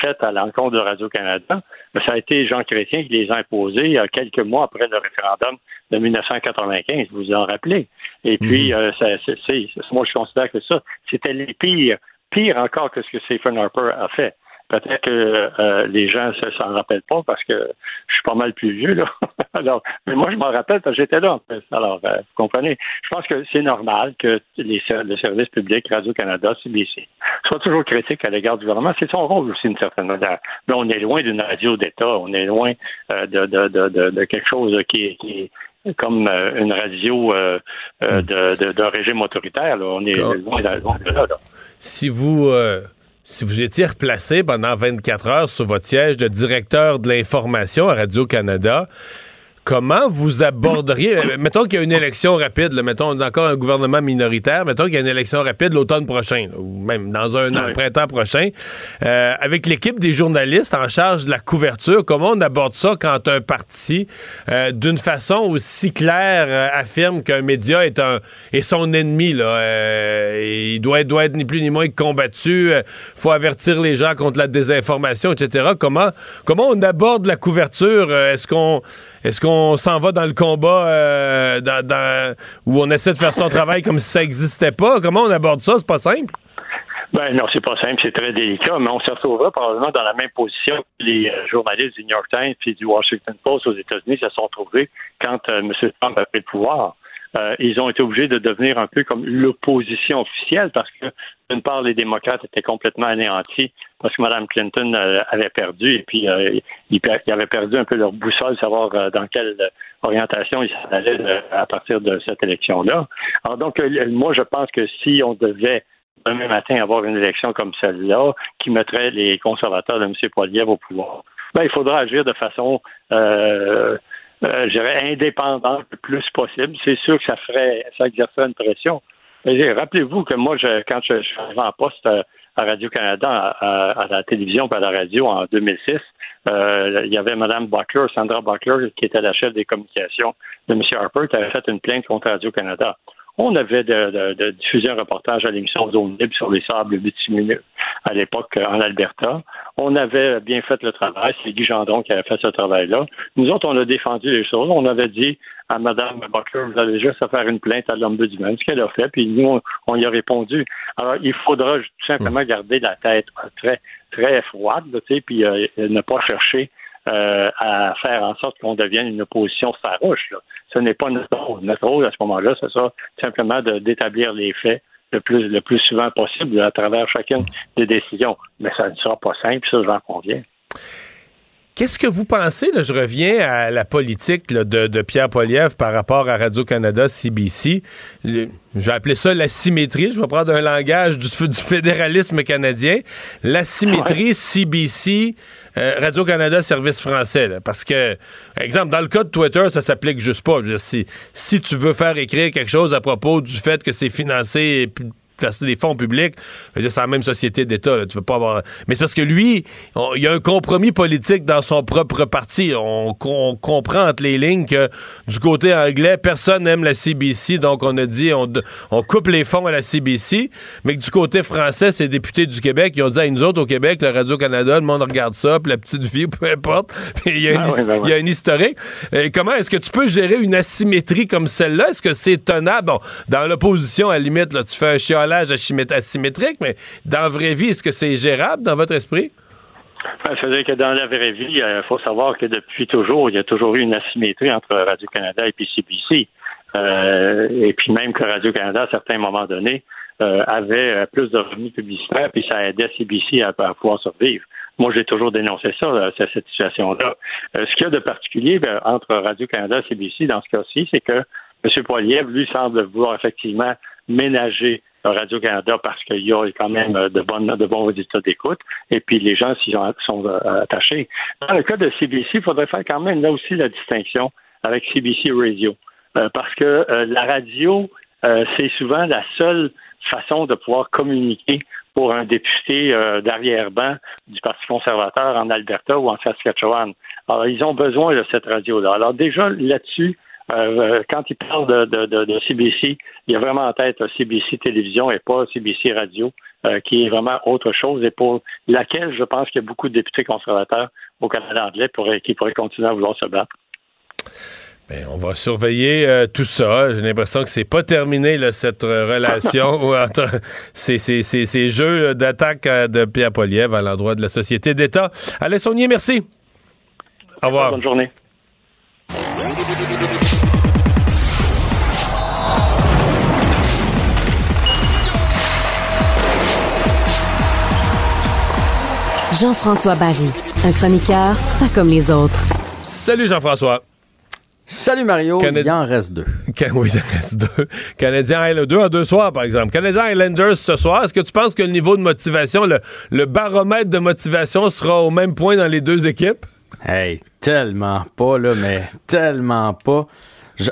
faites à l'encontre de Radio-Canada, ça a été Jean Chrétien qui les a imposées quelques mois après le référendum de 1995, vous vous en rappelez. Et puis, euh, ça, c'est- moi, je considère que ça, c'était les pires, pire encore que ce que Stephen Harper a fait. Peut-être que euh, les gens ne s'en rappellent pas parce que je suis pas mal plus vieux, là. [LAUGHS] Alors, mais moi, je m'en rappelle parce que j'étais là. en. Alors, euh, vous comprenez? Je pense que c'est normal que les, le service public, Radio-Canada, CBC, soit toujours critique à l'égard du gouvernement. C'est son rôle aussi, d'une certaine manière. Mais on est loin d'une radio d'État. On est loin euh, de, de, de, de, de quelque chose qui est, qui comme euh, une radio euh, euh, de, de, d'un régime autoritaire. Là. On est loin de, loin de là. là. Si vous euh, si vous étiez replacé pendant 24 heures sur votre siège de directeur de l'information à Radio-Canada, comment vous aborderiez, euh, mettons qu'il y a une élection rapide, là, mettons encore un gouvernement minoritaire, mettons qu'il y a une élection rapide l'automne prochain, là, ou même dans un an, Oui. printemps prochain, euh, avec l'équipe des journalistes en charge de la couverture, comment on aborde ça quand un parti, euh, d'une façon aussi claire, euh, affirme qu'un média est un est son ennemi là, il doit être, doit être ni plus ni moins combattu, euh, faut avertir les gens contre la désinformation, etc. Comment comment on aborde la couverture Est-ce qu'on est-ce qu'on s'en va dans le combat euh, dans- où on essaie de faire son travail comme si ça n'existait pas Comment on aborde ça? C'est pas simple. Ben non, c'est pas simple, c'est très délicat, mais on se retrouvera probablement dans la même position que les euh, journalistes du New York Times et du Washington Post aux États-Unis se sont trouvés quand euh, M. Trump a pris le pouvoir. Euh, ils ont été obligés de devenir un peu comme l'opposition officielle parce que, d'une part, les démocrates étaient complètement anéantis parce que Mme Clinton euh, avait perdu et puis euh, ils, avaient perdu un peu leur boussole, savoir dans quelle orientation ils allaient à partir de cette élection-là. Alors donc, moi, je pense que si on devait demain matin avoir une élection comme celle-là qui mettrait les conservateurs de M. Poilievre au pouvoir, ben, il faudra agir de façon, euh, euh, je indépendante le plus possible. C'est sûr que ça ferait, ça exercerait une pression. Rappelez-vous que moi, je, quand je, suis en poste euh, à Radio-Canada, à la télévision et à la radio en 2006, euh, il y avait Mme Buckler, Sandra Buckler, qui était la chef des communications de M. Harper, qui avait fait une plainte contre Radio-Canada. On avait de, de- de diffusé un reportage à l'émission Zone Libre sur les sables bitumineux à l'époque euh, en Alberta. On avait bien fait le travail. C'est Guy Gendron qui avait fait ce travail-là. Nous autres, on a défendu les choses. On avait dit à Mme Buckler, vous allez juste à faire une plainte à l'Ombudsman, ce qu'elle a fait, puis nous, on, on y a répondu. Alors, il faudra tout simplement garder la tête très, très froide, tu sais, puis euh, ne pas chercher euh, à faire en sorte qu'on devienne une opposition farouche. là. Ce n'est pas notre rôle. Notre rôle à ce moment-là, c'est ça, simplement d'établir les faits le plus, le plus souvent possible à travers chacune des décisions. Mais ça ne sera pas simple, ça, j'en conviens. Qu'est-ce que vous pensez, là, je reviens à la politique là, de, de Pierre Poilievre par rapport à Radio-Canada, CBC. Le- je vais appeler ça la symétrie. Je vais prendre un langage du, du fédéralisme canadien. La symétrie CBC, euh, Radio-Canada, service français. là. parce que, exemple, dans le cas de Twitter, ça s'applique juste pas. Je veux dire, si, si tu veux faire écrire quelque chose à propos du fait que c'est financé que des fonds publics, c'est la même société d'État. Tu veux pas avoir. Mais c'est parce que lui, il y a un compromis politique dans son propre parti. On, on comprend entre les lignes que du côté anglais, personne n'aime la CBC, donc on a dit on, on coupe les fonds à la CBC. Mais que du côté français, ces députés du Québec, ils ont dit à nous autres au Québec, le Radio-Canada, le monde regarde ça, puis la petite vie, [LAUGHS] peu importe. Il y a une, Ah oui, his- ben ouais. il y a une historique. Comment est-ce que tu peux gérer une asymétrie comme celle-là? Est-ce que c'est tenable? Bon, dans l'opposition, à la limite, là, tu fais un chiolage achymé- asymétrique, mais dans la vraie vie, est-ce que c'est gérable dans votre esprit? Ben, Ça veut dire que dans la vraie vie, il faut savoir que depuis toujours, il y a toujours eu une asymétrie entre Radio-Canada et puis CBC. Euh, et puis même que Radio-Canada, à certains moments donnés, euh, avait euh, plus de revenus publicitaires, puis ça aidait CBC à, pouvoir survivre. Moi, j'ai toujours dénoncé ça, cette situation-là. Euh, ce qu'il y a de particulier ben, entre Radio-Canada et CBC dans ce cas-ci, c'est que M. Poiliev, lui, semble vouloir effectivement ménager Radio-Canada parce qu'il y a quand même de, bonnes, de bons résultats d'écoute et puis les gens s'y sont, euh, attachés. Dans le cas de CBC, il faudrait faire quand même là aussi la distinction avec CBC Radio euh, parce que euh, la radio, c'est souvent la seule façon de pouvoir communiquer pour un député d'arrière-ban du Parti conservateur en Alberta ou en Saskatchewan. Alors, ils ont besoin de cette radio-là. Alors, déjà, là-dessus, euh, quand il parle de, de, de, CBC, il y a vraiment en tête CBC Télévision et pas CBC Radio, euh, qui est vraiment autre chose et pour laquelle je pense qu'il y a beaucoup de députés conservateurs au Canada anglais qui pourraient continuer à vouloir se battre. Bien, on va surveiller euh, tout ça. J'ai l'impression que c'est pas terminé cette relation [LAUGHS] entre ces, ces, ces, jeux d'attaque de Pierre Poliev à l'endroit de la société d'État. Allez, Saunier, merci. Au revoir. Bonne journée. Jean-François Barry, un chroniqueur pas comme les autres. Salut Jean-François. Salut Mario, il en reste deux. oui, il en reste deux. Canadien Islanders, deux à deux soirs, par exemple. Canadien Islanders ce soir, est-ce que tu penses que le niveau de motivation, le, baromètre de motivation sera au même point dans les deux équipes? Hey, tellement pas, là, mais tellement pas.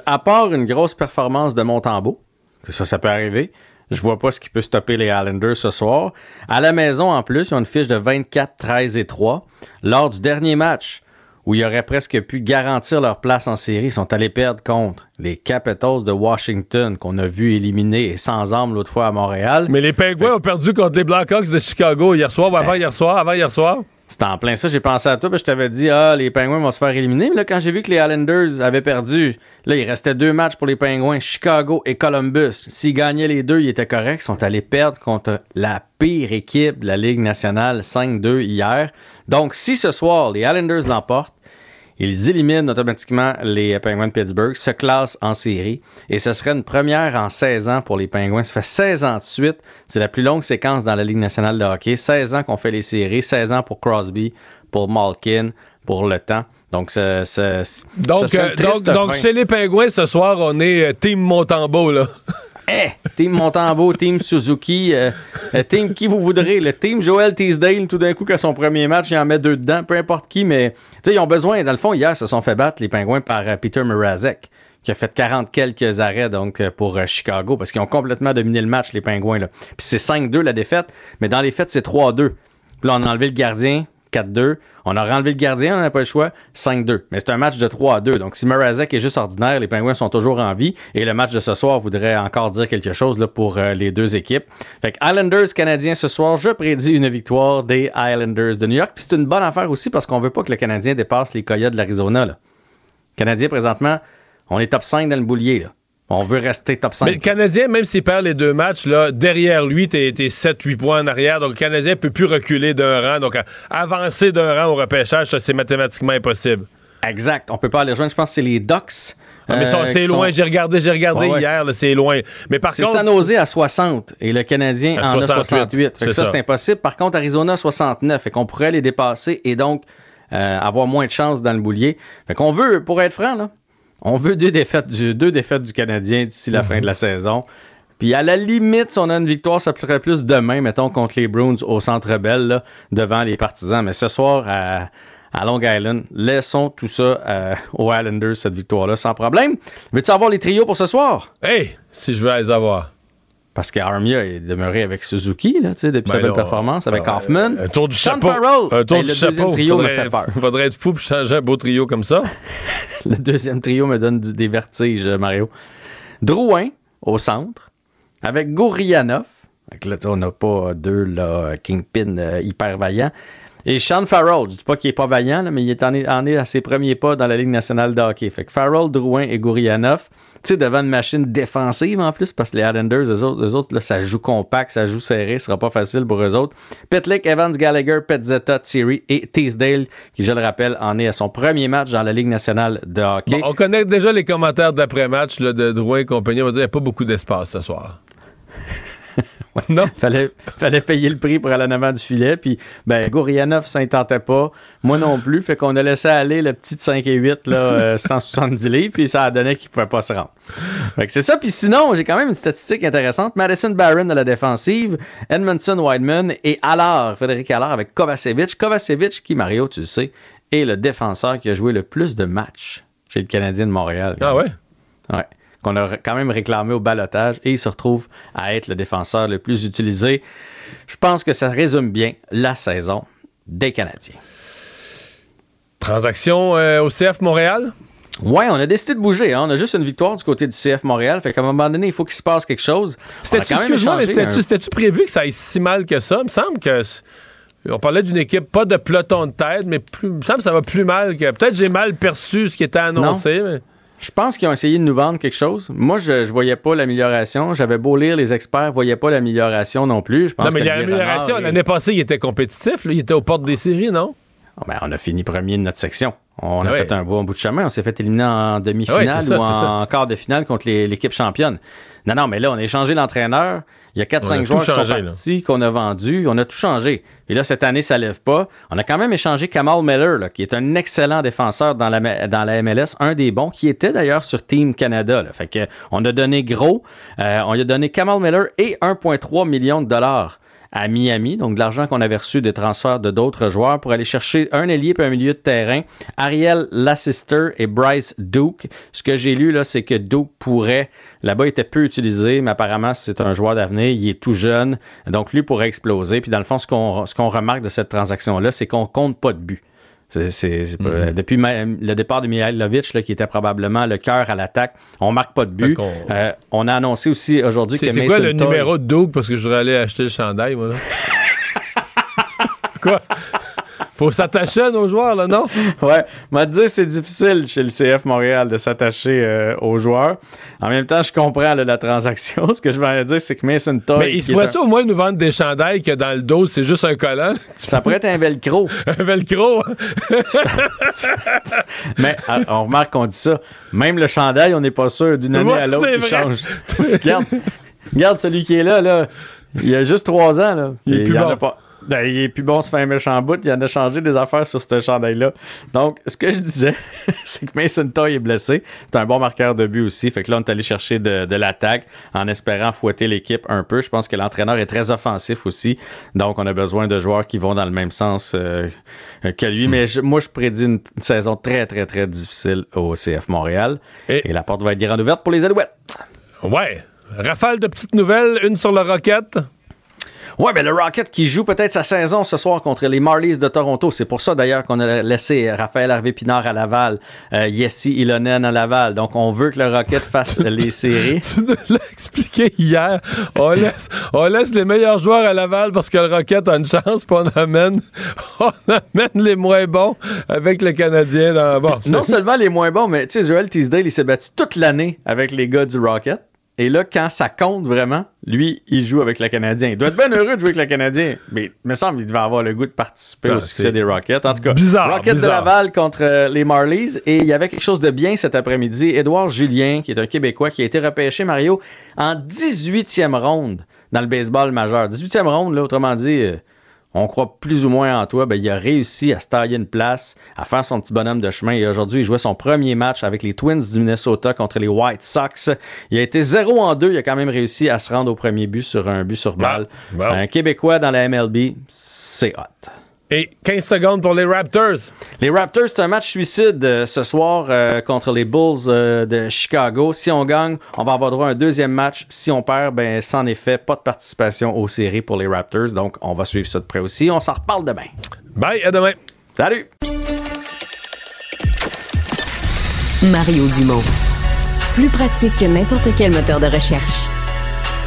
à part une grosse performance de Montembeau, que ça, ça peut arriver, je vois pas ce qui peut stopper les Islanders ce soir. À la maison, en plus, ils ont une fiche de 24, 13 et 3. Lors du dernier match, où ils auraient presque pu garantir leur place en série, ils sont allés perdre contre les Capitals de Washington, qu'on a vu éliminer et sans armes l'autre fois à Montréal. Mais les Penguins ont perdu contre les Blackhawks de Chicago hier soir, ou avant hier soir, avant hier soir. C'était en plein ça, j'ai pensé à toi, puis je t'avais dit, ah, les Penguins vont se faire éliminer. Mais là, quand j'ai vu que les Islanders avaient perdu, là, il restait deux matchs pour les Penguins, Chicago et Columbus. S'ils gagnaient les deux, ils étaient corrects. Ils sont allés perdre contre la pire équipe de la Ligue nationale, 5-2 hier. Donc, si ce soir, les Islanders l'emportent, ils éliminent automatiquement les Penguins de Pittsburgh, se classent en série et ce serait une première en 16 ans pour les Penguins. Ça fait 16 ans de suite. C'est la plus longue séquence dans la Ligue nationale de hockey. 16 ans qu'on fait les séries, 16 ans pour Crosby, pour Malkin, pour le temps. Donc, ça, donc, euh, donc, donc chez les Penguins, ce soir, on est euh, Team Montembeau, là. [LAUGHS] Eh, team Montembeau, Team Suzuki, euh, Team qui vous voudrez. Le Team Joel Teasdale, tout d'un coup, qu'à son premier match, il en met deux dedans, peu importe qui, mais ils ont besoin. Dans le fond, hier, se sont fait battre les Pingouins par euh, Peter Mrazek, qui a fait 40 quelques arrêts donc euh, pour Chicago, parce qu'ils ont complètement dominé le match, les Pingouins. Là. Puis c'est 5-2 la défaite, mais dans les faits, c'est 3-2. Puis là, on a enlevé le gardien, 4-2. On a renlevé le gardien, on n'a pas le choix, 5-2. Mais c'est un match de 3-2. Donc si Mrazek est juste ordinaire, les Penguins sont toujours en vie. Et le match de ce soir voudrait encore dire quelque chose pour euh, les deux équipes. Fait que Islanders Canadiens ce soir, je prédis une victoire des Islanders de New York. Puis c'est une bonne affaire aussi parce qu'on veut pas que le Canadien dépasse les Coyotes de l'Arizona. Canadien présentement, on est top 5 dans le boulier. On veut rester top 5. Mais le Canadien, même s'il perd les deux matchs, là, derrière lui, t'es 7-8 points en arrière. Donc, le Canadien ne peut plus reculer d'un rang. Donc, avancer d'un rang au repêchage, ça, c'est mathématiquement impossible. Exact. On peut pas aller rejoindre. Je pense que c'est les Ducks. Ah, mais euh, c'est loin. J'ai regardé, j'ai regardé hier. C'est loin. Mais par contre. San Jose à 60 et le Canadien en a 68. ça, ça. c'est impossible. Par contre, Arizona 69. Fait qu'on pourrait les dépasser et donc euh, avoir moins de chance dans le boulier. Fait qu'on veut, pour être franc, là, on veut deux défaites du, deux défaites du Canadien d'ici la fin de la saison. Puis à la limite, si on a une victoire, ça pourrait plus demain, mettons, contre les Bruins au Centre Bell, devant les partisans. Mais ce soir, à, Long Island, laissons tout ça euh, aux Islanders, cette victoire-là, sans problème. Veux-tu avoir les trios pour ce soir? Hey, si je veux les avoir. Parce qu'Armia est demeuré avec Suzuki là, depuis sa ben belle performance, avec ah, Hoffman. Un tour du chapeau. un tour du chapeau. Trio faudrait, me fait peur. [LAUGHS] faudrait être fou pour changer un beau trio comme ça. [LAUGHS] le deuxième trio me donne des vertiges, Mario. Drouin au centre, avec Gourianov. Là, on n'a pas deux là, Kingpin euh, hyper vaillants. Et Sean Farrell, je dis pas qu'il est pas vaillant, mais il est en, est à ses premiers pas dans la Ligue nationale de hockey. Fait que Farrell, Drouin et Gourianov devant une machine défensive en plus, parce que les Islanders, eux autres, autres là, ça joue compact, ça joue serré, ce sera pas facile pour eux autres. Petlick, Evans, Gallagher, Petzetta, Thierry et Teasdale, qui, je le rappelle, en est à son premier match dans la Ligue nationale de hockey. on connaît déjà les commentaires d'après-match de Drouin et compagnie. On va dire qu'il n'y a pas beaucoup d'espace ce soir. [LAUGHS] Non. fallait, fallait payer le prix pour aller en avant du filet. Puis, ben, Gourianov, ça ne tentait pas. Moi non plus. Fait qu'on a laissé aller le petit 5 et 8, là, euh, [LAUGHS] 170 livres. Puis ça a donné qu'il ne pouvait pas se rendre. Fait que c'est ça. Puis sinon, j'ai quand même une statistique intéressante. Madison Barron à la défensive, Edmondson Wideman et Allard, Frédéric Allard avec Kovacevic. Kovacevic, qui, Mario, tu le sais, est le défenseur qui a joué le plus de matchs chez le Canadien de Montréal. Ah ouais? Ouais. Qu'on a quand même réclamé au balotage et il se retrouve à être le défenseur le plus utilisé. Je pense que ça résume bien la saison des Canadiens. Transaction euh, au CF Montréal? Ouais, on a décidé de bouger. Hein. On a juste une victoire du côté du CF Montréal. Fait qu'à un moment donné, il faut qu'il se passe quelque chose. C'était-tu, excuse-moi, mais c'était-tu, c'était-tu prévu que ça aille si mal que ça? Il me semble que. On parlait d'une équipe, pas de peloton de tête, mais plus, il me semble que ça va plus mal que. Peut-être j'ai mal perçu ce qui était annoncé, mais. Je pense qu'ils ont essayé de nous vendre quelque chose. Moi, je, ne voyais pas l'amélioration. J'avais beau lire, les experts voyaient pas l'amélioration non plus. Je pense non, mais l'amélioration, l'année passée, il était compétitif. Là. Il était aux portes des séries, non? Oh, ben, on a fini premier de notre section. On Ah a ouais. fait un bon bout de chemin. On s'est fait éliminer en demi-finale Ah ouais, ça, ou en quart de finale contre l'équipe championne. Non, non, mais là, on a échangé l'entraîneur. Il y a On a 4-5 tout joueurs qui changé, sont partis, qu'on a vendus. On a tout changé. Et là, cette année, ça lève pas. On a quand même échangé Kamal Miller, là, qui est un excellent défenseur dans la, dans la MLS, un des bons, qui était d'ailleurs sur Team Canada. là. Fait que on a donné gros. Euh, on lui a donné Kamal Miller et 1,3 million de dollars à Miami, donc de l'argent qu'on avait reçu de transferts de d'autres joueurs pour aller chercher un ailier et un milieu de terrain, Ariel Lassister et Bryce Duke. Ce que j'ai lu, là, c'est que Duke pourrait, là-bas, il était peu utilisé, mais apparemment, c'est un joueur d'avenir, il est tout jeune, donc lui pourrait exploser. Puis dans le fond, ce qu'on ce qu'on remarque de cette transaction-là, c'est qu'on compte pas de but. C'est- pas- Depuis ma- le départ de Mihailovic, là, qui était probablement le cœur à l'attaque, on marque pas de but. Euh, on a annoncé aussi aujourd'hui que C'est, quoi le Toy- numéro de Doug? Parce que je voudrais aller acheter le chandail, moi, là? [LAUGHS] quoi? Faut s'attacher à nos joueurs, là, non? Ouais, m'a dit c'est difficile chez le CF Montréal de s'attacher euh, aux joueurs. En même temps, je comprends là, la transaction. [LAUGHS] Ce que je veux dire, c'est que Mason Toy. Mais il se pourrait-tu au moins nous vendre des chandails que dans le dos, c'est juste un collant? [LAUGHS] Ça pourrait être un velcro. [LAUGHS] un velcro? Mais ah, on remarque qu'on dit ça. Même le chandail, on n'est pas sûr d'une année à l'autre qui change. regarde, regarde celui qui est là, là. Il y a juste trois ans. Là. Il est plus y en a pas- Ben, il est plus bon, se fait un méchant bout. Il en a changé des affaires sur ce chandail-là. Donc, ce que je disais, [LAUGHS] c'est que Mason Toy est blessé. C'est un bon marqueur de but aussi. Fait que là, on est allé chercher de, de l'attaque en espérant fouetter l'équipe un peu. Je pense que l'entraîneur est très offensif aussi. Donc, on a besoin de joueurs qui vont dans le même sens euh, que lui. Mais je- moi, je prédis une, une saison très, très, très difficile au CF Montréal. Et, la porte va être grande ouverte pour les Alouettes. Ouais. Rafale de petites nouvelles, une sur le Rocket. Ouais, ben le Rocket qui joue peut-être sa saison ce soir contre les Marlies de Toronto. C'est pour ça d'ailleurs qu'on a laissé Raphaël Harvey-Pinard à Laval, euh, Yessi Ilonen à Laval. Donc on veut que le Rocket [LAUGHS] fasse les séries. Tu nous l'as expliqué hier. On [LAUGHS] laisse, on laisse les meilleurs joueurs à Laval parce que le Rocket a une chance, puis on amène, [LAUGHS] on amène les moins bons avec le Canadien. Dans, bon, Non seulement les moins bons, mais tu sais, Joel Teasdale, il s'est battu toute l'année avec les gars du Rocket. Et là, quand ça compte vraiment, lui, il joue avec le Canadien. Il doit être bien heureux de jouer avec le Canadien. Mais il me semble qu'il devait avoir le goût de participer Ah, au succès des Rockets. En tout cas, bizarre, Rocket bizarre. de Laval contre euh, les Marlies. Et il y avait quelque chose de bien cet après-midi. Édouard Julien, qui est un Québécois, qui a été repêché, Mario, en 18e ronde dans le baseball majeur. 18e ronde, là, autrement dit, euh, on croit plus ou moins en toi. Ben, il a réussi à se tailler une place, à faire son petit bonhomme de chemin. Et aujourd'hui, il jouait son premier match avec les Twins du Minnesota contre les White Sox. Il a été 0 en 2. Il a quand même réussi à se rendre au premier but sur un but sur balle. Un Québécois dans la MLB, c'est hot. Et 15 secondes pour les Raptors. Les Raptors, c'est un match suicide euh, ce soir euh, contre les Bulls euh, de Chicago. Si on gagne, on va avoir droit à un deuxième match. Si on perd, ben, sans effet, pas de participation aux séries pour les Raptors. Donc, on va suivre ça de près aussi. On s'en reparle demain. Bye, à demain. Salut! Mario Dumont. Plus pratique que n'importe quel moteur de recherche.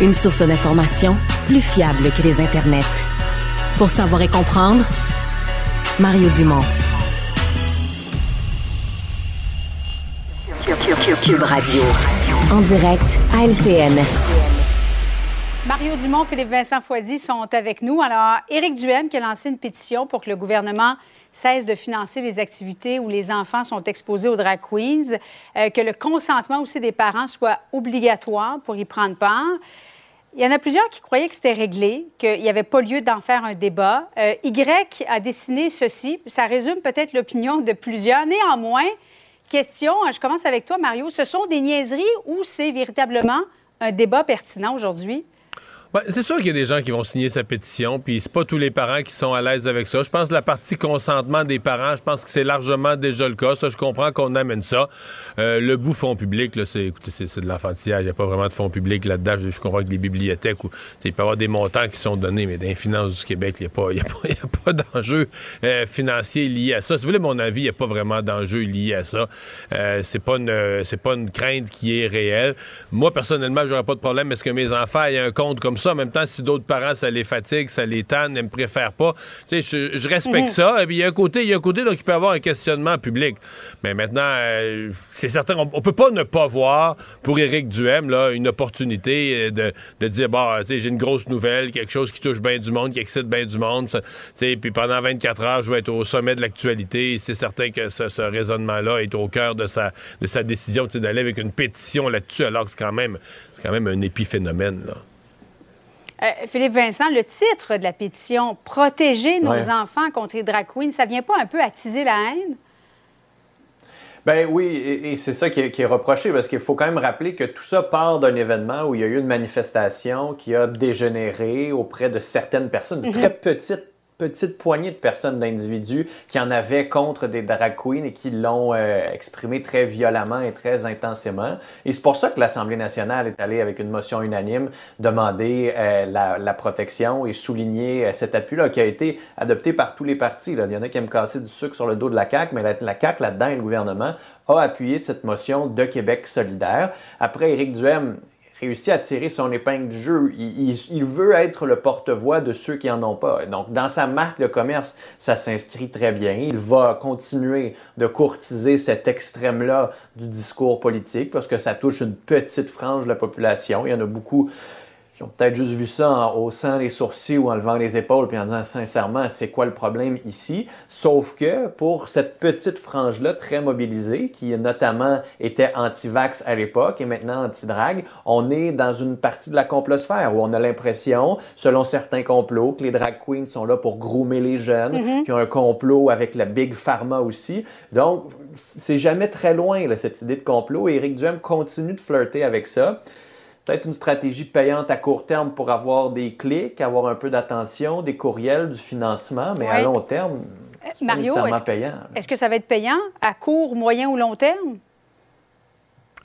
Une source d'information plus fiable que les internets. Pour savoir et comprendre, Mario Dumont. Cube Radio. En direct à LCN. Mario Dumont, Philippe Vincent Foisy sont avec nous. Alors, Éric Duhaime qui a lancé une pétition pour que le gouvernement cesse de financer les activités où les enfants sont exposés aux drag queens, euh, que le consentement aussi des parents soit obligatoire pour y prendre part. Il y en a plusieurs qui croyaient que c'était réglé, qu'il n'y avait pas lieu d'en faire un débat. Euh, y a dessiné ceci. Ça résume peut-être l'opinion de plusieurs. Néanmoins, question, je commence avec toi, Mario. Ce sont des niaiseries ou c'est véritablement un débat pertinent aujourd'hui? C'est sûr qu'il y a des gens qui vont signer sa pétition, puis c'est pas tous les parents qui sont à l'aise avec ça. Je pense que la partie consentement des parents, je pense que c'est largement déjà le cas. Ça, je comprends qu'on amène ça. Euh, le bout fonds public, là, c'est, écoutez, c'est, de l'enfantillage. Il n'y a pas vraiment de fonds public là-dedans. Je, comprends que les bibliothèques, où, il peut y avoir des montants qui sont donnés, mais dans les finances du Québec, il n'y [LAUGHS] a pas, d'enjeu euh, financier lié à ça. Si vous voulez mon avis, il n'y a pas vraiment d'enjeu lié à ça. Euh, c'est pas une, c'est pas une crainte qui est réelle. Moi, personnellement, j'aurais pas de problème. Est-ce que mes enfants aient un compte comme ça. En même temps, si d'autres parents, ça les fatigue, ça les tanne, ne me préfèrent pas, tu sais, je, respecte mhm. ça. Et puis, il y a un côté, il y a un côté, donc, il peut y avoir un questionnement public. Mais maintenant, euh, c'est certain, on, ne peut pas ne pas voir, pour Éric Duhem, là, une opportunité euh, de, dire, bah, tu sais, j'ai une grosse nouvelle, quelque chose qui touche bien du monde, qui excite bien du monde, tu sais, puis pendant 24 heures, je vais être au sommet de l'actualité. C'est certain que ce, raisonnement-là est au cœur de sa, de sa décision, d'aller avec une pétition là-dessus, alors que c'est quand même, c'est quand même un épiphénomène, là. Euh, Philippe Vincent, le titre de la pétition Protéger nos enfants contre les drag queens, ça vient pas un peu attiser la haine? Ben oui, et, c'est ça qui est, reproché parce qu'il faut quand même rappeler que tout ça part d'un événement où il y a eu une manifestation qui a dégénéré auprès de certaines personnes, de mhm. très petites petite poignée de personnes, d'individus qui en avaient contre des drag queens et qui l'ont euh, exprimé très violemment et très intensément. Et c'est pour ça que l'Assemblée nationale est allée avec une motion unanime demander euh, la, protection et souligner euh, cet appui-là qui a été adopté par tous les partis. Il y en a qui aiment casser du sucre sur le dos de la CAQ, mais la, la CAQ là-dedans et le gouvernement a appuyé cette motion de Québec solidaire. Après, Éric Duhem réussi à tirer son épingle du jeu. Il, veut être le porte-voix de ceux qui n'en ont pas. Donc, dans sa marque de commerce, ça s'inscrit très bien. Il va continuer de courtiser cet extrême-là du discours politique parce que ça touche une petite frange de la population. Il y en a beaucoup qui ont peut-être juste vu ça en haussant les sourcils ou en levant les épaules puis en disant sincèrement, c'est quoi le problème ici? Sauf que pour cette petite frange-là très mobilisée, qui notamment était anti-vax à l'époque et maintenant anti-drag, on est dans une partie de la complosphère où on a l'impression, selon certains complots, que les drag queens sont là pour groomer les jeunes, mm-hmm. qui ont un complot avec la Big Pharma aussi. Donc, c'est jamais très loin, cette idée de complot. Et Éric Duhem continue de flirter avec ça peut-être une stratégie payante à court terme pour avoir des clics, avoir un peu d'attention, des courriels, du financement, mais à long terme, c'est Mario, est payant. Est-ce que ça va être payant à court, moyen ou long terme?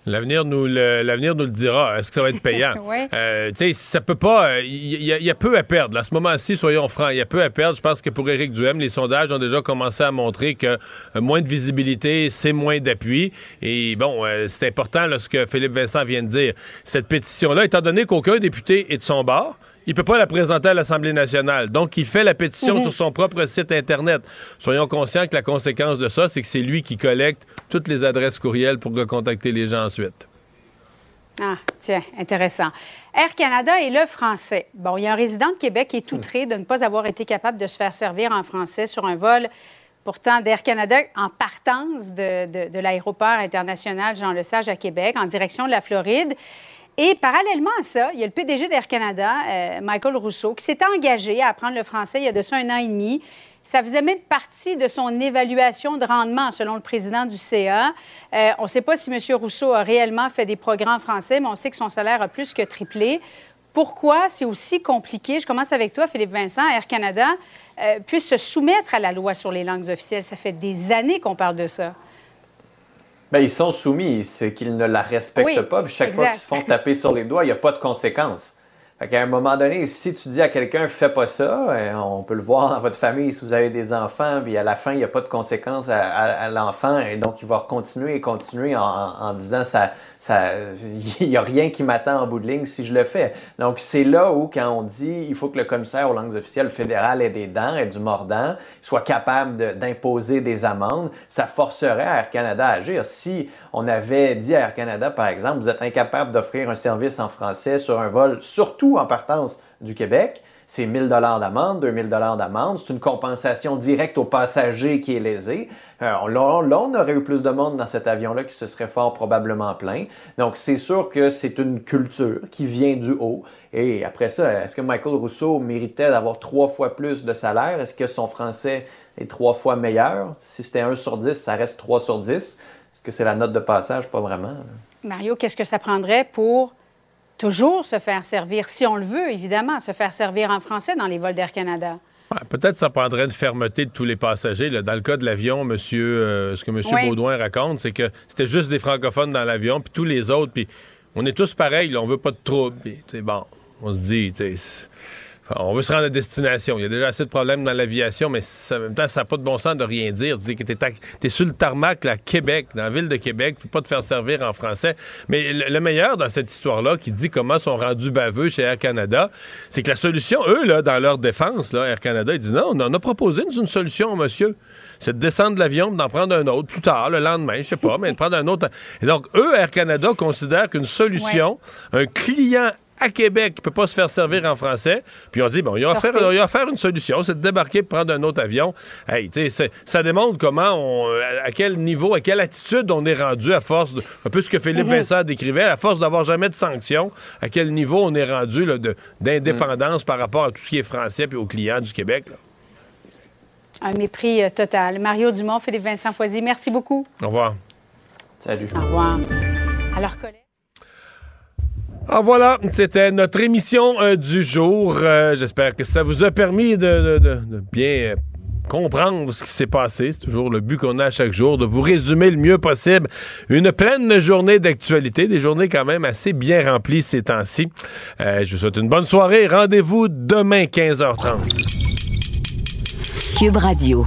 L'avenir nous, le, l'avenir nous le dira. Est-ce que ça va être payant? [LAUGHS] Euh, tu sais, ça peut pas. Il y, a peu à perdre. À ce moment-ci, soyons francs, il y a peu à perdre. Je pense que pour Éric Duhem, les sondages ont déjà commencé à montrer que euh, moins de visibilité, c'est moins d'appui. Et bon, euh, c'est important là, ce que Philippe Vincent vient de dire. Cette pétition-là, étant donné qu'aucun député est de son bord, il peut pas la présenter à l'Assemblée nationale. Donc, il fait la pétition mhm. sur son propre site Internet. Soyons conscients que la conséquence de ça, c'est que c'est lui qui collecte toutes les adresses courriels pour recontacter les gens ensuite. Ah, tiens, intéressant. Air Canada est le français. Bon, il y a un résident de Québec qui est outré de ne pas avoir été capable de se faire servir en français sur un vol pourtant d'Air Canada en partance de, de l'aéroport international Jean Lesage à Québec en direction de la Floride. Et parallèlement à ça, il y a le PDG d'Air Canada, euh, Michael Rousseau, qui s'est engagé à apprendre le français il y a de ça un an et demi. Ça faisait même partie de son évaluation de rendement, selon le président du CA. Euh, on ne sait pas si M. Rousseau a réellement fait des progrès en français, mais on sait que son salaire a plus que triplé. Pourquoi c'est aussi compliqué? Je commence avec toi, Philippe Vincent. Air Canada euh, puisse se soumettre à la loi sur les langues officielles. Ça fait des années qu'on parle de ça. Bien, ils sont soumis, c'est qu'ils ne la respectent pas. Puis chaque fois qu'ils se font taper sur les doigts, il n'y a pas de conséquences. Fait qu'à un moment donné, si tu dis à quelqu'un fais pas ça, euh, on peut le voir dans votre famille si vous avez des enfants, puis à la fin, il n'y a pas de conséquences à, l'enfant, et donc il va continuer et continuer en, en disant ça, il n'y a rien qui m'attend en bout de ligne si je le fais. Donc, c'est là où, quand on dit il faut que le commissaire aux langues officielles fédéral ait des dents, ait du mordant, soit capable d'imposer des amendes, ça forcerait Air Canada à agir. Si on avait dit à Air Canada, par exemple, vous êtes incapable d'offrir un service en français sur un vol, surtout en partance du Québec, c'est 1000 dollars d'amende, 2000 dollars d'amende. C'est une compensation directe au passager qui est lésé. Euh, là, on aurait eu plus de monde dans cet avion-là qui se serait fort probablement plein. Donc, c'est sûr que c'est une culture qui vient du haut. Et après ça, est-ce que Michael Rousseau méritait d'avoir trois fois plus de salaire? Est-ce que son français est trois fois meilleur? Si c'était 1 sur 10, ça reste 3 sur 10. Est-ce que c'est la note de passage? Pas vraiment. Mario, qu'est-ce que ça prendrait pour toujours se faire servir, si on le veut, évidemment, se faire servir en français dans les vols d'Air Canada? Ouais, Peut-être ça prendrait une fermeté de tous les passagers. là. Dans le cas de l'avion, monsieur, euh, ce que M. Oui. Baudouin raconte, c'est que c'était juste des francophones dans l'avion, puis tous les autres, puis on est tous pareils, là, on veut pas de trouble. Puis, tu sais, bon, on se dit, tu sais, on veut se rendre à destination. Il y a déjà assez de problèmes dans l'aviation, mais ça- en même temps, ça n'a pas de bon sens de rien dire. Tu dis que t'es, à- t'es sur le tarmac, là, à Québec, dans la ville de Québec, puis pas te faire servir en français. Mais le, le meilleur dans cette histoire-là, qui dit comment sont rendus baveux chez Air Canada, c'est que la solution, eux, là, dans leur défense, là, Air Canada, ils disent non, on en a proposé une, une solution, monsieur. C'est de descendre de l'avion, d'en prendre un autre plus tard, le lendemain, je sais pas, mais de prendre un autre. Et donc, eux, Air Canada, considèrent qu'une solution, un client à Québec qui peut pas se faire servir en français, puis on dit, bon, il va faire, il va faire une solution, c'est de débarquer et prendre un autre avion. Hey, tu sais, ça démontre comment, on, à quel niveau, à quelle attitude on est rendu à force, de, un peu ce que Philippe Mhm. Vincent décrivait, à force d'avoir jamais de sanctions, à quel niveau on est rendu là, de- d'indépendance par rapport à tout ce qui est français puis aux clients du Québec. là. Un mépris euh, total. Mario Dumont, Philippe Vincent Foisy, merci beaucoup. Au revoir. Salut. Au revoir. Alors, collègues. Ah voilà, c'était notre émission euh, du jour. Euh, J'espère que ça vous a permis de, bien euh, comprendre ce qui s'est passé. C'est toujours le but qu'on a chaque jour, de vous résumer le mieux possible une pleine journée d'actualité, des journées quand même assez bien remplies ces temps-ci. Je vous souhaite une bonne soirée. Rendez-vous demain 15h30. Cube Radio.